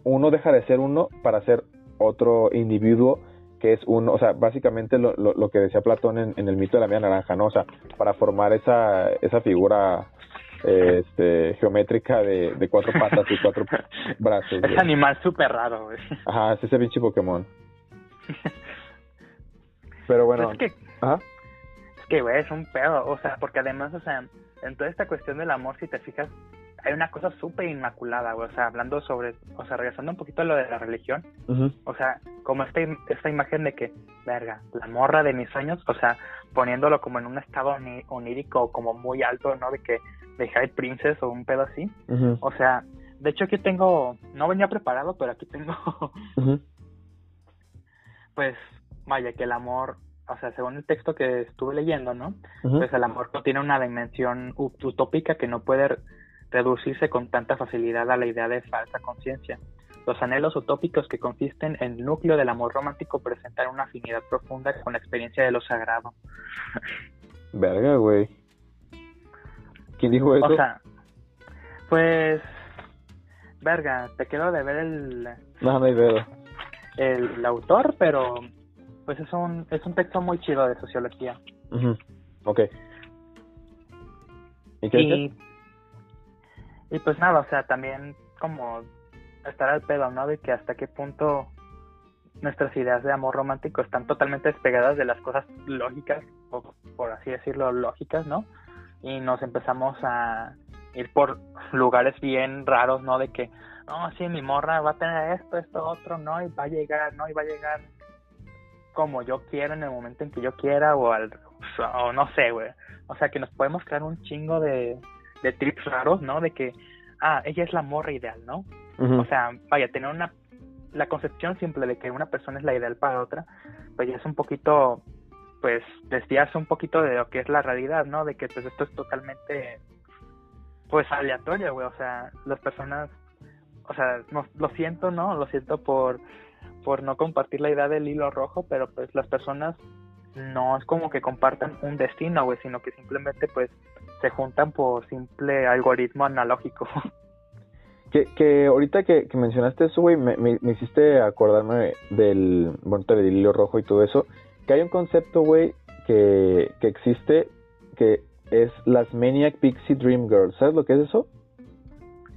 uno deja de ser uno para ser otro individuo que es uno, o sea, básicamente lo, lo, lo que decía Platón en, en el mito de la media naranja, ¿no? O sea, para formar esa, esa figura eh, este, geométrica de, de cuatro patas y cuatro brazos. Es animal súper raro, güey. Ajá, es ese pinche Pokémon. Pero bueno, Es que ajá. Es que, güey, es un pedo, o sea, porque además, o sea, en toda esta cuestión del amor, si te fijas, hay una cosa súper inmaculada, güey, o sea, hablando sobre, o sea, regresando un poquito a lo de la religión, o sea, como esta, esta imagen de que, verga, la morra de mis sueños, o sea, poniéndolo como en un estado onírico, como muy alto, ¿no? De que, de High Princess o un pedo así, o sea, de hecho aquí tengo, no venía preparado, pero aquí tengo, pues, vaya, que el amor, o sea, según el texto que estuve leyendo, ¿no? pues el amor tiene una dimensión ut- utópica que no puede reducirse con tanta facilidad a la idea de falsa conciencia. Los anhelos utópicos que consisten en el núcleo del amor romántico presentan una afinidad profunda con la experiencia de lo sagrado. Verga, güey. ¿Quién dijo eso? O sea, pues, verga, te quedo de ver el, no, no hay el autor, pero pues es un, es un texto muy chido de sociología. Ujú, Ok. ¿Y qué y? Y pues nada, o sea, también como estar al pedo, ¿no? De que hasta qué punto nuestras ideas de amor romántico están totalmente despegadas de las cosas lógicas, o por así decirlo, lógicas, ¿no? Y nos empezamos a ir por lugares bien raros, ¿no? De que, no, sí, mi morra va a tener esto, esto, otro, ¿no? Y va a llegar, ¿no? Y va a llegar como yo quiera, en el momento en que yo quiera, o, al, o no sé, güey. O sea, que nos podemos crear un chingo de, de trips raros, ¿no? De que, ah, ella es la morra ideal, ¿no? O sea, vaya, tener una la concepción simple de que una persona es la ideal para otra, pues ya es un poquito, pues desviarse un poquito de lo que es la realidad, ¿no? De que pues esto es totalmente, pues aleatorio, güey, o sea, las personas, o sea, no, lo siento, ¿no? Lo siento por, por no compartir la idea del hilo rojo, pero pues las personas no es como que compartan un destino, güey, sino que simplemente pues se juntan por simple algoritmo analógico. Que, que ahorita que, que mencionaste eso, güey, me, me, me hiciste acordarme del, bueno, del hilo rojo y todo eso, que hay un concepto, güey, que, que existe, que es las Maniac Pixie Dream Girls. ¿Sabes lo que es eso?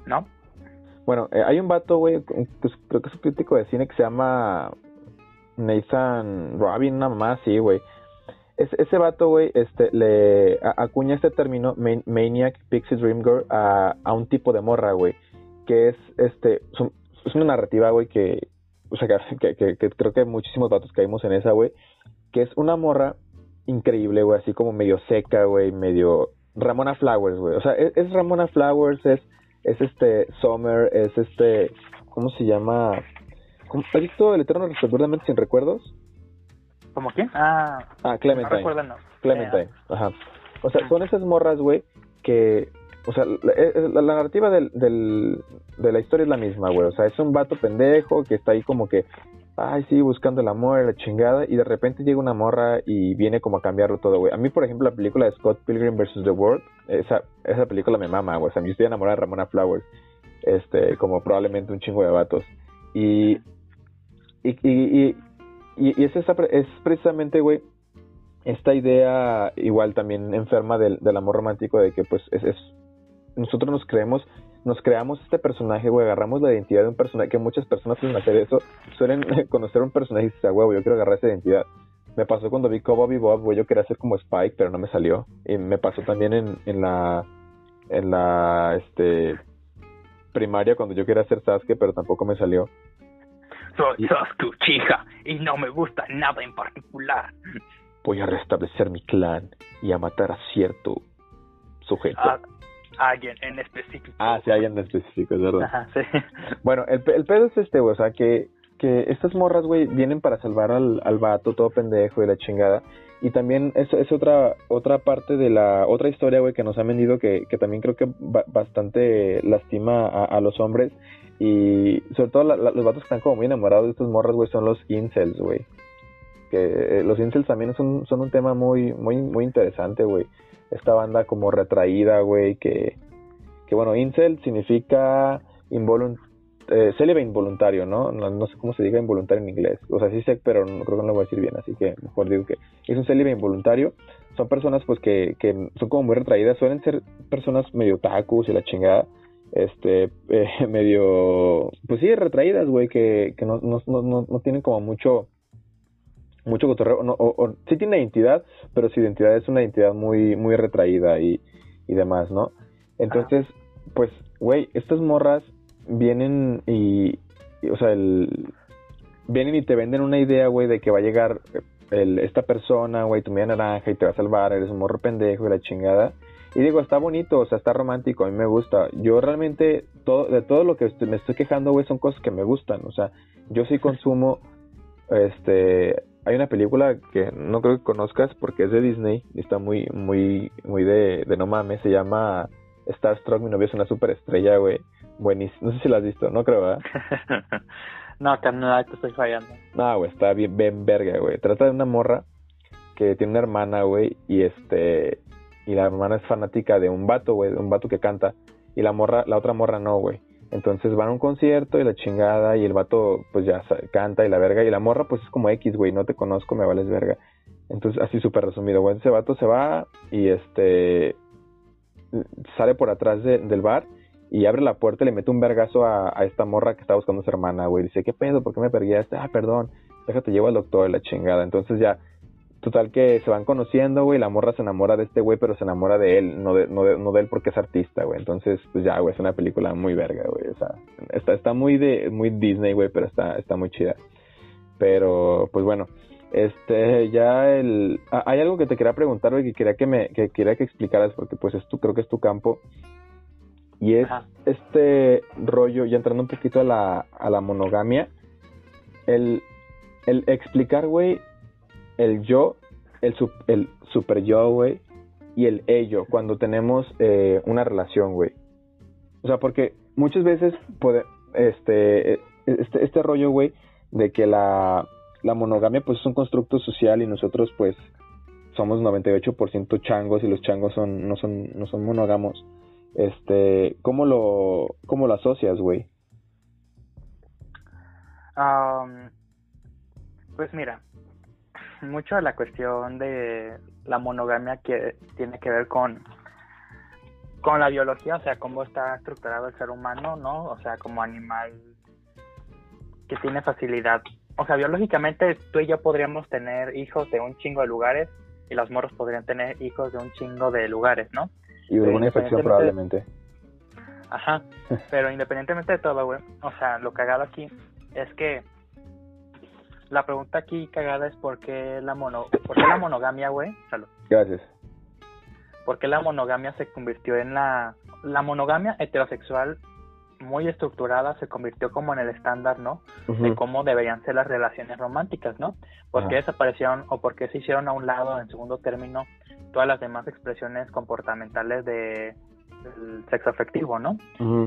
¿No? Bueno, eh, hay un vato, güey, pues, creo que es un crítico de cine que se llama Nathan Robin, una mamá así, güey. Es, ese vato, güey, este, le acuña este término man- Maniac Pixie Dream Girl a, a un tipo de morra, güey, que es, este, es una narrativa, güey, que, o sea, que, que, que creo que muchísimos vatos caímos en esa, güey, que es una morra increíble, güey, así como medio seca, güey, medio Ramona Flowers, güey. O sea, es, es Ramona Flowers, es, es este Summer, es este, ¿cómo se llama? ¿Cómo- ¿Has visto El Eterno Resplandor de Mentes sin Recuerdos? ¿Como quién? Ah, Ah, no Clementine. recuerdo, no. Clementine, Eh, ajá. O sea, son esas morras, güey, que, o sea, la, eh, la- la narrativa del, del, de la historia es la misma, güey. O sea, es un vato pendejo que está ahí como que, ay, sí, buscando el amor, la chingada, y de repente llega una morra y viene como a cambiarlo todo, güey. A mí, por ejemplo, la película de Scott Pilgrim vs. The World, esa, esa película me mama, güey. O sea, yo estoy enamorada de Ramona Flowers, este, como probablemente un chingo de vatos. Y, y, y, y, y- y es, esa, es precisamente, güey, esta idea igual también enferma del, del amor romántico de que pues es, nosotros nos creemos nos creamos este personaje güey agarramos la identidad de un personaje que muchas personas suelen hacer eso suelen conocer un personaje y dices huevo yo quiero agarrar esa identidad me pasó cuando vi Cowboy Bob güey yo quería ser como Spike pero no me salió y me pasó también en, en la en la este primaria cuando yo quería hacer Sasuke, pero tampoco me salió. Soy Sasuke Uchiha y no me gusta nada en particular. Voy a restablecer mi clan y a matar a cierto sujeto. A alguien en específico. Ah, sí, alguien en específico, es verdad. Ajá, sí. Bueno, el, el pedo es este, güey, o sea, que, que estas morras, güey, vienen para salvar al, al vato todo pendejo y la chingada. Y también es, es otra otra parte de la otra historia, güey, que nos han vendido que, que también creo que ba- bastante lastima a, a los hombres. Y sobre todo la- los vatos que están como muy enamorados de estas morras, güey, son los incels, güey. Que eh, los incels también son, son un tema muy, muy, muy interesante, güey. Esta banda como retraída, güey, que, que bueno, incel significa involunt eh, célibe involuntario, ¿no? ¿no? no sé cómo se diga involuntario en inglés. O sea, sí sé, pero no, creo que no lo voy a decir bien, así que mejor digo que es un célibe involuntario. Son personas pues que, que son como muy retraídas, suelen ser personas medio tacos y la chingada, este, eh, medio, pues sí, retraídas, güey, que, que no, no, no, no, tienen como mucho, mucho cotorreo, no, o, o- sí tiene identidad, pero su identidad es una identidad muy, muy retraída y, y demás, ¿no? Entonces, pues, güey, estas morras vienen y, y, o sea, el, vienen y te venden una idea, güey, de que va a llegar el, esta persona, güey, tu media naranja y te va a salvar, eres un morro pendejo y la chingada. Y digo, está bonito, o sea, está romántico, a mí me gusta. Yo realmente, todo, de todo lo que estoy- me estoy quejando, güey, son cosas que me gustan. O sea, yo sí consumo, este, hay una película que no creo que conozcas porque es de Disney y está muy, muy, muy de, de no mames, se llama Starstruck, mi novia es una superestrella, güey. Buenísimo, no sé si la has visto, no creo, ¿verdad? no, carnal, te estoy fallando. No, güey, está bien, bien verga, güey. Trata de una morra que tiene una hermana, güey, y este, y la hermana es fanática de un vato, güey, de un vato que canta, y la morra, la otra morra no, güey. Entonces van a un concierto y la chingada, y el vato, pues ya canta y la verga, y la morra, pues es como X, güey, no te conozco, me vales verga. Entonces, así súper resumido, güey, ese vato se va y este, sale por atrás de- del bar y abre la puerta y le mete un vergazo a, a esta morra que está buscando a su hermana, güey. Dice, ¿qué pedo? ¿Por qué me perguiaste? Ah, perdón, déjate llevo al doctor y la chingada. Entonces ya, total que se van conociendo, güey. La morra se enamora de este güey, pero se enamora de él, no de, no de, no de él porque es artista, güey. Entonces, pues ya, güey, es una película muy verga, güey. O sea, está, está muy de, muy Disney, güey, pero está, está muy chida. Pero, pues bueno, este, ya el, hay algo que te quería preguntar, güey, que quería que me, que quería que explicaras, porque pues es tu, creo que es tu campo. Y es Ajá. este rollo, ya entrando un poquito a la, a la monogamia, el, el explicar, güey, el yo, el, sup- el super yo, güey, y el ello, cuando tenemos eh, una relación, güey. O sea, porque muchas veces, este, este, este rollo, güey, de que la, la monogamia, pues, es un constructo social y nosotros, pues, somos 98% changos y los changos son, no son, no son monógamos. Este, ¿cómo lo, cómo lo asocias, güey? Pues mira, mucho de la cuestión de la monogamia que tiene que ver con con la biología, o sea, cómo está estructurado el ser humano, ¿no? O sea, como animal que tiene facilidad. O sea, biológicamente tú y yo podríamos tener hijos de un chingo de lugares y los morros podrían tener hijos de un chingo de lugares, ¿no? Y alguna infección independientemente- probablemente. Ajá, pero independientemente de todo, güey, o sea, lo cagado aquí es que la pregunta aquí cagada es por qué la mono, por qué la monogamia, güey, salud, Gracias. por qué la monogamia se convirtió en la la monogamia heterosexual muy estructurada se convirtió como en el estándar, ¿no? De cómo deberían ser las relaciones románticas, ¿no? ¿Por qué Ajá. desaparecieron o por qué se hicieron a un lado en segundo término todas las demás expresiones comportamentales de del sexo afectivo, ¿no?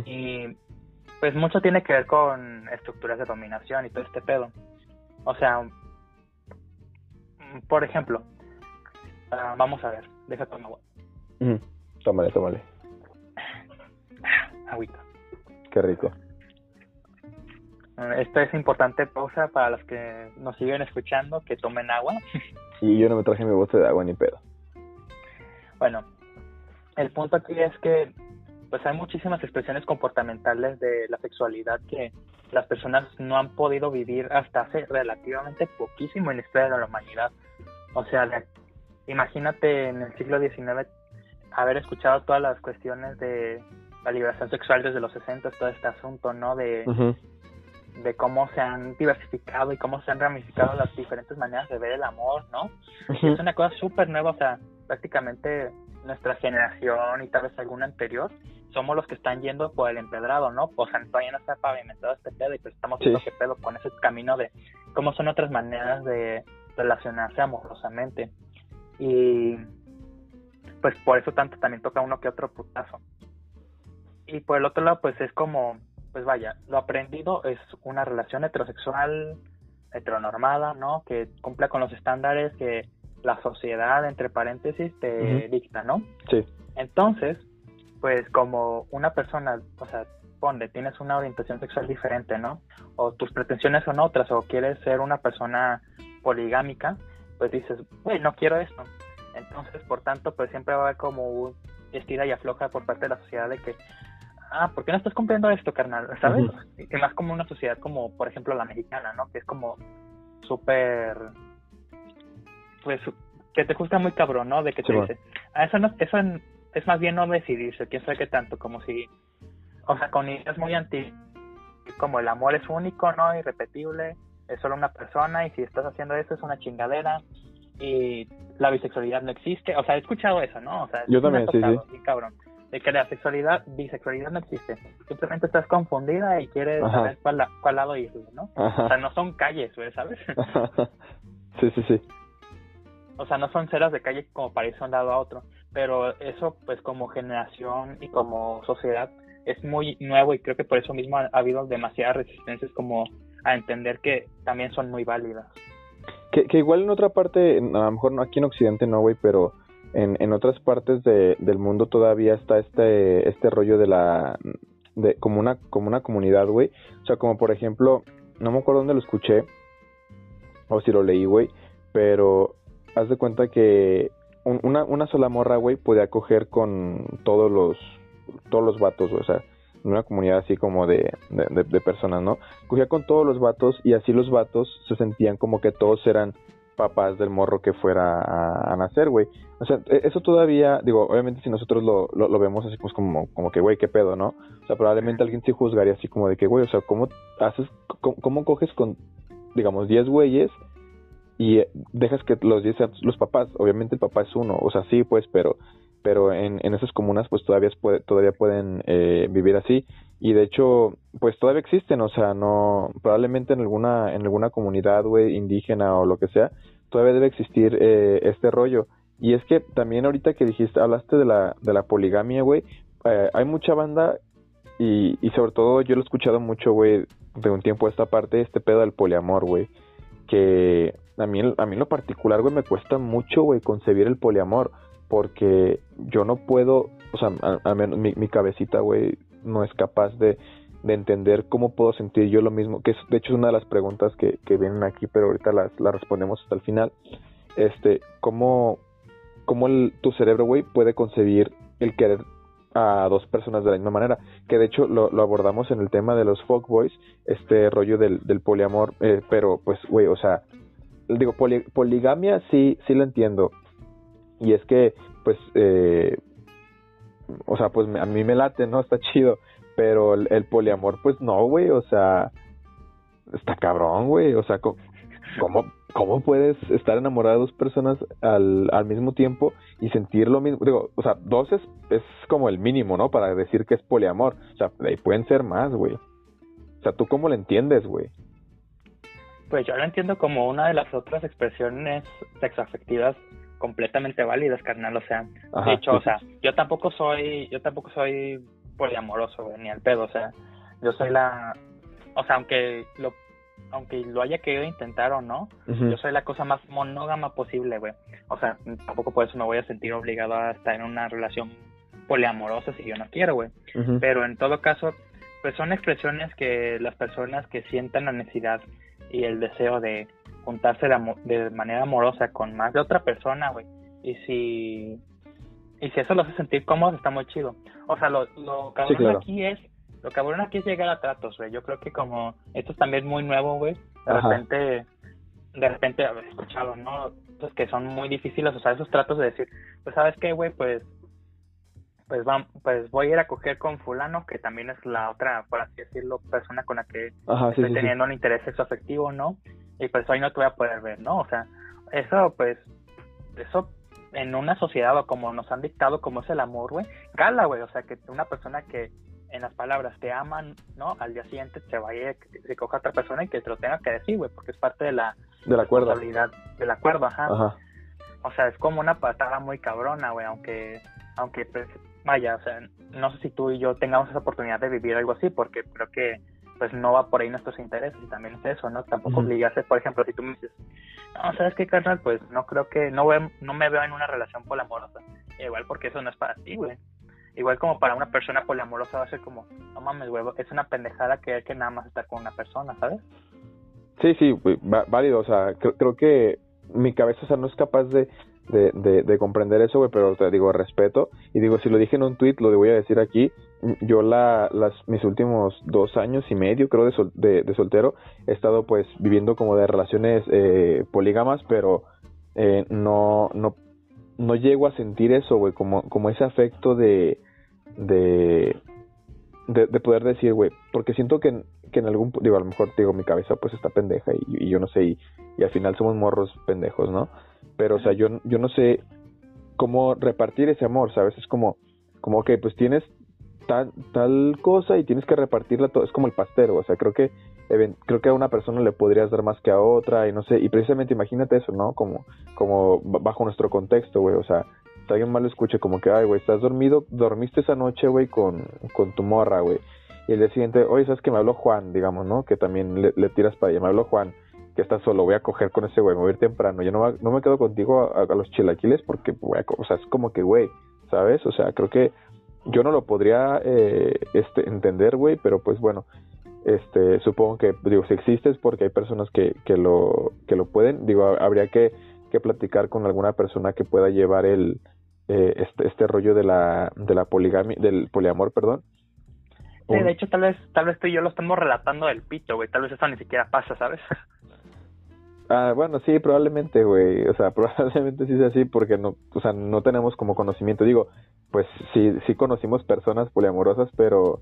Y pues mucho tiene que ver con estructuras de dominación y todo este pedo. O sea, mm, por ejemplo, ah, vamos a ver, deja tomar agua. Ujú. Tómale, tómale. agüita. Qué rico. Eh, Esta es importante pausa para los que nos siguen escuchando, que tomen agua. Y yo no me traje mi bote de agua ni pedo. Bueno, el punto aquí es que pues hay muchísimas expresiones comportamentales de la sexualidad que las personas no han podido vivir hasta hace relativamente poquísimo en la historia de la humanidad. O sea, de- imagínate en el siglo XIX haber escuchado todas las cuestiones de la liberación sexual desde los 60, todo este asunto, ¿no? De, de cómo se han diversificado y cómo se han ramificado las diferentes maneras de ver el amor, ¿no? Es una cosa súper nueva, o sea, prácticamente nuestra generación y tal vez alguna anterior, somos los que están yendo por el empedrado, ¿no? O sea, todavía no está pavimentado este pedo y pues estamos viendo qué pedo con ese camino de cómo son otras maneras de relacionarse amorosamente. Y pues por eso tanto también toca uno que otro putazo. Y por el otro lado, pues es como, pues vaya, lo aprendido es una relación heterosexual, heteronormada, ¿no? Que cumpla con los estándares que la sociedad, entre paréntesis, te dicta, ¿no? Sí. Entonces, pues como una persona, o sea, ponle, tienes una orientación sexual diferente, ¿no? O tus pretensiones son otras, o quieres ser una persona poligámica, pues dices, güey, no quiero esto. Entonces, por tanto, pues siempre va a haber como un estira y afloja por parte de la sociedad de que, ah, ¿por qué no estás cumpliendo esto, carnal? ¿Sabes? Y más como una sociedad como, por ejemplo, la mexicana, ¿no? Que es como súper, pues, que te gusta muy cabrón, ¿no? De que te dice, ah, eso, no, eso es más bien no decidirse, quién sabe qué tanto, como si, o sea, con ideas muy antiguas, como el amor es único, ¿no? Irrepetible, es solo una persona y si estás haciendo eso es una chingadera y la bisexualidad no existe, o sea, he escuchado eso, ¿no? O sea, yo también, sí, sí. cabrón, de que la sexualidad, bisexualidad no existe, simplemente estás confundida y quieres saber cuál, cuál lado ir, ¿no? O sea, no son calles, ¿sabes? sí, sí, sí. O sea, no son ceras de calle como para irse un lado a otro, pero eso pues como generación y como sociedad es muy nuevo y creo que por eso mismo ha, habido demasiadas resistencias como a entender que también son muy válidas. Que, que igual en otra parte, a lo mejor no aquí en Occidente no, güey, pero en, en otras partes de, del mundo todavía está este, este rollo de la, de, como una, como una comunidad, güey. O sea, como por ejemplo, no me acuerdo dónde lo escuché, o si lo leí, güey, pero haz de cuenta que una, una sola morra, güey, podía coger con todos los, todos los vatos, o sea, en una comunidad así como de, de, personas, ¿no? Cogía con todos los vatos y así los vatos se sentían como que todos eran papás del morro que fuera a, nacer, güey. O sea, e, eso todavía, digo, obviamente si nosotros lo, lo, vemos así pues como, como que, güey, qué pedo, ¿no? O sea, probablemente alguien sí juzgaría así como de que, güey, o sea, ¿cómo haces, cómo, coges con, digamos, 10 güeyes y eh, dejas que los 10 sean los papás? Obviamente el papá es uno, o sea, sí, pues, pero pero en, en esas comunas pues todavía, todavía pueden eh, vivir así y de hecho pues todavía existen o sea no probablemente en alguna en alguna comunidad güey indígena o lo que sea todavía debe existir eh, este rollo y es que también ahorita que dijiste hablaste de la de la poligamia güey eh, hay mucha banda y, y sobre todo yo lo he escuchado mucho güey de un tiempo a esta parte este pedo del poliamor güey que a mí a mí en lo particular güey me cuesta mucho güey concebir el poliamor porque yo no puedo, o sea, al menos mi, mi cabecita, güey, no es capaz de, de, entender cómo puedo sentir yo lo mismo, que es, de hecho es una de las preguntas que, que vienen aquí, pero ahorita las, respondemos hasta el final. Este, cómo, cómo el, tu cerebro, güey, puede concebir el querer a dos personas de la misma manera, que de hecho lo, lo abordamos en el tema de los boys este rollo del, del poliamor, eh, pero pues, güey, o sea, digo, poligamia sí, sí lo entiendo, y es que, pues, eh, o sea, pues a mí me late, ¿no? Está chido. Pero el, poliamor, pues no, güey. O sea, está cabrón, güey. O sea, ¿cómo, ¿cómo puedes estar enamorado de dos personas al, al mismo tiempo y sentir lo mismo? Digo, o sea, dos es, es como el mínimo, ¿no? Para decir que es poliamor. O sea, ahí pueden ser más, güey. O sea, ¿tú cómo lo entiendes, güey? Pues yo lo entiendo como una de las otras expresiones sexoafectivas completamente válidas, carnal, o sea, de hecho, o sea, yo tampoco soy, yo tampoco soy poliamoroso, ni al pedo, o sea, yo soy la, o sea, aunque lo, aunque lo haya querido intentar o no, yo soy la cosa más monógama posible, güey, o sea, tampoco por eso me voy a sentir obligado a estar en una relación poliamorosa si yo no quiero, güey, pero en todo caso, pues son expresiones que las personas que sientan la necesidad y el deseo de juntarse de, manera amorosa con más de otra persona, güey. Y si y si eso lo hace sentir cómodo, está muy chido. O sea, lo, lo cabrón aquí es lo cabrón aquí es llegar a tratos, güey. Yo creo que como esto es también muy nuevo, güey. De repente de repente haber escuchado, ¿no? Pues que son muy difíciles, o sea, esos tratos de decir, pues sabes qué, güey, pues pues, va, pues voy a ir a coger con fulano, que también es la otra, por así decirlo, persona con la que estoy teniendo un interés sexo afectivo, ¿no? Y pues hoy no te voy a poder ver, ¿no? O sea, eso, pues, eso en una sociedad o como nos han dictado como es el amor, güey, cala, güey, o sea, que una persona que en las palabras te aman, ¿no? Al día siguiente te vaya, se coja a otra persona y que te lo tenga que decir, güey, porque es parte de la del acuerdo. Del acuerdo, ajá. O sea, es como una patada muy cabrona, güey, aunque, aunque, pues, vaya, o sea, no sé si tú y yo tengamos esa oportunidad de vivir algo así, porque creo que, pues, no va por ahí nuestros intereses y también es eso, ¿no? Tampoco obligarse, por ejemplo, si tú me dices, no, ¿sabes qué, carnal? Pues no creo que, no, no me veo en una relación poliamorosa. Igual porque eso no es para ti, güey. Igual como para una persona poliamorosa va a ser como, no mames, güey, es una pendejada que que nada más estar con una persona, ¿sabes? Sí, sí, válido, o sea, creo, que mi cabeza, o sea, no es capaz de, de, de, comprender eso, güey, pero te digo, respeto. Y digo, si lo dije en un tweet, lo voy a decir aquí. Yo la, las, mis últimos dos años y medio, creo, de, de, soltero, he estado pues viviendo como de relaciones eh, polígamas, pero eh, no, no, no llego a sentir eso, güey, como, como ese afecto de, de, de, poder decir, güey, porque siento que, que en algún, digo, a lo mejor, digo, mi cabeza pues está pendeja y, yo no sé, y, y, al final somos morros pendejos, ¿no? Pero, o sea, yo, yo no sé cómo repartir ese amor, ¿sabes? Es como, como que pues tienes tal, tal cosa y tienes que repartirla todo, es como el pastero, o sea, creo que creo que a una persona le podrías dar más que a otra y no sé, y precisamente imagínate eso, ¿no? Como, como bajo nuestro contexto, güey, o sea, si alguien mal lo escuche como que, ay, güey, estás dormido, dormiste esa noche, güey, con, con tu morra, güey, y el día siguiente, oye, ¿sabes que me habló Juan, digamos, ¿no? Que también le, tiras para allá, me habló Juan, que estás solo, voy a coger con ese güey, me voy a ir temprano, yo no, no me quedo contigo a, los chilaquiles porque, o sea, es como que, güey, ¿sabes? O sea, creo que yo no lo podría eh, este, entender, güey, pero pues bueno, este supongo que digo si existe es porque hay personas que, que lo que lo pueden digo habría que, que platicar con alguna persona que pueda llevar el eh, este, este rollo de la de la poligamia del poliamor perdón sí, de hecho tal vez tal vez tú y yo lo estamos relatando del pito güey tal vez eso ni siquiera pasa sabes Ah, bueno, sí, probablemente, güey. O sea, probablemente sí sea así porque no, o sea, no tenemos como conocimiento. Digo, pues sí, sí conocimos personas poliamorosas, pero,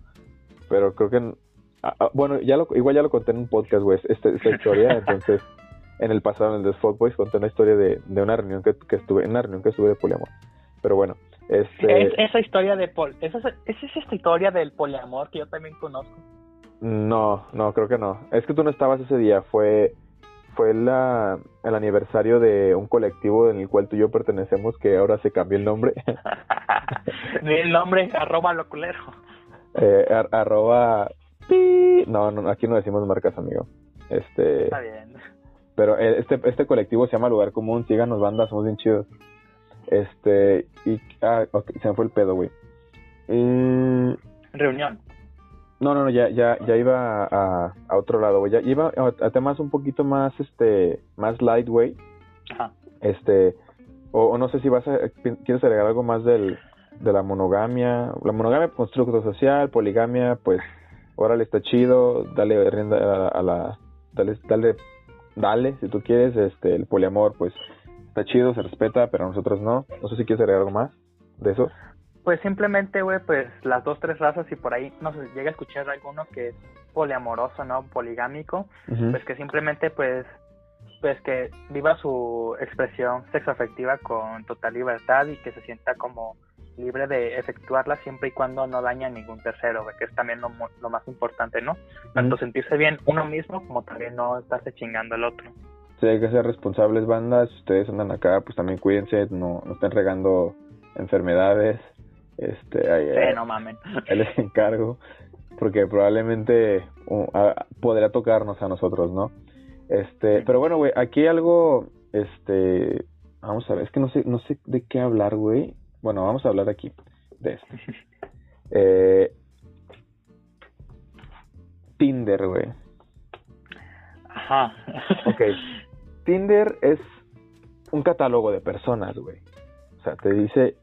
pero creo que Ah, ah, bueno, ya lo, igual ya lo conté en un podcast, güey, esta, esta historia, entonces, en el pasado, en el de Boys, conté una historia de, de una reunión que, que, estuve, en una reunión que estuve de poliamor. Pero bueno, este... ¿Es esa historia de pol ¿Es, esa, ¿Es esa historia del poliamor que yo también conozco? No, no, creo que no. Es que tú no estabas ese día, fue fue la, el aniversario de un colectivo en el cual tú y yo pertenecemos, que ahora se cambió el nombre. el nombre, arroba loculero. Eh, arroba no, no, aquí no decimos marcas, amigo. Este. Está bien. Pero eh, este, este colectivo se llama Lugar Común. Síganos, banda, somos bien chidos. Este. Y. Ah, se me fue el pedo, güey. Reunión. No, no, no, ya, ya, ya iba a, a otro lado, güey. Ya iba a, temas un poquito más, este, más light, güey. Ajá. Este, o, no sé si vas a, quieres agregar algo más del, de la monogamia. La monogamia, constructo social, poligamia, pues órale, está chido, dale rienda a, la, dale, dale, dale, si tú quieres, este, el poliamor, pues, está chido, se respeta, pero nosotros no. No sé si quieres agregar algo más de eso. Pues simplemente, güey, pues las dos, tres razas y por ahí, no sé, llega a escuchar alguno que es poliamoroso, ¿no? Poligámico, pues que simplemente, pues, pues que viva su expresión sexoafectiva con total libertad y que se sienta como libre de efectuarla siempre y cuando no daña a ningún tercero, que es también lo, más importante, ¿no? Tanto sentirse bien uno mismo como también no estarse chingando al otro. Sí, hay que ser responsables, bandas. Si ustedes andan acá, pues también cuídense, no, no estén regando enfermedades. Este, ahí, sí, no mamen. Ahí les encargo, porque probablemente uh, podría tocarnos a nosotros, ¿no? Este, pero bueno, güey, aquí algo, este, vamos a ver, es que no sé, no sé de qué hablar, güey. Bueno, vamos a hablar aquí de esto. Eh, Tinder, güey. Ajá. ok. Tinder es un catálogo de personas, güey. O sea, te dice...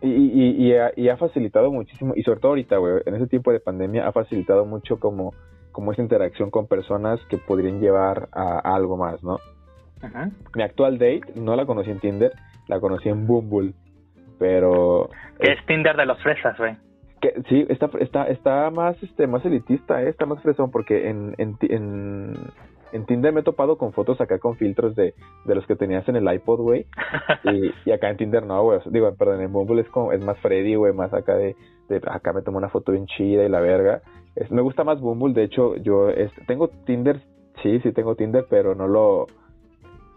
Y, y, y, ha, y, ha, facilitado muchísimo, y sobre todo ahorita, güey, en ese tiempo de pandemia, ha facilitado mucho como, como esa interacción con personas que podrían llevar a, algo más, ¿no? Ajá. Mi actual date no la conocí en Tinder, la conocí en Bumble pero... Que es Tinder de los fresas, güey. Que, sí, está, está, está más, este, más elitista, ¿eh? está más fresón, porque en, en, en, en Tinder me he topado con fotos acá con filtros de, de los que tenías en el iPod, güey. Y, y acá en Tinder no, güey. Digo, perdón, en Bumble es como, es más Freddy, güey, más acá de, de, acá me tomo una foto bien chida y la verga. Es, me gusta más Bumble, de hecho, yo este, tengo Tinder, sí, sí tengo Tinder, pero no lo,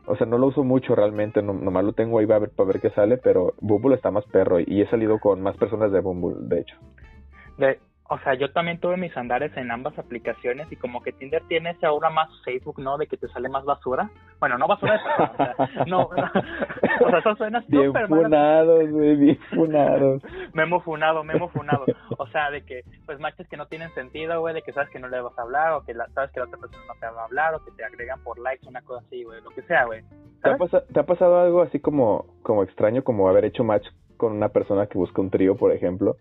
o sea, no lo uso mucho realmente, no, nomás lo tengo ahí para ver, para ver qué sale, pero Bumble está más perro y he salido con más personas de Bumble, de hecho. De, o sea, yo también tuve mis andares en ambas aplicaciones y como que Tinder tiene ese ahora más Facebook, ¿no? De que te sale más basura. Bueno, no basura, o sea, no, o sea, eso suena Bien funados, güey, bien funados. memo funado, memo funado. O sea, de que, pues, matches que no tienen sentido, güey, de que sabes que no le vas a hablar o que la, sabes que la otra persona no te va a hablar o que te agregan por likes, una cosa así, güey, lo que sea, güey. ¿Te, ha pasado, ¿Te ha pasado algo así como, como extraño, como haber hecho match con una persona que busca un trío, por ejemplo?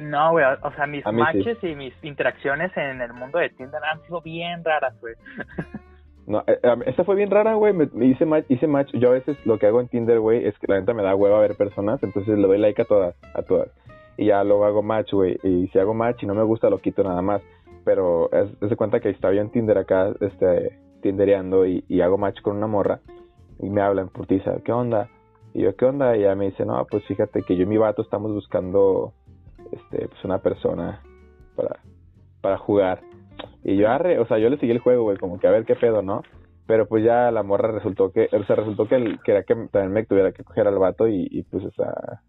No, güey, o sea, mis matches y mis interacciones en el mundo de Tinder han sido bien raras, güey. No, eh, esta fue bien rara, güey. Me, hice, match, hice match. Yo a veces lo que hago en Tinder, güey, es que la neta me da hueva ver personas, entonces le doy like a todas, a todas. Y ya luego hago match, güey. Y si hago match y no me gusta, lo quito nada más. Pero es, es de cuenta que estaba yo en Tinder acá, este, tindereando y, y hago match con una morra. Y me hablan, putiza, ¿qué onda? Y yo, ¿qué onda? Y ella me dice, no, pues fíjate que yo y mi vato estamos buscando este, pues una persona para, para jugar. Y yo arre, o sea, yo le seguí el juego, güey, como que a ver qué pedo, ¿no? Pero pues ya la morra resultó que, o sea, resultó que, el, que era que también me tuviera que coger al vato y, y pues, o sea,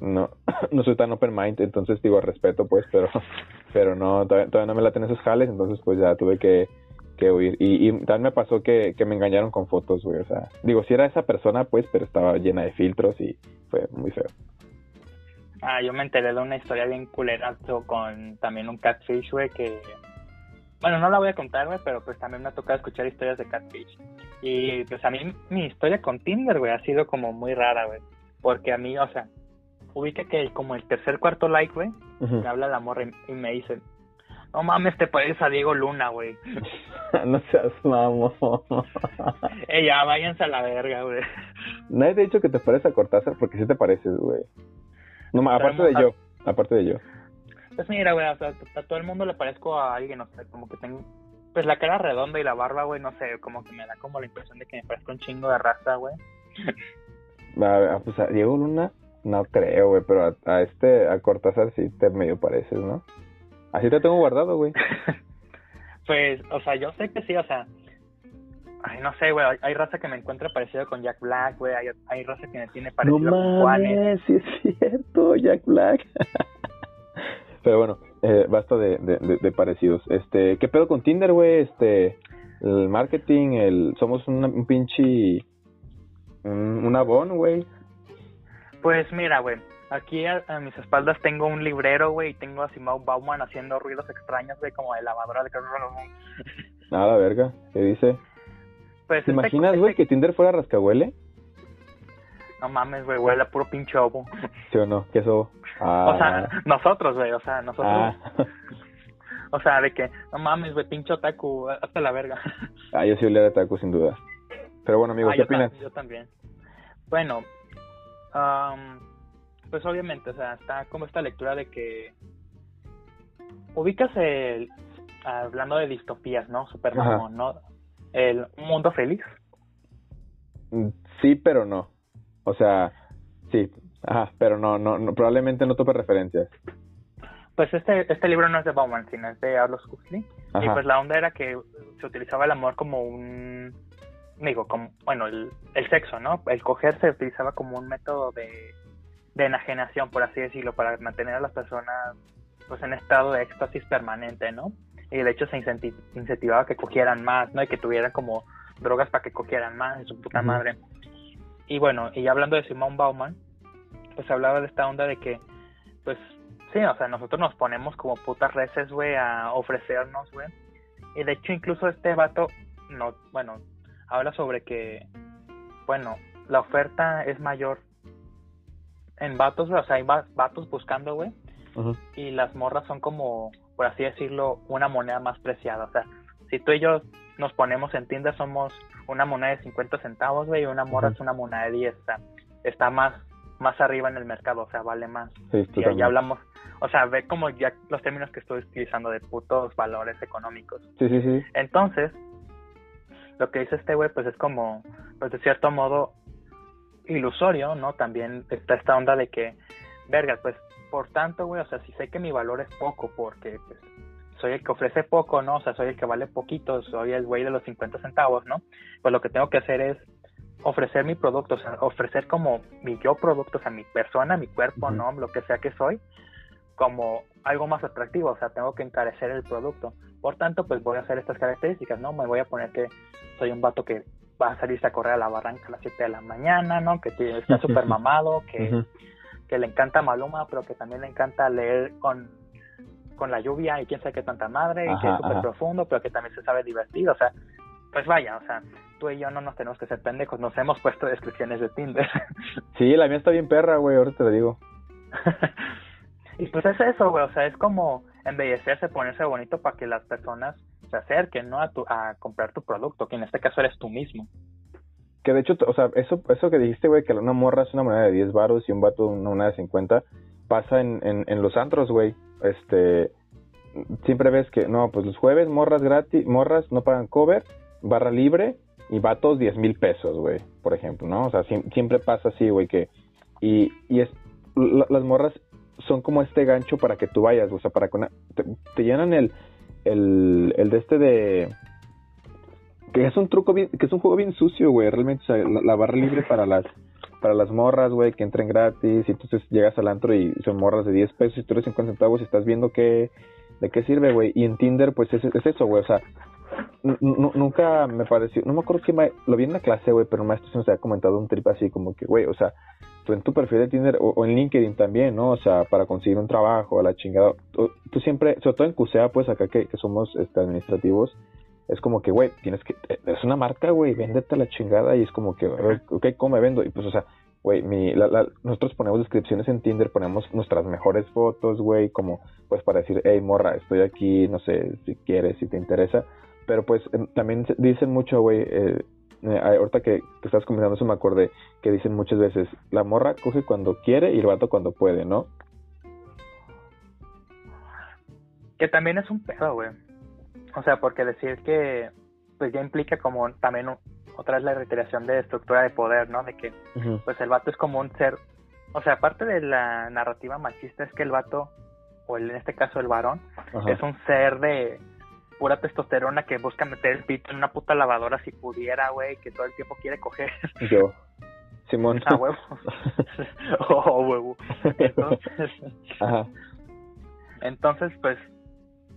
no, no soy tan open mind, entonces digo respeto, pues, pero, pero no, todavía, todavía no me la tengo esos jales, entonces pues ya tuve que, que huir. Y, y también me pasó que, que me engañaron con fotos, güey, o sea, digo, si era esa persona, pues, pero estaba llena de filtros y fue muy feo. Ah, yo me enteré de una historia bien culerazo con también un catfish, güey, que... Bueno, no la voy a contar, güey, pero pues también me ha tocado escuchar historias de catfish. Y pues a mí mi historia con Tinder, güey, ha sido como muy rara, güey. Porque a mí, o sea, ubica que como el tercer, cuarto like, güey, uh -huh. me habla la morra y, me dice, no mames, te pareces a Diego Luna, güey. no seas mamón. Ey, ya, váyanse a la verga, güey. Nadie te ha dicho que te pareces a Cortázar porque sí te pareces, güey. No, aparte de yo, aparte de yo. Pues mira, güey, o sea, a todo el mundo le parezco a alguien, o sea, como que tengo, pues la cara redonda y la barba, güey, no sé, como que me da como la impresión de que me parezco un chingo de raza, güey. A, pues a Diego Luna, no creo, güey, pero a, a, este, a Cortázar sí te medio pareces, ¿no? Así te tengo guardado, güey. pues, o sea, yo sé que sí, o sea, Ay, no sé, güey. Hay raza que me encuentra parecido con Jack Black, güey. Hay, hay raza que me tiene parecido no con Juanes. Sí, es cierto, Jack Black. Pero bueno, eh, basta de, de, de, de, parecidos. Este, ¿qué pedo con Tinder, güey? Este, el marketing, el, somos una, un pinche, un, un abón, güey. Pues mira, güey. Aquí a, a, mis espaldas tengo un librero, güey, y tengo a Simao Bauman haciendo ruidos extraños, güey, como de lavadora de Nada, verga. ¿Qué dice? Pues ¿Te imaginas, güey, este... que Tinder fuera rascahuele? No mames, güey, huele a puro pinche ovo. ¿Sí o no? ¿Qué es ovo? Ah. O sea, nosotros, güey, o sea, nosotros. Ah. O sea, de que, no mames, güey, pinche otaku, hasta la verga. Ah, yo sí olía a otaku, sin duda. Pero bueno, amigo, ah, ¿qué opinas? yo también. Bueno, um, pues obviamente, o sea, está como esta lectura de que ubicas el, hablando de distopías, ¿no? Super mamón, ¿no? El mundo feliz. Sí, pero no. O sea, sí, ajá, pero no, no, no probablemente no tope referencias. Pues este, este libro no es de Bauman, sino es de Aldous Huxley. Ajá. Y pues la onda era que se utilizaba el amor como un, digo, como, bueno, el, el sexo, ¿no? El coger se utilizaba como un método de, de enajenación, por así decirlo, para mantener a las personas pues en estado de éxtasis permanente, ¿no? Y de hecho se incentivaba que cogieran más, ¿no? Y que tuvieran como drogas para que cogieran más, de su puta madre. Y bueno, y hablando de Simón Bauman, pues hablaba de esta onda de que, pues, sí, o sea, nosotros nos ponemos como putas reces, güey, a ofrecernos, güey. Y de hecho incluso este vato, no, bueno, habla sobre que, bueno, la oferta es mayor en vatos, o sea, hay vatos buscando, güey. Uh -huh. Y las morras son como por así decirlo, una moneda más preciada. O sea, si tú y yo nos ponemos en tienda, somos una moneda de 50 centavos, güey, y una morra uh -huh. es una moneda de 10. O sea, está más más arriba en el mercado, o sea, vale más. Sí, y ahí hablamos, o sea, ve como ya los términos que estoy utilizando de putos valores económicos. Sí, sí, sí. Entonces, lo que dice este güey, pues es como, pues de cierto modo, ilusorio, ¿no? También está esta onda de que, verga, pues, por tanto, güey, o sea, si sé que mi valor es poco, porque, pues, soy el que ofrece poco, ¿no? O sea, soy el que vale poquito, soy el güey de los 50 centavos, ¿no? Pues lo que tengo que hacer es ofrecer mi producto, o sea, ofrecer como mi yo producto, o sea, mi persona, mi cuerpo, ¿no? Lo que sea que soy, como algo más atractivo, o sea, tengo que encarecer el producto. Por tanto, pues voy a hacer estas características, ¿no? Me voy a poner que soy un vato que va a salirse a correr a la barranca a las 7 de la mañana, ¿no? Que está súper mamado, que, que le encanta Maluma, pero que también le encanta leer con, con la lluvia y quién sabe qué tanta madre, y que es súper profundo, pero que también se sabe divertir, o sea, pues vaya, o sea, tú y yo no nos tenemos que ser pendejos, nos hemos puesto descripciones de Tinder. Sí, la mía está bien perra, güey, ahora te lo digo. y pues es eso, güey, o sea, es como embellecerse, ponerse bonito para que las personas se acerquen, ¿no? A, tu, a comprar tu producto, que en este caso eres tú mismo. Que de hecho, o sea, eso, eso que dijiste, güey, que una morra es una moneda de 10 baros y un vato una moneda de 50, pasa en, en, los antros, güey. Este, siempre ves que, no, pues los jueves morras gratis, morras no pagan cover, barra libre y vatos 10 mil pesos, güey, por ejemplo, ¿no? O sea, siempre pasa así, güey, que, y, y es, las morras son como este gancho para que tú vayas, o sea, para que te, llenan el, el, el de este de que es un truco bien, que es un juego bien sucio, güey, realmente, o sea, la, barra libre para las para las morras, güey, que entren gratis, y entonces llegas al antro y son morras de 10 pesos y tú eres 50 centavos y estás viendo qué, de qué sirve, güey, y en Tinder, pues es, es eso, güey, o sea, nunca me pareció, no me acuerdo si lo vi en la clase, güey, pero maestro se nos había comentado un trip así como que, güey, o sea, tú en tu perfil de Tinder o, en LinkedIn también, ¿no? O sea, para conseguir un trabajo, a la chingada, tú, siempre, sobre todo en CUSEA, pues acá que, que somos este, administrativos, es como que, güey, tienes que, es una marca, güey, véndete la chingada y es como que, ok, ¿cómo me vendo? Y pues, o sea, güey, mi, la, nosotros ponemos descripciones en Tinder, ponemos nuestras mejores fotos, güey, como, pues para decir, hey, morra, estoy aquí, no sé, si quieres, si te interesa, pero pues también dicen mucho, güey, eh, eh, ahorita que, estás comentando eso me acordé, que dicen muchas veces, la morra coge cuando quiere y el vato cuando puede, ¿no? Que también es un pedo, güey. O sea, porque decir que pues ya implica como también otra vez la reiteración de estructura de poder, ¿no? De que pues el vato es como un ser, o sea, aparte de la narrativa machista es que el vato, o en este caso el varón, es un ser de pura testosterona que busca meter el pito en una puta lavadora si pudiera, güey, que todo el tiempo quiere coger. Yo. Simón. Ah, huevo. oh, huevo. Entonces, Ajá. entonces, pues,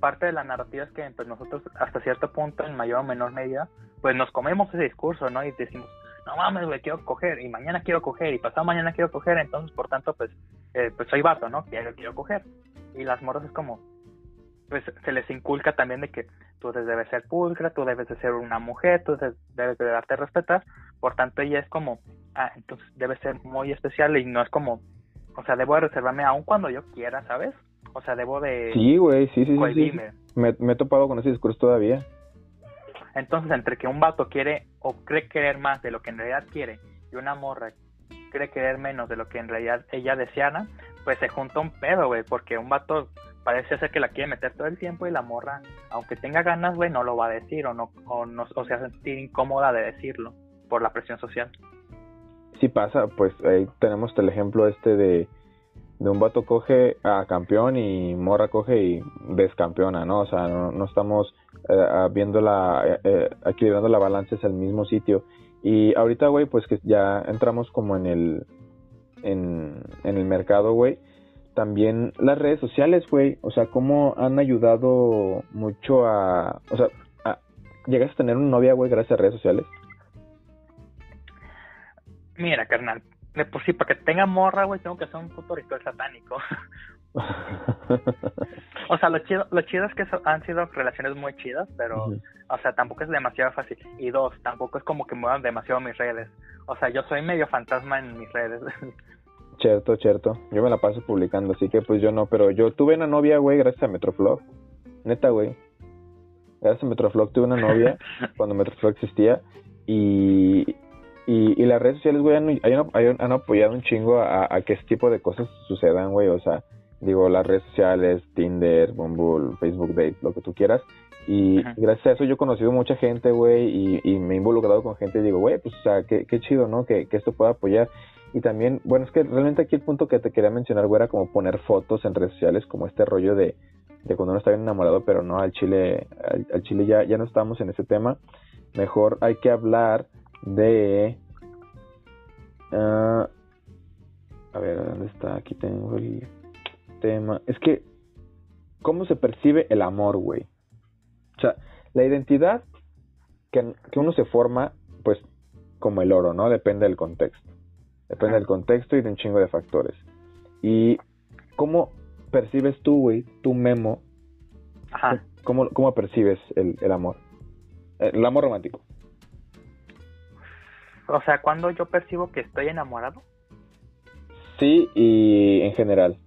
parte de la narrativa es que pues, nosotros, hasta cierto punto, en mayor o menor medida, pues nos comemos ese discurso, ¿no? Y decimos, no mames, güey, quiero coger, y mañana quiero coger, y pasado mañana quiero coger, entonces, por tanto, pues, eh, pues soy vato, ¿no? Quiero, quiero coger. Y las morras es como, pues se les inculca también de que tú debes ser pulcra, tú debes de ser una mujer, tú debes de darte a respetar, por tanto ella es como, ah, entonces debe ser muy especial y no es como, o sea, debo de reservarme aún cuando yo quiera, ¿sabes? O sea, debo de... Sí, güey, sí, sí, sí, Me, me he topado con ese discurso todavía. Entonces, entre que un vato quiere o cree querer más de lo que en realidad quiere y una morra cree querer menos de lo que en realidad ella deseara, pues se junta un pedo, güey, porque un vato parece ser que la quiere meter todo el tiempo y la morra, aunque tenga ganas, güey, no lo va a decir o no o, no, o se sentir incómoda de decirlo por la presión social. Sí pasa, pues ahí tenemos el ejemplo este de, de un vato coge a campeón y morra coge y descampeona, ¿no? O sea, no, estamos eh, viendo la, eh, eh, equilibrando la balanza es el mismo sitio. Y ahorita, güey, pues que ya entramos como en el, en, en el mercado, güey también las redes sociales, güey, o sea, cómo han ayudado mucho a, o sea, a, ¿llegas a tener una novia, güey, gracias a redes sociales? Mira, carnal, de por sí, para que tenga morra, güey, tengo que hacer un puto ritual satánico. o sea, lo chido, lo chido es que han sido relaciones muy chidas, pero, o sea, tampoco es demasiado fácil. Y dos, tampoco es como que muevan demasiado mis redes. O sea, yo soy medio fantasma en mis redes. Cierto, cierto. Yo me la paso publicando, así que pues yo no. Pero yo tuve una novia, güey, gracias a Metroflog. Neta, güey. Gracias a Metroflog tuve una novia cuando Metroflog existía. Y, Y, y las redes sociales, güey, han, han, apoyado un chingo a, que este tipo de cosas sucedan, güey. O sea, digo, las redes sociales, Tinder, Bumble, Facebook Date, lo que tú quieras. Y gracias a eso yo he conocido mucha gente, güey, y, y, me he involucrado con gente y digo, güey, pues, o sea, qué, qué chido, ¿no? Que, que esto pueda apoyar. Y también, bueno, es que realmente aquí el punto que te quería mencionar, güey, era como poner fotos en redes sociales, como este rollo de, de cuando uno está bien enamorado, pero no, al chile, al, chile ya, ya no estamos en ese tema. Mejor hay que hablar de... Ah, a ver, ¿dónde está? Aquí tengo el tema. Es que, ¿cómo se percibe el amor, güey? O sea, la identidad que, que uno se forma, pues, como el oro, ¿no? Depende del contexto. Depende del contexto y de un chingo de factores. Y cómo percibes tú, güey, tu memo. Ajá. ¿Cómo, cómo percibes el, el amor? El amor romántico. O sea, cuando yo percibo que estoy enamorado. Sí, y en general.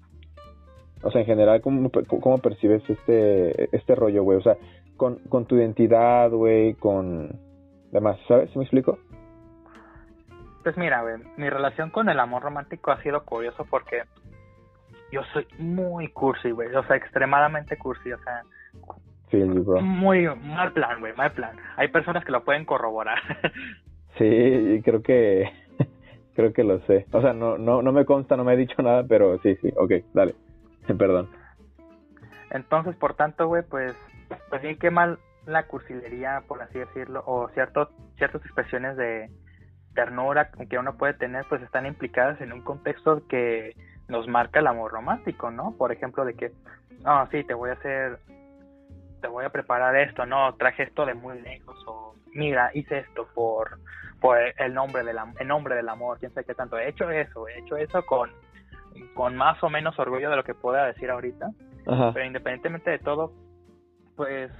O sea, en general, ¿cómo, cómo percibes este, este rollo, güey? O sea, con, con tu identidad, güey, con demás, ¿sabes? ¿Sí me explico? Pues mira, güey, mi relación con el amor romántico ha sido curioso porque yo soy muy cursi, güey, o sea, extremadamente cursi, o sea, muy mal plan, güey, mal plan. Hay personas que lo pueden corroborar. sí, creo que creo que lo sé. O sea, no no no me consta, no me ha dicho nada, pero sí, sí, ok, dale. Perdón. Entonces, por tanto, güey, pues pues sí qué mal la cursilería, por así decirlo, o cierto, ciertas expresiones de ternura que uno puede tener, pues están implicadas en un contexto que nos marca el amor romántico, ¿no? Por ejemplo, de que, no, sí, te voy a hacer, te voy a preparar esto, no, traje esto de muy lejos, o mira, hice esto por, por el nombre del, el nombre del amor, quién sabe qué tanto. He hecho eso, he hecho eso con, con más o menos orgullo de lo que pueda decir ahorita, pero independientemente de todo, pues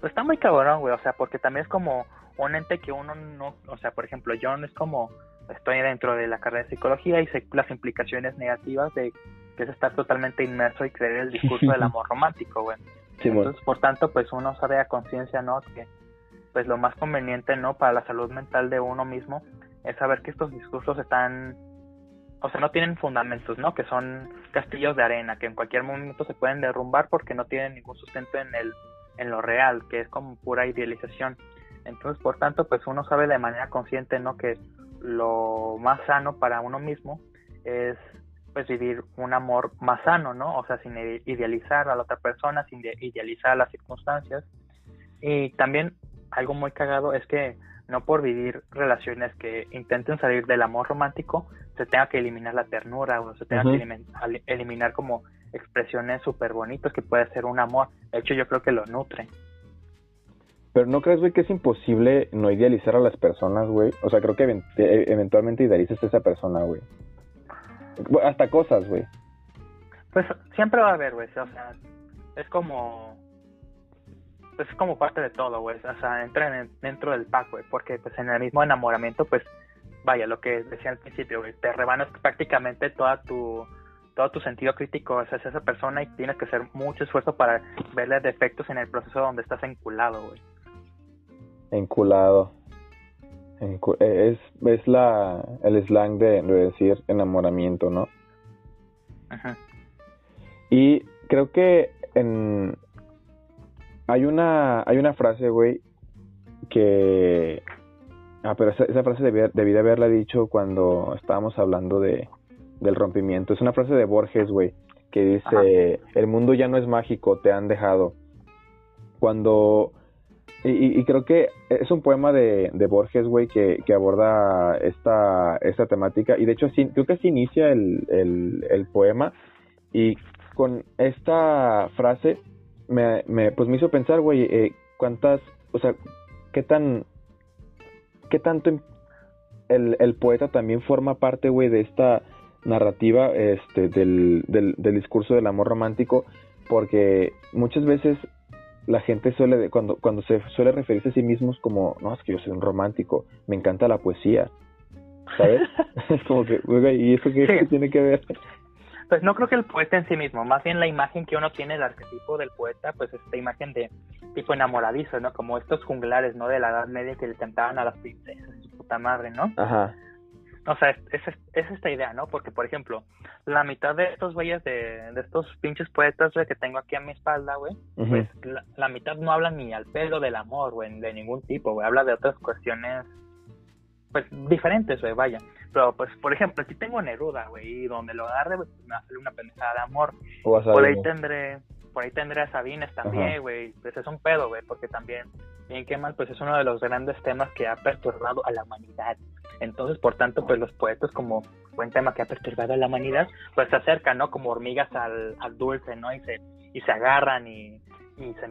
pues está muy cabrón, güey, o sea, porque también es como un ente que uno no, o sea, por ejemplo, yo no es como estoy dentro de la carrera de psicología y sé las implicaciones negativas de que es estar totalmente inmerso y creer el discurso del amor romántico, güey. Entonces, por tanto, pues uno sabe a conciencia, ¿no? Que pues lo más conveniente, ¿no? Para la salud mental de uno mismo es saber que estos discursos están, o sea, no tienen fundamentos, ¿no? Que son castillos de arena, que en cualquier momento se pueden derrumbar porque no tienen ningún sustento en el en lo real, que es como pura idealización. Entonces, por tanto, pues uno sabe de manera consciente, ¿no? Que lo más sano para uno mismo es pues vivir un amor más sano, ¿no? O sea, sin idealizar a la otra persona, sin idealizar las circunstancias. Y también algo muy cagado es que no por vivir relaciones que intenten salir del amor romántico se tenga que eliminar la ternura o se tenga que eliminar como expresiones súper bonitas que puede ser un amor. De hecho, yo creo que lo nutre. Pero ¿no crees, güey, que es imposible no idealizar a las personas, güey? O sea, creo que e-, eventualmente idealizas a esa persona, güey. Hasta cosas, güey. Pues siempre va a haber, güey. O sea, es como... Pues es como parte de todo, güey. O sea, entra dentro del pack, güey. Porque pues en el mismo enamoramiento, pues, vaya, lo que decía al principio, güey. Te rebanas prácticamente toda tu todo tu sentido crítico hacia esa persona y tienes que hacer mucho esfuerzo para verle defectos en el proceso donde estás enculado, güey. Enculado. Eh, es, es la, el slang de, decir enamoramiento, ¿no? Ajá. Y creo que en, hay una hay una frase, güey, que ah, pero esa, esa frase debí, debí de haberla dicho cuando estábamos hablando de del rompimiento. Es una frase de Borges, güey, que dice, el mundo ya no es mágico, te han dejado. Cuando... Y, creo que es un poema de, de Borges, güey, que, que, aborda esta, esta temática. Y de hecho, sí, creo que así inicia el, el, poema. Y con esta frase me, me, pues me hizo pensar, güey, eh, cuántas, o sea, qué tan, qué tanto el, el poeta también forma parte, güey, de esta narrativa este, del, del, discurso del amor romántico, porque muchas veces la gente suele, cuando, cuando se suele referirse a sí mismos como, no, es que yo soy un romántico, me encanta la poesía, ¿sabes? es como que, ¿y eso qué, tiene que ver? Pues no creo que el poeta en sí mismo, más bien la imagen que uno tiene del arquetipo del poeta, pues esta imagen de tipo enamoradizo, ¿no? Como estos junglares, ¿no? De la Edad Media que le cantaban a las princesas, su puta madre, ¿no? Ajá. O sea, es, es, es, esta idea, ¿no? Porque, por ejemplo, la mitad de estos güeyes, de, de estos pinches poetas, güey, que tengo aquí a mi espalda, güey, pues la, la, mitad no habla ni al pelo del amor, güey, de ningún tipo, güey, habla de otras cuestiones, pues, diferentes, güey, vaya. Pero, pues, por ejemplo, aquí tengo Neruda, güey, y donde lo agarre, pues, me va a salir una pendejada de amor. Por ahí tendré, por ahí tendré a Sabines también, güey, pues es un pedo, güey, porque también, bien que mal, pues es uno de los grandes temas que ha perturbado a la humanidad. Entonces, por tanto, pues los poetas, como buen tema que ha perturbado a la humanidad, pues se acercan, ¿no? Como hormigas al, al dulce, ¿no? Y se, y se agarran y, y se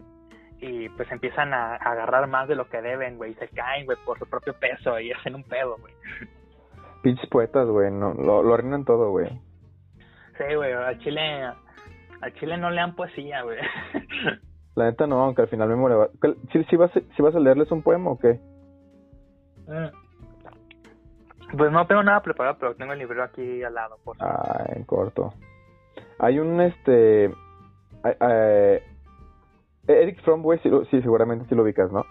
y pues empiezan a, a, agarrar más de lo que deben, güey, y se caen, güey, por su propio peso y hacen un pedo, güey. Pinches poetas, güey, no, lo, lo arruinan todo, güey. Sí, güey, a Chile, a Chile no lean poesía, güey. La neta no, aunque al final me muere. ¿Sí, sí, vas, ¿Sí vas a leerles un poema o qué? Mm. Pues no tengo nada preparado, pero tengo el libro aquí al lado. Por ah, en corto. Hay un, este... Eh, Eric Fromm, güey, sí, sí, seguramente sí lo ubicas, ¿no?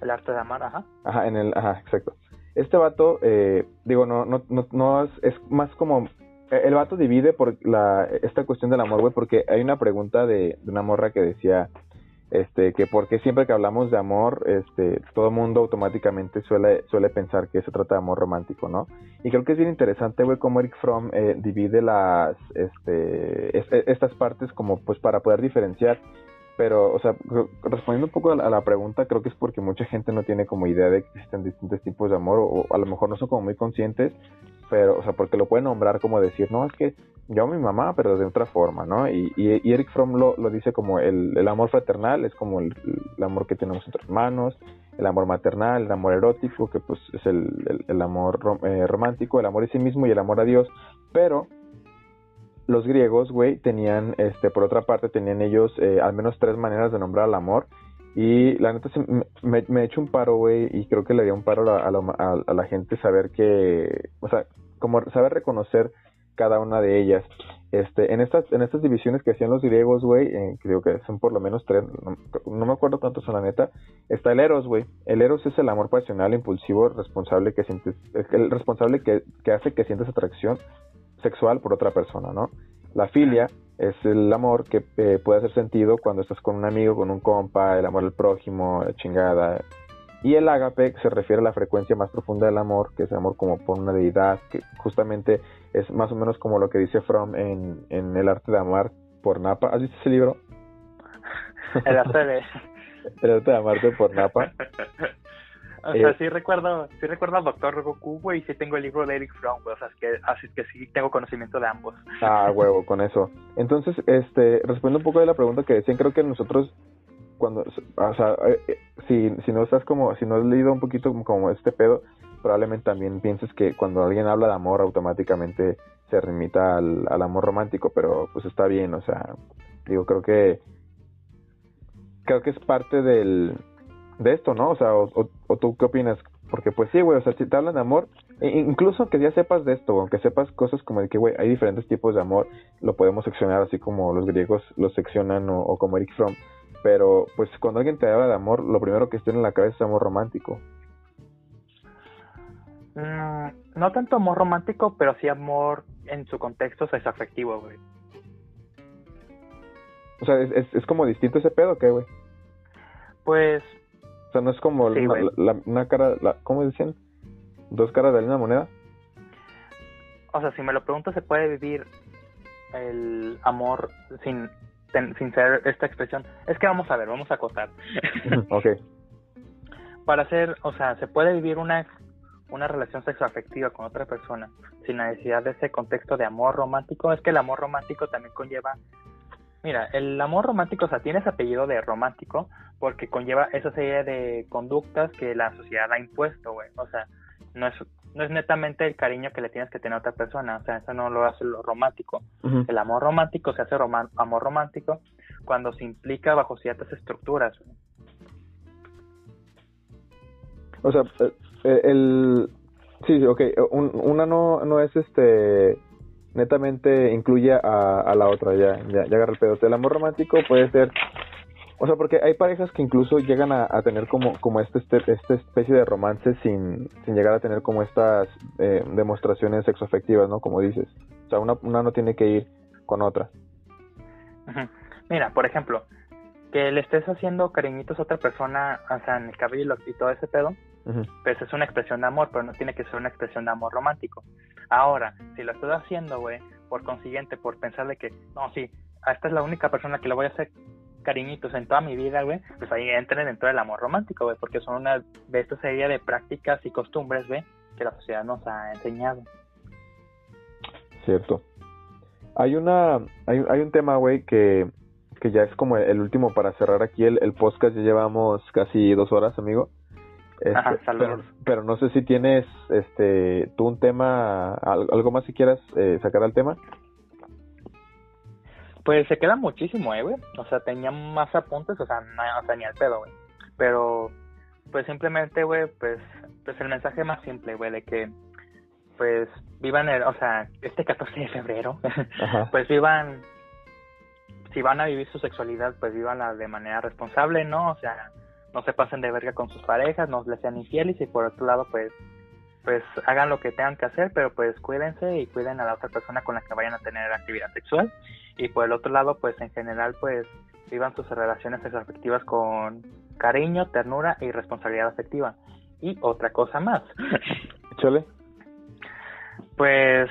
El arte de amar, ajá. Ajá, en el, ajá, exacto. Este vato, eh, digo, no, no, no, no es, es, más como, el vato divide por la, esta cuestión del amor, güey, porque hay una pregunta de, de una morra que decía, este, que porque siempre que hablamos de amor, este, todo mundo automáticamente suele, suele pensar que se trata de amor romántico, ¿no? Y creo que es bien interesante, güey, cómo Eric Fromm eh, divide las, este, es, estas partes como, pues, para poder diferenciar pero, o sea, respondiendo un poco a la, pregunta, creo que es porque mucha gente no tiene como idea de que existen distintos tipos de amor, o, a lo mejor no son como muy conscientes, pero, o sea, porque lo pueden nombrar como decir, no, es que yo a mi mamá, pero de otra forma, ¿no? Y, y, Eric Fromm lo, lo, dice como el, el, amor fraternal, es como el, el, amor que tenemos entre hermanos, el amor maternal, el amor erótico, que pues es el, el amor eh, romántico, el amor a sí mismo y el amor a Dios, pero los griegos, güey, tenían, este, por otra parte, tenían ellos eh, al menos tres maneras de nombrar al amor. Y la neta, me, me he hecho un paro, güey, y creo que le dio un paro a la, a, la, gente saber que, o sea, como saber reconocer cada una de ellas. Este, en estas, en estas divisiones que hacían los griegos, güey, eh, creo que son por lo menos tres, no, me acuerdo cuántos son la neta, está el eros, güey. El eros es el amor pasional, impulsivo, responsable que sientes, el responsable que, que hace que sientas atracción sexual por otra persona, ¿no? La filia es el amor que eh, puede hacer sentido cuando estás con un amigo, con un compa, el amor al prójimo, la chingada. Y el ágape se refiere a la frecuencia más profunda del amor, que es el amor como por una deidad, que justamente es más o menos como lo que dice Fromm en, en El arte de amar por Napa. ¿Has visto ese libro? El arte de... el arte de amarte por Napa. O sea, eh, sí recuerdo, sí recuerdo al Doctor Goku, güey, y sí tengo el libro de Eric Fromm, güey, o sea, es que, así es que sí tengo conocimiento de ambos. Ah, huevo, con eso. Entonces, este, respondiendo un poco de la pregunta que decían, creo que nosotros, cuando, o sea, eh, eh, si, si no estás como, si no has leído un poquito como este pedo, probablemente también pienses que cuando alguien habla de amor, automáticamente se remita al, al amor romántico, pero pues está bien, o sea, digo, creo que, creo que es parte del de esto, ¿no? O sea, o, tú qué opinas? Porque pues sí, güey, o sea, si te hablan de amor, e incluso que ya sepas de esto, aunque sepas cosas como de que, güey, hay diferentes tipos de amor, lo podemos seccionar así como los griegos lo seccionan o, como Eric Fromm, pero pues cuando alguien te habla de amor, lo primero que tiene en la cabeza es amor romántico. Mm, no tanto amor romántico, pero sí amor en su contexto es afectivo, güey. O sea, ¿es, es, es como distinto ese pedo, ¿qué, güey? Pues o sea, no es como una cara, la, ¿cómo dicen? Dos caras de la misma moneda. O sea, si me lo pregunto, ¿se puede vivir el amor sin, sin ser esta expresión? Es que vamos a ver, vamos a acotar. ok. Para hacer, o sea, ¿se puede vivir una, una relación sexoafectiva con otra persona sin necesidad de ese contexto de amor romántico? Es que el amor romántico también conlleva Mira, el amor romántico, o sea, tiene ese apellido de romántico porque conlleva esa serie de conductas que la sociedad ha impuesto, güey. O sea, no es, no es netamente el cariño que le tienes que tener a otra persona, o sea, eso no lo hace lo romántico. El amor romántico se hace amor romántico cuando se implica bajo ciertas estructuras. O sea, eh, el... Sí, ok, una no, no es este netamente incluye a, a la otra, ya, ya, ya agarra el pedo. el amor romántico puede ser o sea, porque hay parejas que incluso llegan a, tener como, como este, este, esta especie de romance sin, sin llegar a tener como estas eh, demostraciones sexoafectivas, ¿no? Como dices. O sea, una, una no tiene que ir con otra. Mira, por ejemplo, que le estés haciendo cariñitos a otra persona, o sea, en el cabello y todo ese pedo, pues es una expresión de amor, pero no tiene que ser una expresión de amor romántico. Ahora, si lo estoy haciendo, güey, por consiguiente, por pensar de que, no, sí, esta es la única persona que lo voy a hacer cariñitos en toda mi vida, güey, pues ahí entran dentro del amor romántico, güey, porque son una de esta serie de prácticas y costumbres, güey, que la sociedad nos ha enseñado. Cierto. Hay una, hay, hay un tema, güey, que, que ya es como el último para cerrar aquí el, el podcast, ya llevamos casi dos horas, amigo. Este, pero, pero, no sé si tienes, este, tú un tema, algo más si quieras eh, sacar al tema. Pues se queda muchísimo, eh, güey. O sea, tenía más apuntes, o sea, no, o sea ni al pedo, güey. Pero, pues simplemente, güey, pues, pues el mensaje más simple, güey, de que, pues, vivan, el, o sea, este 14 de febrero, pues vivan, si van a vivir su sexualidad, pues vivanla de manera responsable, ¿no? O sea, no se pasen de verga con sus parejas, no les sean infieles y por otro lado, pues, pues hagan lo que tengan que hacer, pero pues cuídense y cuiden a la otra persona con la que vayan a tener actividad sexual. Y por el otro lado, pues en general, pues vivan sus relaciones afectivas con cariño, ternura y responsabilidad afectiva. Y otra cosa más. Chole. Pues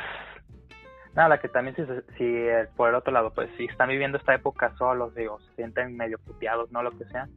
nada, que también si, si eh, por el otro lado, pues si están viviendo esta época solos, digo, se sienten medio puteados, no lo que sea,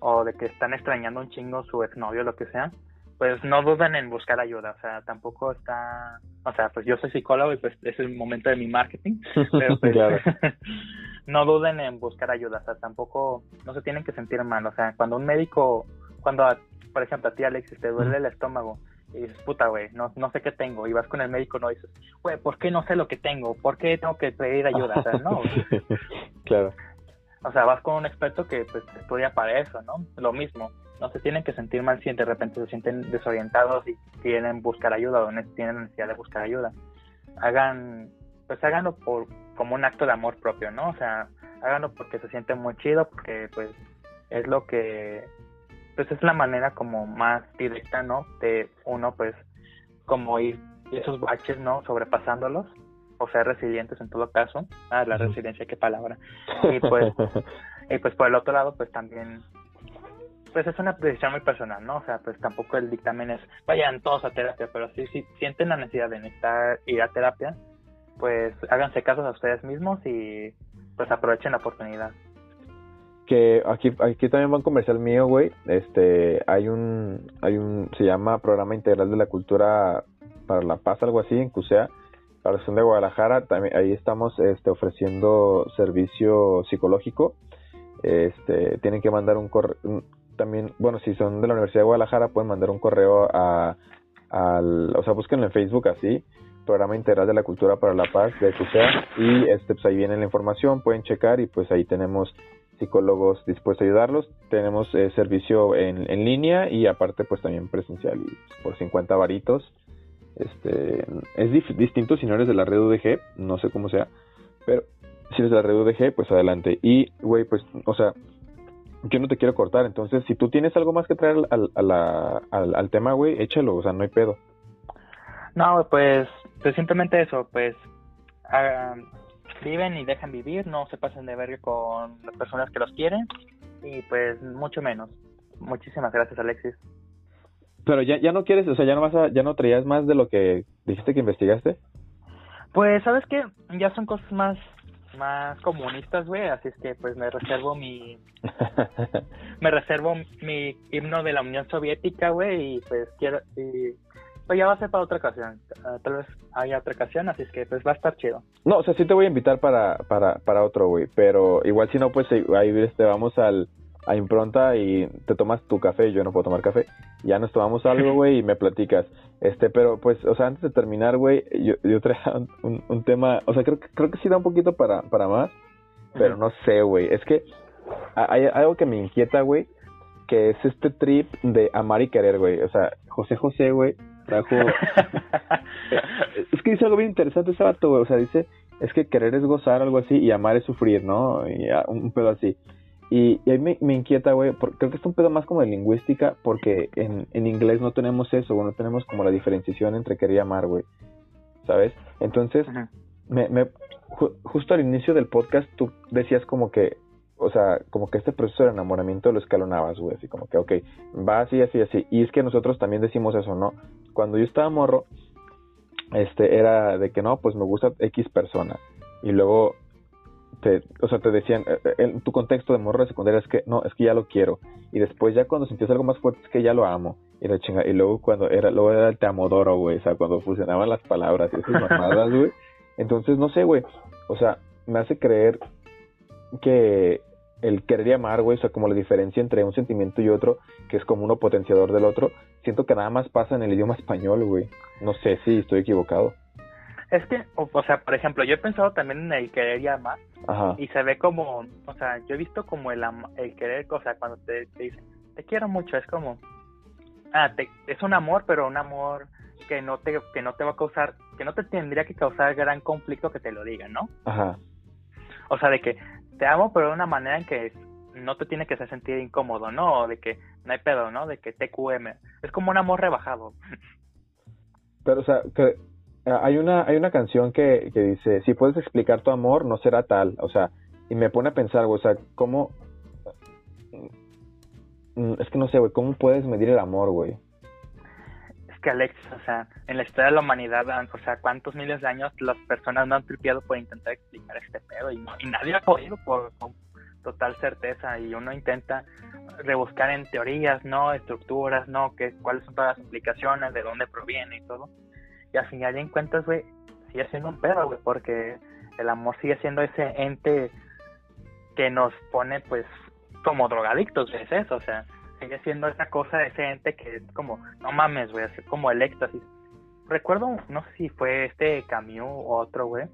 o de que están extrañando un chingo su exnovio, lo que sea, pues no duden en buscar ayuda, o sea, tampoco está, o sea, pues yo soy psicólogo y pues es el momento de mi marketing, pero pues no duden en buscar ayuda, o sea, tampoco, no se tienen que sentir mal, o sea, cuando un médico, cuando, por ejemplo, a ti Alexis te duele el estómago y dices, puta, güey, no, no sé qué tengo, y vas con el médico, no dices, güey, ¿por qué no sé lo que tengo? ¿Por qué tengo que pedir ayuda? O sea, no. claro. O sea, vas con un experto que pues estudia para eso, ¿no? Lo mismo no se tienen que sentir mal si de repente se sienten desorientados y quieren buscar ayuda o tienen necesidad de buscar ayuda. Hagan, pues háganlo por, como un acto de amor propio, ¿no? O sea, háganlo porque se sienten muy chido, porque pues es lo que, pues es la manera como más directa, ¿no? De uno pues como ir esos baches, ¿no? Sobrepasándolos o ser resilientes en todo caso. Ah, la resiliencia, qué palabra. Y pues, y pues por el otro lado, pues también pues es una decisión muy personal, ¿no? O sea, pues tampoco el dictamen es vayan todos a terapia, pero si, si sienten la necesidad de necesitar ir a terapia, pues háganse casos a ustedes mismos y pues aprovechen la oportunidad. Que aquí, aquí también va un comercial mío, güey. Este, hay un, hay un, se llama Programa Integral de la Cultura para la Paz, algo así, en CUSEA, la región de Guadalajara. También, ahí estamos este, ofreciendo servicio psicológico. Este, tienen que mandar un correo, también, bueno, si son de la Universidad de Guadalajara, pueden mandar un correo a, al, o sea, búsquenlo en Facebook así, Programa Integral de la Cultura para la Paz de CUSEA, y este, pues ahí viene la información, pueden checar y pues ahí tenemos psicólogos dispuestos a ayudarlos, tenemos eh, servicio en, en línea y aparte pues también presencial por 50 varitos. Este, es distinto si no eres de la red UDG, no sé cómo sea, pero si eres de la red UDG, pues adelante. Y, güey, pues, o sea, yo no te quiero cortar, entonces si tú tienes algo más que traer al, al, tema, güey, échalo, o sea, no hay pedo. No, pues, pues simplemente eso, pues viven y dejan vivir, no se pasen de verga con las personas que los quieren y pues mucho menos. Muchísimas gracias, Alexis. Pero ya, ya no quieres, o sea, ya no vas a, ya no traías más de lo que dijiste que investigaste. Pues, ¿sabes qué? Ya son cosas más más comunistas, güey, así es que pues me reservo mi me reservo mi himno de la Unión Soviética, güey, y pues quiero y pues ya va a ser para otra ocasión. Ah, tal vez haya otra ocasión, así es que pues va a estar chido. No, o sea, sí te voy a invitar para para para otro, güey, pero igual si no pues ahí este vamos al a impronta y te tomas tu café, yo no puedo tomar café. Ya nos tomamos algo, güey, y me platicas. Este, pero pues, o sea, antes de terminar, güey, yo, yo traía un, un, tema, o sea, creo, creo que sí da un poquito para, para más, pero no sé, güey. Es que hay algo que me inquieta, güey, que es este trip de amar y querer, güey. O sea, José José, güey, trajo... es que dice algo bien interesante ese vato, güey. O sea, dice, es que querer es gozar, algo así, y amar es sufrir, ¿no? Y un pedo así. Y, y ahí me, me inquieta, güey, creo que es un pedo más como de lingüística, porque en, en inglés no tenemos eso, güey, no tenemos como la diferenciación entre querer y amar, güey. ¿Sabes? Entonces, me, me, justo al inicio del podcast tú decías como que, o sea, como que este proceso de enamoramiento lo escalonabas, güey, así como que, ok, va así, así, así. Y es que nosotros también decimos eso, ¿no? Cuando yo estaba morro, este, era de que no, pues me gusta X persona. Y luego, te, o sea, te decían, eh, eh, en tu contexto de morro de secundaria es que, no, es que ya lo quiero. Y después ya cuando sentías algo más fuerte es que ya lo amo. Y luego cuando era, luego era el te amodoro, güey, o sea, cuando fusionaban las palabras y esas mamadas, güey. Entonces, no sé, güey, o sea, me hace creer que el querer y amar, güey, o sea, como la diferencia entre un sentimiento y otro, que es como uno potenciador del otro, siento que nada más pasa en el idioma español, güey. No sé si estoy equivocado. Es que, o, sea, por ejemplo, yo he pensado también en el querer y amar, Ajá. y se ve como, o sea, yo he visto como el, el querer, o sea, cuando te, te dicen, te quiero mucho, es como, ah, te, es un amor, pero un amor que no te que no te va a causar que no te tendría que causar gran conflicto que te lo digan no ajá o sea de que te amo pero de una manera en que no te tiene que hacer sentir incómodo no de que no hay pedo no de que TQM es como un amor rebajado. Pero o sea que hay una hay una canción que, que dice si puedes explicar tu amor no será tal o sea y me pone a pensar o sea cómo mm, es que no sé güey cómo puedes medir el amor güey que Alex, o sea, en la historia de la humanidad, o sea, cuántos miles de años las personas no han tripeado por intentar explicar este pedo y, nadie ha podido por, total certeza y uno intenta rebuscar en teorías, no, estructuras, no, que cuáles son todas las implicaciones, de dónde proviene y todo. Y al final de cuentas, güey, sigue siendo un pedo, güey, porque el amor sigue siendo ese ente que nos pone, pues, como drogadictos, es eso, o sea, sigue siendo esa cosa de ese ente que es como, no mames, güey, así como el éxtasis. Recuerdo, no sé si fue este Camus o otro, güey,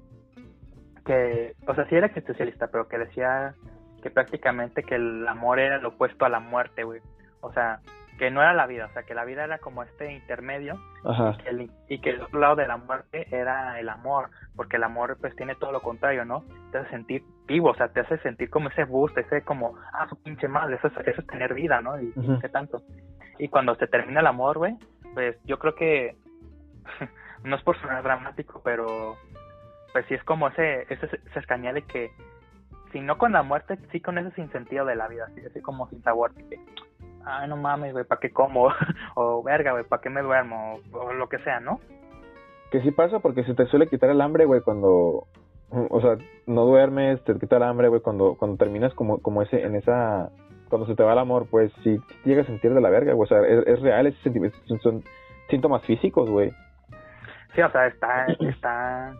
que, o sea, sí era existencialista, pero que decía que prácticamente que el amor era lo opuesto a la muerte, güey. O sea, que no era la vida, o sea, que la vida era como este intermedio Y, que el, y que el otro lado de la muerte era el amor, porque el amor pues tiene todo lo contrario, ¿no? Te hace sentir vivo, o sea, te hace sentir como ese boost, ese como, ah, su pinche madre, eso es, eso es tener vida, ¿no? Y qué tanto. Y cuando se termina el amor, güey, pues yo creo que, no es por sonar dramático, pero pues sí es como ese, ese, ese escañar de que, si no con la muerte, sí con ese sin sentido de la vida, así, así como sin sabor, que, ay, no mames, güey, ¿para qué como? o verga, güey, ¿para qué me duermo? O, lo que sea, ¿no? Que sí pasa porque se te suele quitar el hambre, güey, cuando, o sea, no duermes, te quita el hambre, güey, cuando, cuando terminas como, como ese, en esa, cuando se te va el amor, pues sí llegas a sentir de la verga, güey, o sea, es, real, ese sentimiento, son síntomas físicos, güey. Sí, o sea, está, está,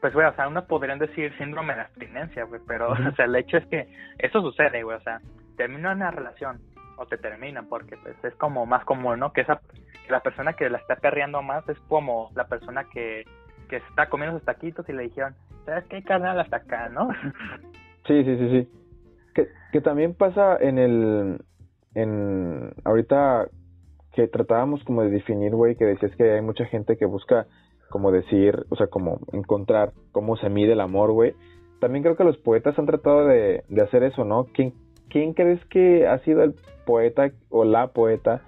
pues, güey, o sea, unos podrían decir síndrome de abstinencia, güey, pero, o sea, el hecho es que eso sucede, güey, o sea, termina una relación, te terminan, porque pues es como más común, ¿no? Que esa que la persona que la está perreando más es como la persona que, que está comiendo sus taquitos y le dijeron, ¿sabes qué carnal hasta acá, no? Sí, sí, sí, sí. Que, que también pasa en el, en, ahorita que tratábamos como de definir, güey, que decías que hay mucha gente que busca como decir, o sea, como encontrar cómo se mide el amor, güey. También creo que los poetas han tratado de, de hacer eso, ¿no? ¿Quién, ¿quién crees que ha sido el poeta o la poeta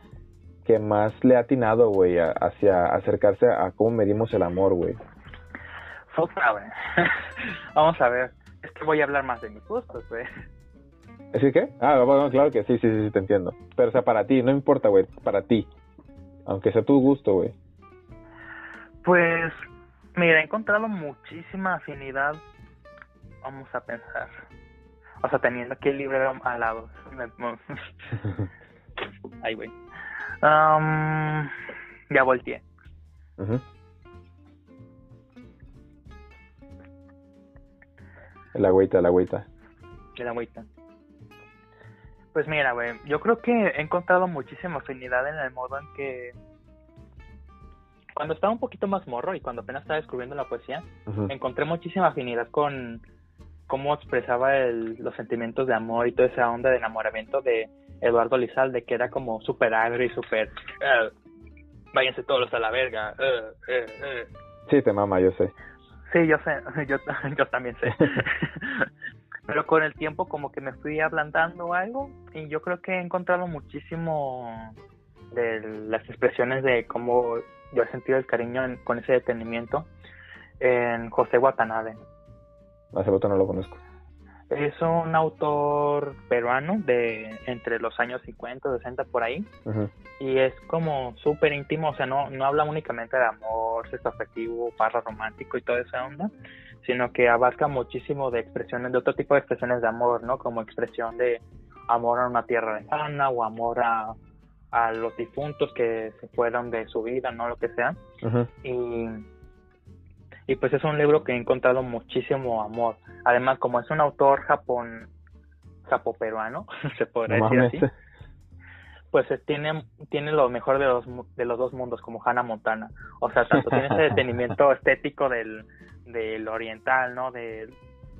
que más le ha atinado, güey, hacia acercarse a cómo medimos el amor, güey? güey. Vamos a ver. Es que voy a hablar más de mis gustos, güey. ¿Sí qué? Ah, bueno, claro que sí, sí, sí, te entiendo. Pero, o sea, para ti, no importa, güey, para ti. Aunque sea tu gusto, güey. Pues, mira, he encontrado muchísima afinidad. Vamos a pensar. O sea, teniendo aquí el libro al lado. Ay, güey. Um, ya volteé. La agüita, la agüita. La agüita. Pues mira, güey, yo creo que he encontrado muchísima afinidad en el modo en que cuando estaba un poquito más morro y cuando apenas estaba descubriendo la poesía, encontré muchísima afinidad con cómo expresaba el, los sentimientos de amor y toda esa onda de enamoramiento de Eduardo Lizalde, que era como súper agrio y súper... Eh, váyanse todos a la verga. eh, eh, eh. Sí, te mama, yo sé. Sí, yo sé, yo, yo también sé. Pero con el tiempo como que me fui ablandando algo y yo creo que he encontrado muchísimo de las expresiones de cómo yo he sentido el cariño en- con ese detenimiento en José Watanabe. Hace rato no lo conozco. Es un autor peruano de entre los años 50, 60 por ahí y es como súper íntimo, o sea, no, no habla únicamente de amor, sexo afectivo, parra romántico y toda esa onda, sino que abarca muchísimo de expresiones, de otro tipo de expresiones de amor, ¿no? Como expresión de amor a una tierra lejana o amor a, a los difuntos que se fueron de su vida, ¿no? Lo que sea. Y, y pues es un libro que he encontrado muchísimo amor. Además, como es un autor japón, japoperuano, se podría No decir mames. así pues eh, tiene tiene lo mejor de los de los dos mundos como Hannah Montana o sea tanto tiene ese detenimiento estético del del oriental no de,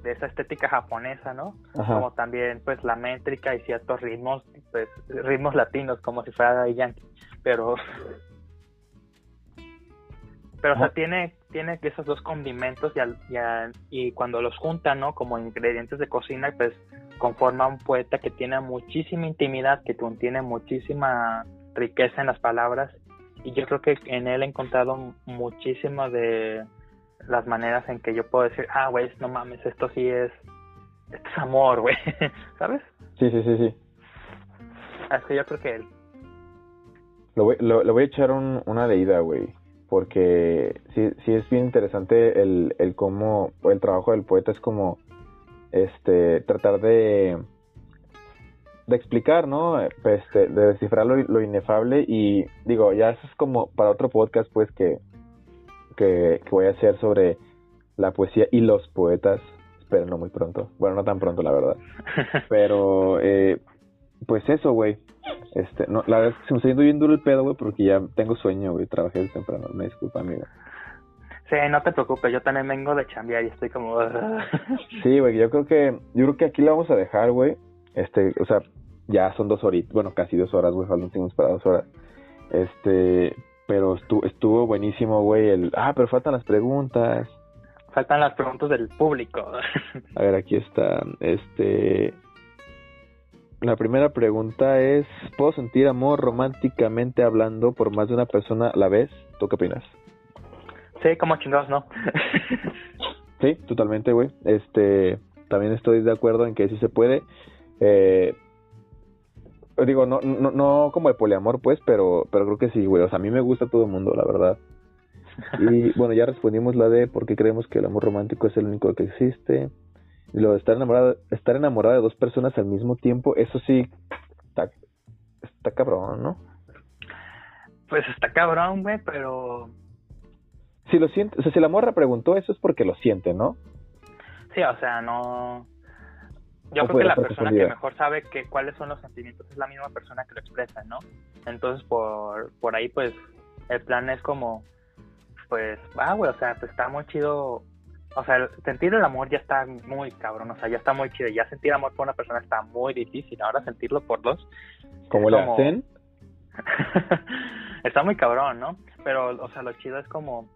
de esa estética japonesa no Ajá. como también pues la métrica y ciertos ritmos pues ritmos latinos como si fuera Daddy Yankee pero pero o sea Ajá. tiene tiene esos dos condimentos y, al- y, al- y cuando los juntan no como ingredientes de cocina pues conforma un poeta que tiene muchísima intimidad que contiene muchísima riqueza en las palabras y yo creo que en él he encontrado muchísimas de las maneras en que yo puedo decir ah güey no mames esto sí es esto es amor güey sabes Sí, sí, sí, sí. así que yo creo que él Lo voy, lo, voy a echar un- una leída, güey. Porque sí, sí es bien interesante el, el cómo, el trabajo del poeta es como, este, tratar de, de explicar, ¿no? Este, de descifrar lo, lo inefable y, digo, ya eso es como para otro podcast, pues, que, que, que voy a hacer sobre la poesía y los poetas. Espero no muy pronto. Bueno, no tan pronto, la verdad. Pero, eh, pues eso, güey. Este, no, la verdad es que se me está yendo bien duro el pedo, güey, porque ya tengo sueño, güey. Trabajé desde temprano. Me disculpa, amigo. sí no te preocupes yo también vengo de chambear y estoy como Sí, güey, yo creo que, yo creo que aquí lo vamos a dejar, güey. Este, o sea, ya son dos horitas, bueno, casi dos horas, güey, faltan cinco para dos horas. Este, pero estuvo, estuvo buenísimo, güey, el, ah, pero faltan las preguntas. faltan las preguntas del público A ver, aquí está, este, la primera pregunta es, ¿puedo sentir amor románticamente hablando por más de una persona a la vez? ¿Tú qué opinas? sí como chingados no Sí, totalmente, güey. Este, también estoy de acuerdo en que sí se puede. Eh, digo, no, no, no como el poliamor, pues, pero, pero creo que sí, güey. O sea, a mí me gusta todo el mundo, la verdad. Y bueno, ya respondimos la de por qué creemos que el amor romántico es el único que existe. Y lo de estar enamorado, estar enamorado de dos personas al mismo tiempo, eso sí, está, está cabrón, ¿no? pues está cabrón güey pero Si lo siente, o sea, si la morra preguntó eso es porque lo siente, ¿no? Sí, o sea, no. Yo O creo que la persona que mejor sabe que cuáles son los sentimientos es la misma persona que lo expresa, ¿no? Entonces, por, por ahí, pues, el plan es como, pues, ah, güey, o sea, pues está muy chido. O sea, sentir el amor ya está muy cabrón, o sea, ya está muy chido. Ya sentir amor por una persona está muy difícil. Ahora sentirlo por dos. Como es le hacen. está muy cabrón, ¿no? Pero, o sea, lo chido es como,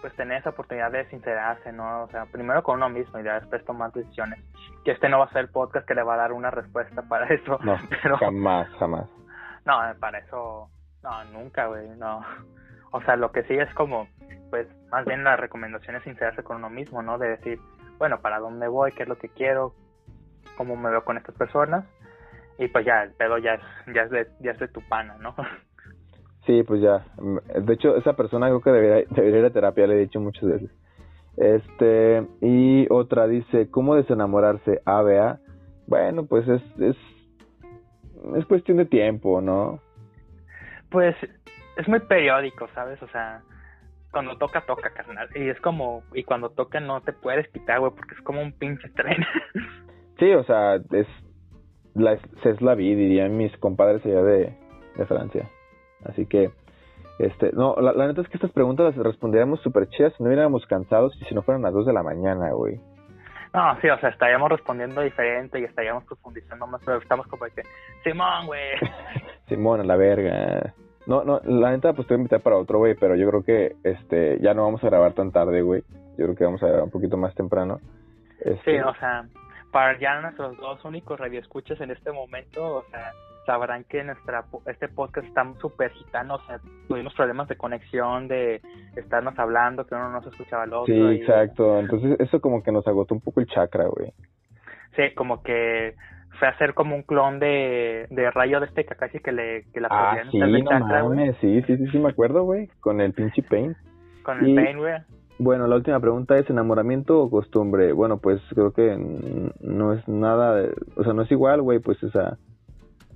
pues, tener esa oportunidad de sincerarse, ¿no? O sea, primero con uno mismo y después tomar decisiones. Que este no va a ser el podcast que le va a dar una respuesta para eso. No, pero, jamás, jamás. no, para eso, no, nunca, güey, no. O sea, lo que sí es como, pues, más bien la recomendación es sincerarse con uno mismo, ¿no? De decir, bueno, ¿para dónde voy? ¿Qué es lo que quiero? ¿Cómo me veo con estas personas? Y pues ya, el pedo ya es, ya es de, ya es de tu pana, ¿no? Sí, pues ya. De hecho, esa persona creo que debería, debería ir a terapia, le he dicho muchas veces. Este, y otra dice, ¿cómo desenamorarse? ABA. Bueno, pues es, es, es cuestión de tiempo, ¿no? Pues es muy periódico, ¿sabes? O sea, cuando toca, toca, carnal. Y es como, y cuando toca no te puedes quitar, güey, porque es como un pinche tren. Sí, o sea, es la, es la vida, dirían mis compadres allá de, de Francia. Así que, este, no, la, la neta es que estas preguntas las responderíamos súper chidas si no hubiéramos cansados y si no fueran las 2 de la mañana, güey. no, sí, o sea, estaríamos respondiendo diferente y estaríamos profundizando más, pero estamos como de que, Simón, güey. Simón, a la verga. No, no, la neta, pues te voy a invitar para otro, güey, pero yo creo que este ya no vamos a grabar tan tarde, güey. Yo creo que vamos a grabar un poquito más temprano. Este, Sí, o sea, para ya nuestros dos únicos radioescuchas en este momento, o sea, sabrán que nuestra este podcast está súper gitano, o sea, tuvimos problemas de conexión, de estarnos hablando, que uno no se escuchaba al otro. Sí, y- exacto. Entonces eso como que nos agotó un poco el chakra, güey. Sí, como que fue a hacer como un clon de, de rayo de este Kakashi que le que la Ah, sí, no chakra, mames, sí, sí, sí, sí me acuerdo, güey, con el pinche pain. con el y- Pain, güey. Bueno, la última pregunta es enamoramiento o costumbre. Bueno, pues creo que no es nada, de- o sea, no es igual, güey, pues esa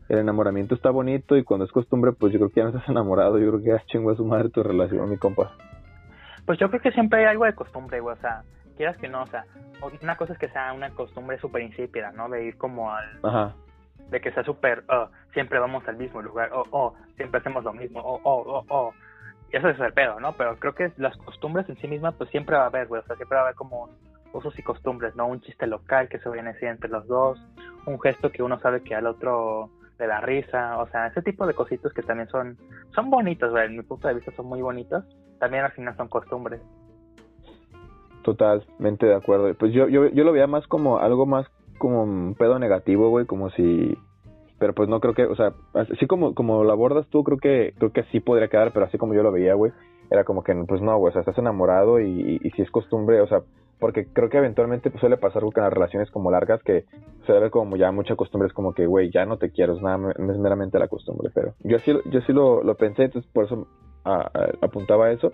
el enamoramiento está bonito y cuando es costumbre, pues yo creo que ya no estás enamorado, yo creo que ya chingó a su madre tu relación, mi compa. Pues yo creo que siempre hay algo de costumbre, güey, o sea, quieras que no, o sea, una cosa es que sea una costumbre súper insípida, ¿no? De ir como al, Ajá. de que sea súper, oh, siempre vamos al mismo lugar, oh, oh, siempre hacemos lo mismo, oh, oh, oh, oh. Y eso es el pedo, ¿no? Pero creo que las costumbres en sí mismas, pues siempre va a haber, güey, o sea, siempre va a haber como usos y costumbres, ¿no? Un chiste local que se viene así entre los dos, un gesto que uno sabe que al otro le da risa, o sea, ese tipo de cositas que también son, son bonitos, güey, en mi punto de vista son muy bonitos, también al final son costumbres. Totalmente de acuerdo. Pues yo, yo, yo lo veía más como algo más como un pedo negativo, güey, como si... Pero pues no creo que, o sea, así como, como lo abordas tú, creo que creo que sí podría quedar, pero así como yo lo veía, güey, era como que, pues no, güey, o sea, estás enamorado y, y, si es costumbre, o sea, porque creo que eventualmente pues, suele pasar con las relaciones como largas que suele haber como ya mucha costumbre, es como que, güey, ya no te quiero, es, nada, es meramente la costumbre, pero yo sí, yo sí lo, lo pensé, entonces por eso a, apuntaba a eso,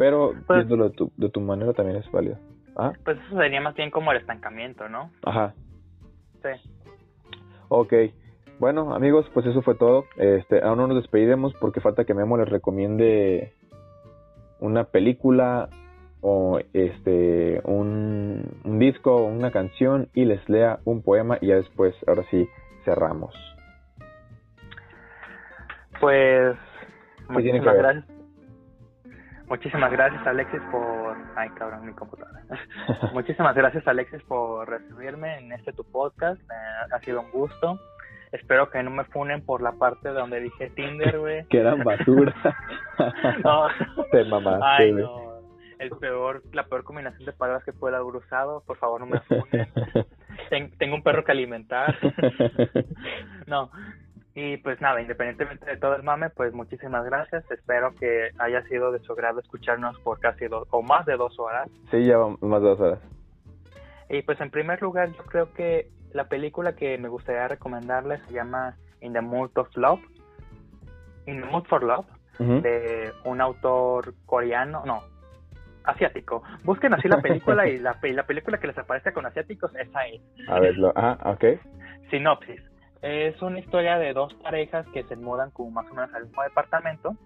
pero Pues- viéndolo de tu, de tu manera también es válido. Ajá. Pues eso sería más bien como el estancamiento, ¿no? Ajá. Sí. Ok. Bueno, amigos, pues eso fue todo. Este, aún no nos despediremos porque falta que Memo les recomiende una película o este un, un disco o una canción y les lea un poema y ya después, ahora sí, cerramos. Pues ¿Qué tiene que muchísimas gracias. Muchísimas gracias Alexis por... Ay, cabrón, mi computadora. Muchísimas gracias Alexis por recibirme en este tu podcast. Eh, ha sido un gusto. Espero que no me funen por la parte donde dije Tinder, güey. que eran basura. No. Te mamaste, Ay, no. El peor, la peor combinación de palabras que pueda haber usado. Por favor, no me funen. Ten- tengo un perro que alimentar. No. Y pues nada, independientemente de todo el mame, pues muchísimas gracias. Espero que haya sido de su agrado escucharnos por casi dos o más de dos horas. sí, ya más de dos horas. Y pues en primer lugar, yo creo que la película que me gustaría recomendarles se llama In the Mood of Love. In the Mood for Love, de un autor coreano, no, asiático. Busquen así la película y la, pe- la película que les aparece con asiáticos, esa es. A ver, lo, ajá, ok. Sinopsis. Es una historia de dos parejas que se mudan como más o menos al mismo departamento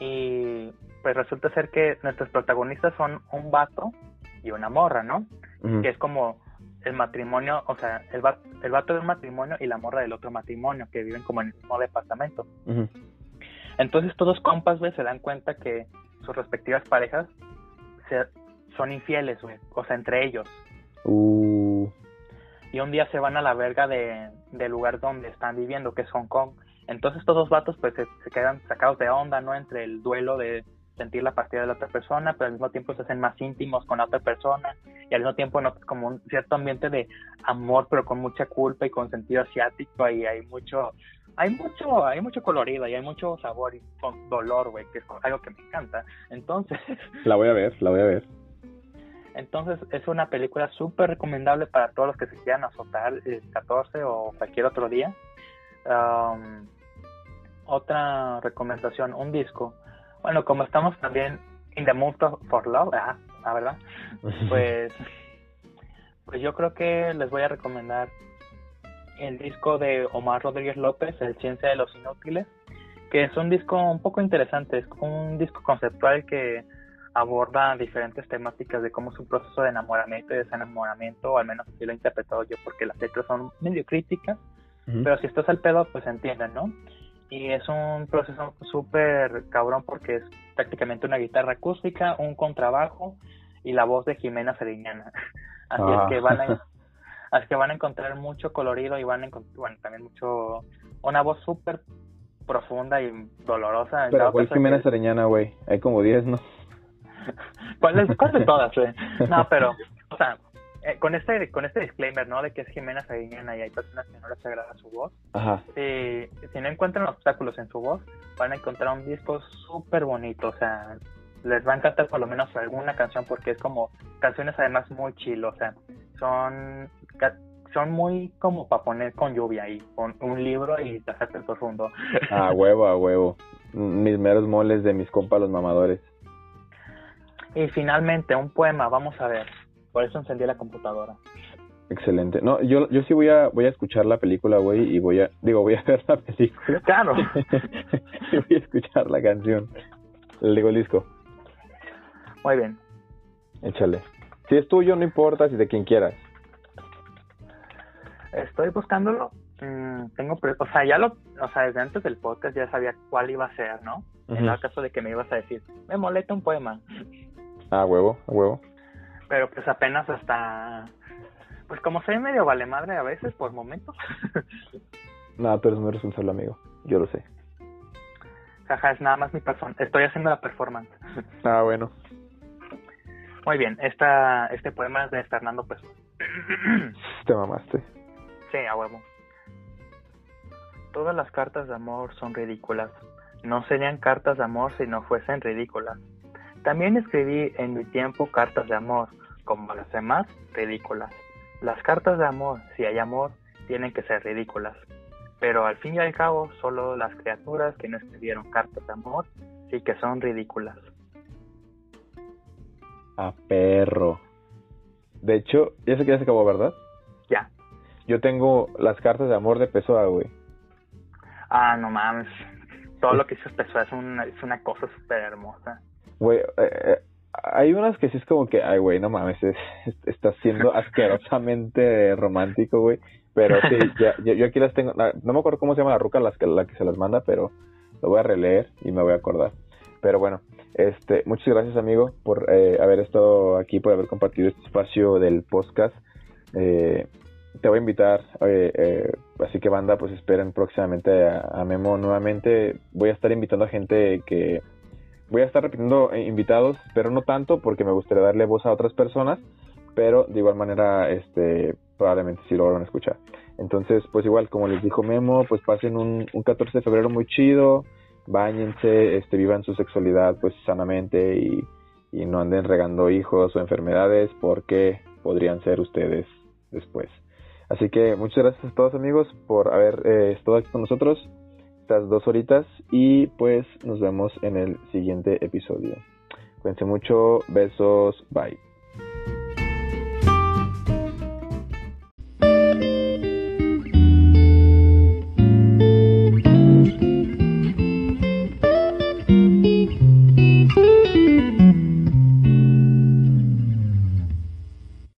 y pues resulta ser que nuestros protagonistas son un vato y una morra, ¿no? Que es como el matrimonio, o sea, el vato, el vato de un matrimonio y la morra del otro matrimonio que viven como en el mismo departamento. Entonces todos compas, güey, se dan cuenta que sus respectivas parejas se- son infieles, güey, o sea, entre ellos. Uh, y un día se van a la verga de, del lugar donde están viviendo, que es Hong Kong. Entonces estos dos vatos pues se, quedan sacados de onda, ¿no? Entre el duelo de sentir la partida de la otra persona, pero al mismo tiempo se hacen más íntimos con la otra persona y al mismo tiempo notas como un cierto ambiente de amor, pero con mucha culpa y con sentido asiático y hay mucho, hay mucho, hay mucho colorido y hay mucho sabor y con dolor, güey, que es algo que me encanta. Entonces, la voy a ver, la voy a ver. Entonces es una película súper recomendable para todos los que se quieran azotar el 14 o cualquier otro día. Um, otra recomendación, un disco. Bueno, como estamos también in the mood for love, ah, ah, ¿verdad? Pues, pues yo creo que les voy a recomendar el disco de Omar Rodríguez López, El Ciencia de los Inútiles, que es un disco un poco interesante, es un disco conceptual que aborda diferentes temáticas de cómo es un proceso de enamoramiento y desenamoramiento, o al menos así lo he interpretado yo, porque las letras son medio críticas, pero si estás al pedo, pues entienden, ¿no? Y es un proceso súper cabrón porque es prácticamente una guitarra acústica, un contrabajo y la voz de Jimena Sariñana. Así Ah. es que van a, así que van a encontrar mucho colorido y van a encontrar, bueno, también mucho, una voz súper profunda y dolorosa. Pero ¿cuál Jimena Sariñana, güey? Hay como 10, ¿no? ¿Cuál, es, ¿Cuál de todas, güey? No, pero, o sea, eh, con este con este disclaimer, ¿no? De que es Jimena Sariñana y hay personas que no les agrada su voz. Ajá. Si, si no encuentran obstáculos en su voz, van a encontrar un disco súper bonito, o sea, les va a encantar por lo menos alguna canción porque es como canciones además muy chill, o sea, son son muy como para poner con lluvia y con un libro y te el profundo. A huevo, a huevo. Mis meros moles de mis compas los mamadores. Y finalmente, un poema, vamos a ver. Por eso encendí la computadora. Excelente. No, yo, yo sí voy a, voy a escuchar la película, güey, y voy a, digo, voy a ver la película. Claro. y voy a escuchar la canción. Le digo el disco. Muy bien. Échale. Si es tuyo, no importa, si de quien quieras. Estoy buscándolo. Mm, tengo, o sea, ya lo, o sea, desde antes del podcast ya sabía cuál iba a ser, ¿no? En el caso de que me ibas a decir, me molesta un poema. Ah, huevo, a huevo. Pero pues apenas hasta, pues como soy medio vale madre a veces por momentos. no, pero eres muy responsable, amigo. Yo lo sé. Jaja, es nada más mi persona. Estoy haciendo la performance. Ah, bueno. Muy bien, esta, este poema es de Fernando Pessoa. Te mamaste. Sí, a huevo. Todas las cartas de amor son ridículas. No serían cartas de amor si no fuesen ridículas. También escribí en mi tiempo cartas de amor, como las demás, ridículas. Las cartas de amor, si hay amor, tienen que ser ridículas. Pero al fin y al cabo, solo las criaturas que no escribieron cartas de amor sí que son ridículas. A perro. De hecho, ya sé que ya se acabó, ¿verdad? Ya. Yo tengo las cartas de amor de Pessoa, güey. Ah, no mames. Todo lo que hizo Pessoa es una, es una cosa súper hermosa. Güey, eh, eh, hay unas que sí es como que, ay, güey, no mames, es, está siendo asquerosamente romántico, güey. Pero sí, ya, yo, aquí las tengo. No me acuerdo cómo se llama la ruca las que, la que se las manda, pero lo voy a releer y me voy a acordar. Pero bueno, este, muchas gracias, amigo, por eh, haber estado aquí, por haber compartido este espacio del podcast. Eh, te voy a invitar, eh, así que banda, pues esperen próximamente a, Memo nuevamente. Voy a estar invitando a gente que... Voy a estar repitiendo eh, invitados, pero no tanto porque me gustaría darle voz a otras personas, pero de igual manera, este, probablemente sí lo van a escuchar. Entonces, pues igual, como les dijo Memo, pues pasen un, un 14 de febrero muy chido, bañense, este, vivan su sexualidad pues sanamente y, y no anden regando hijos o enfermedades porque podrían ser ustedes después. Así que muchas gracias a todos amigos por haber eh, estado aquí con nosotros dos horitas y pues nos vemos en el siguiente episodio. Cuídense mucho, besos, bye.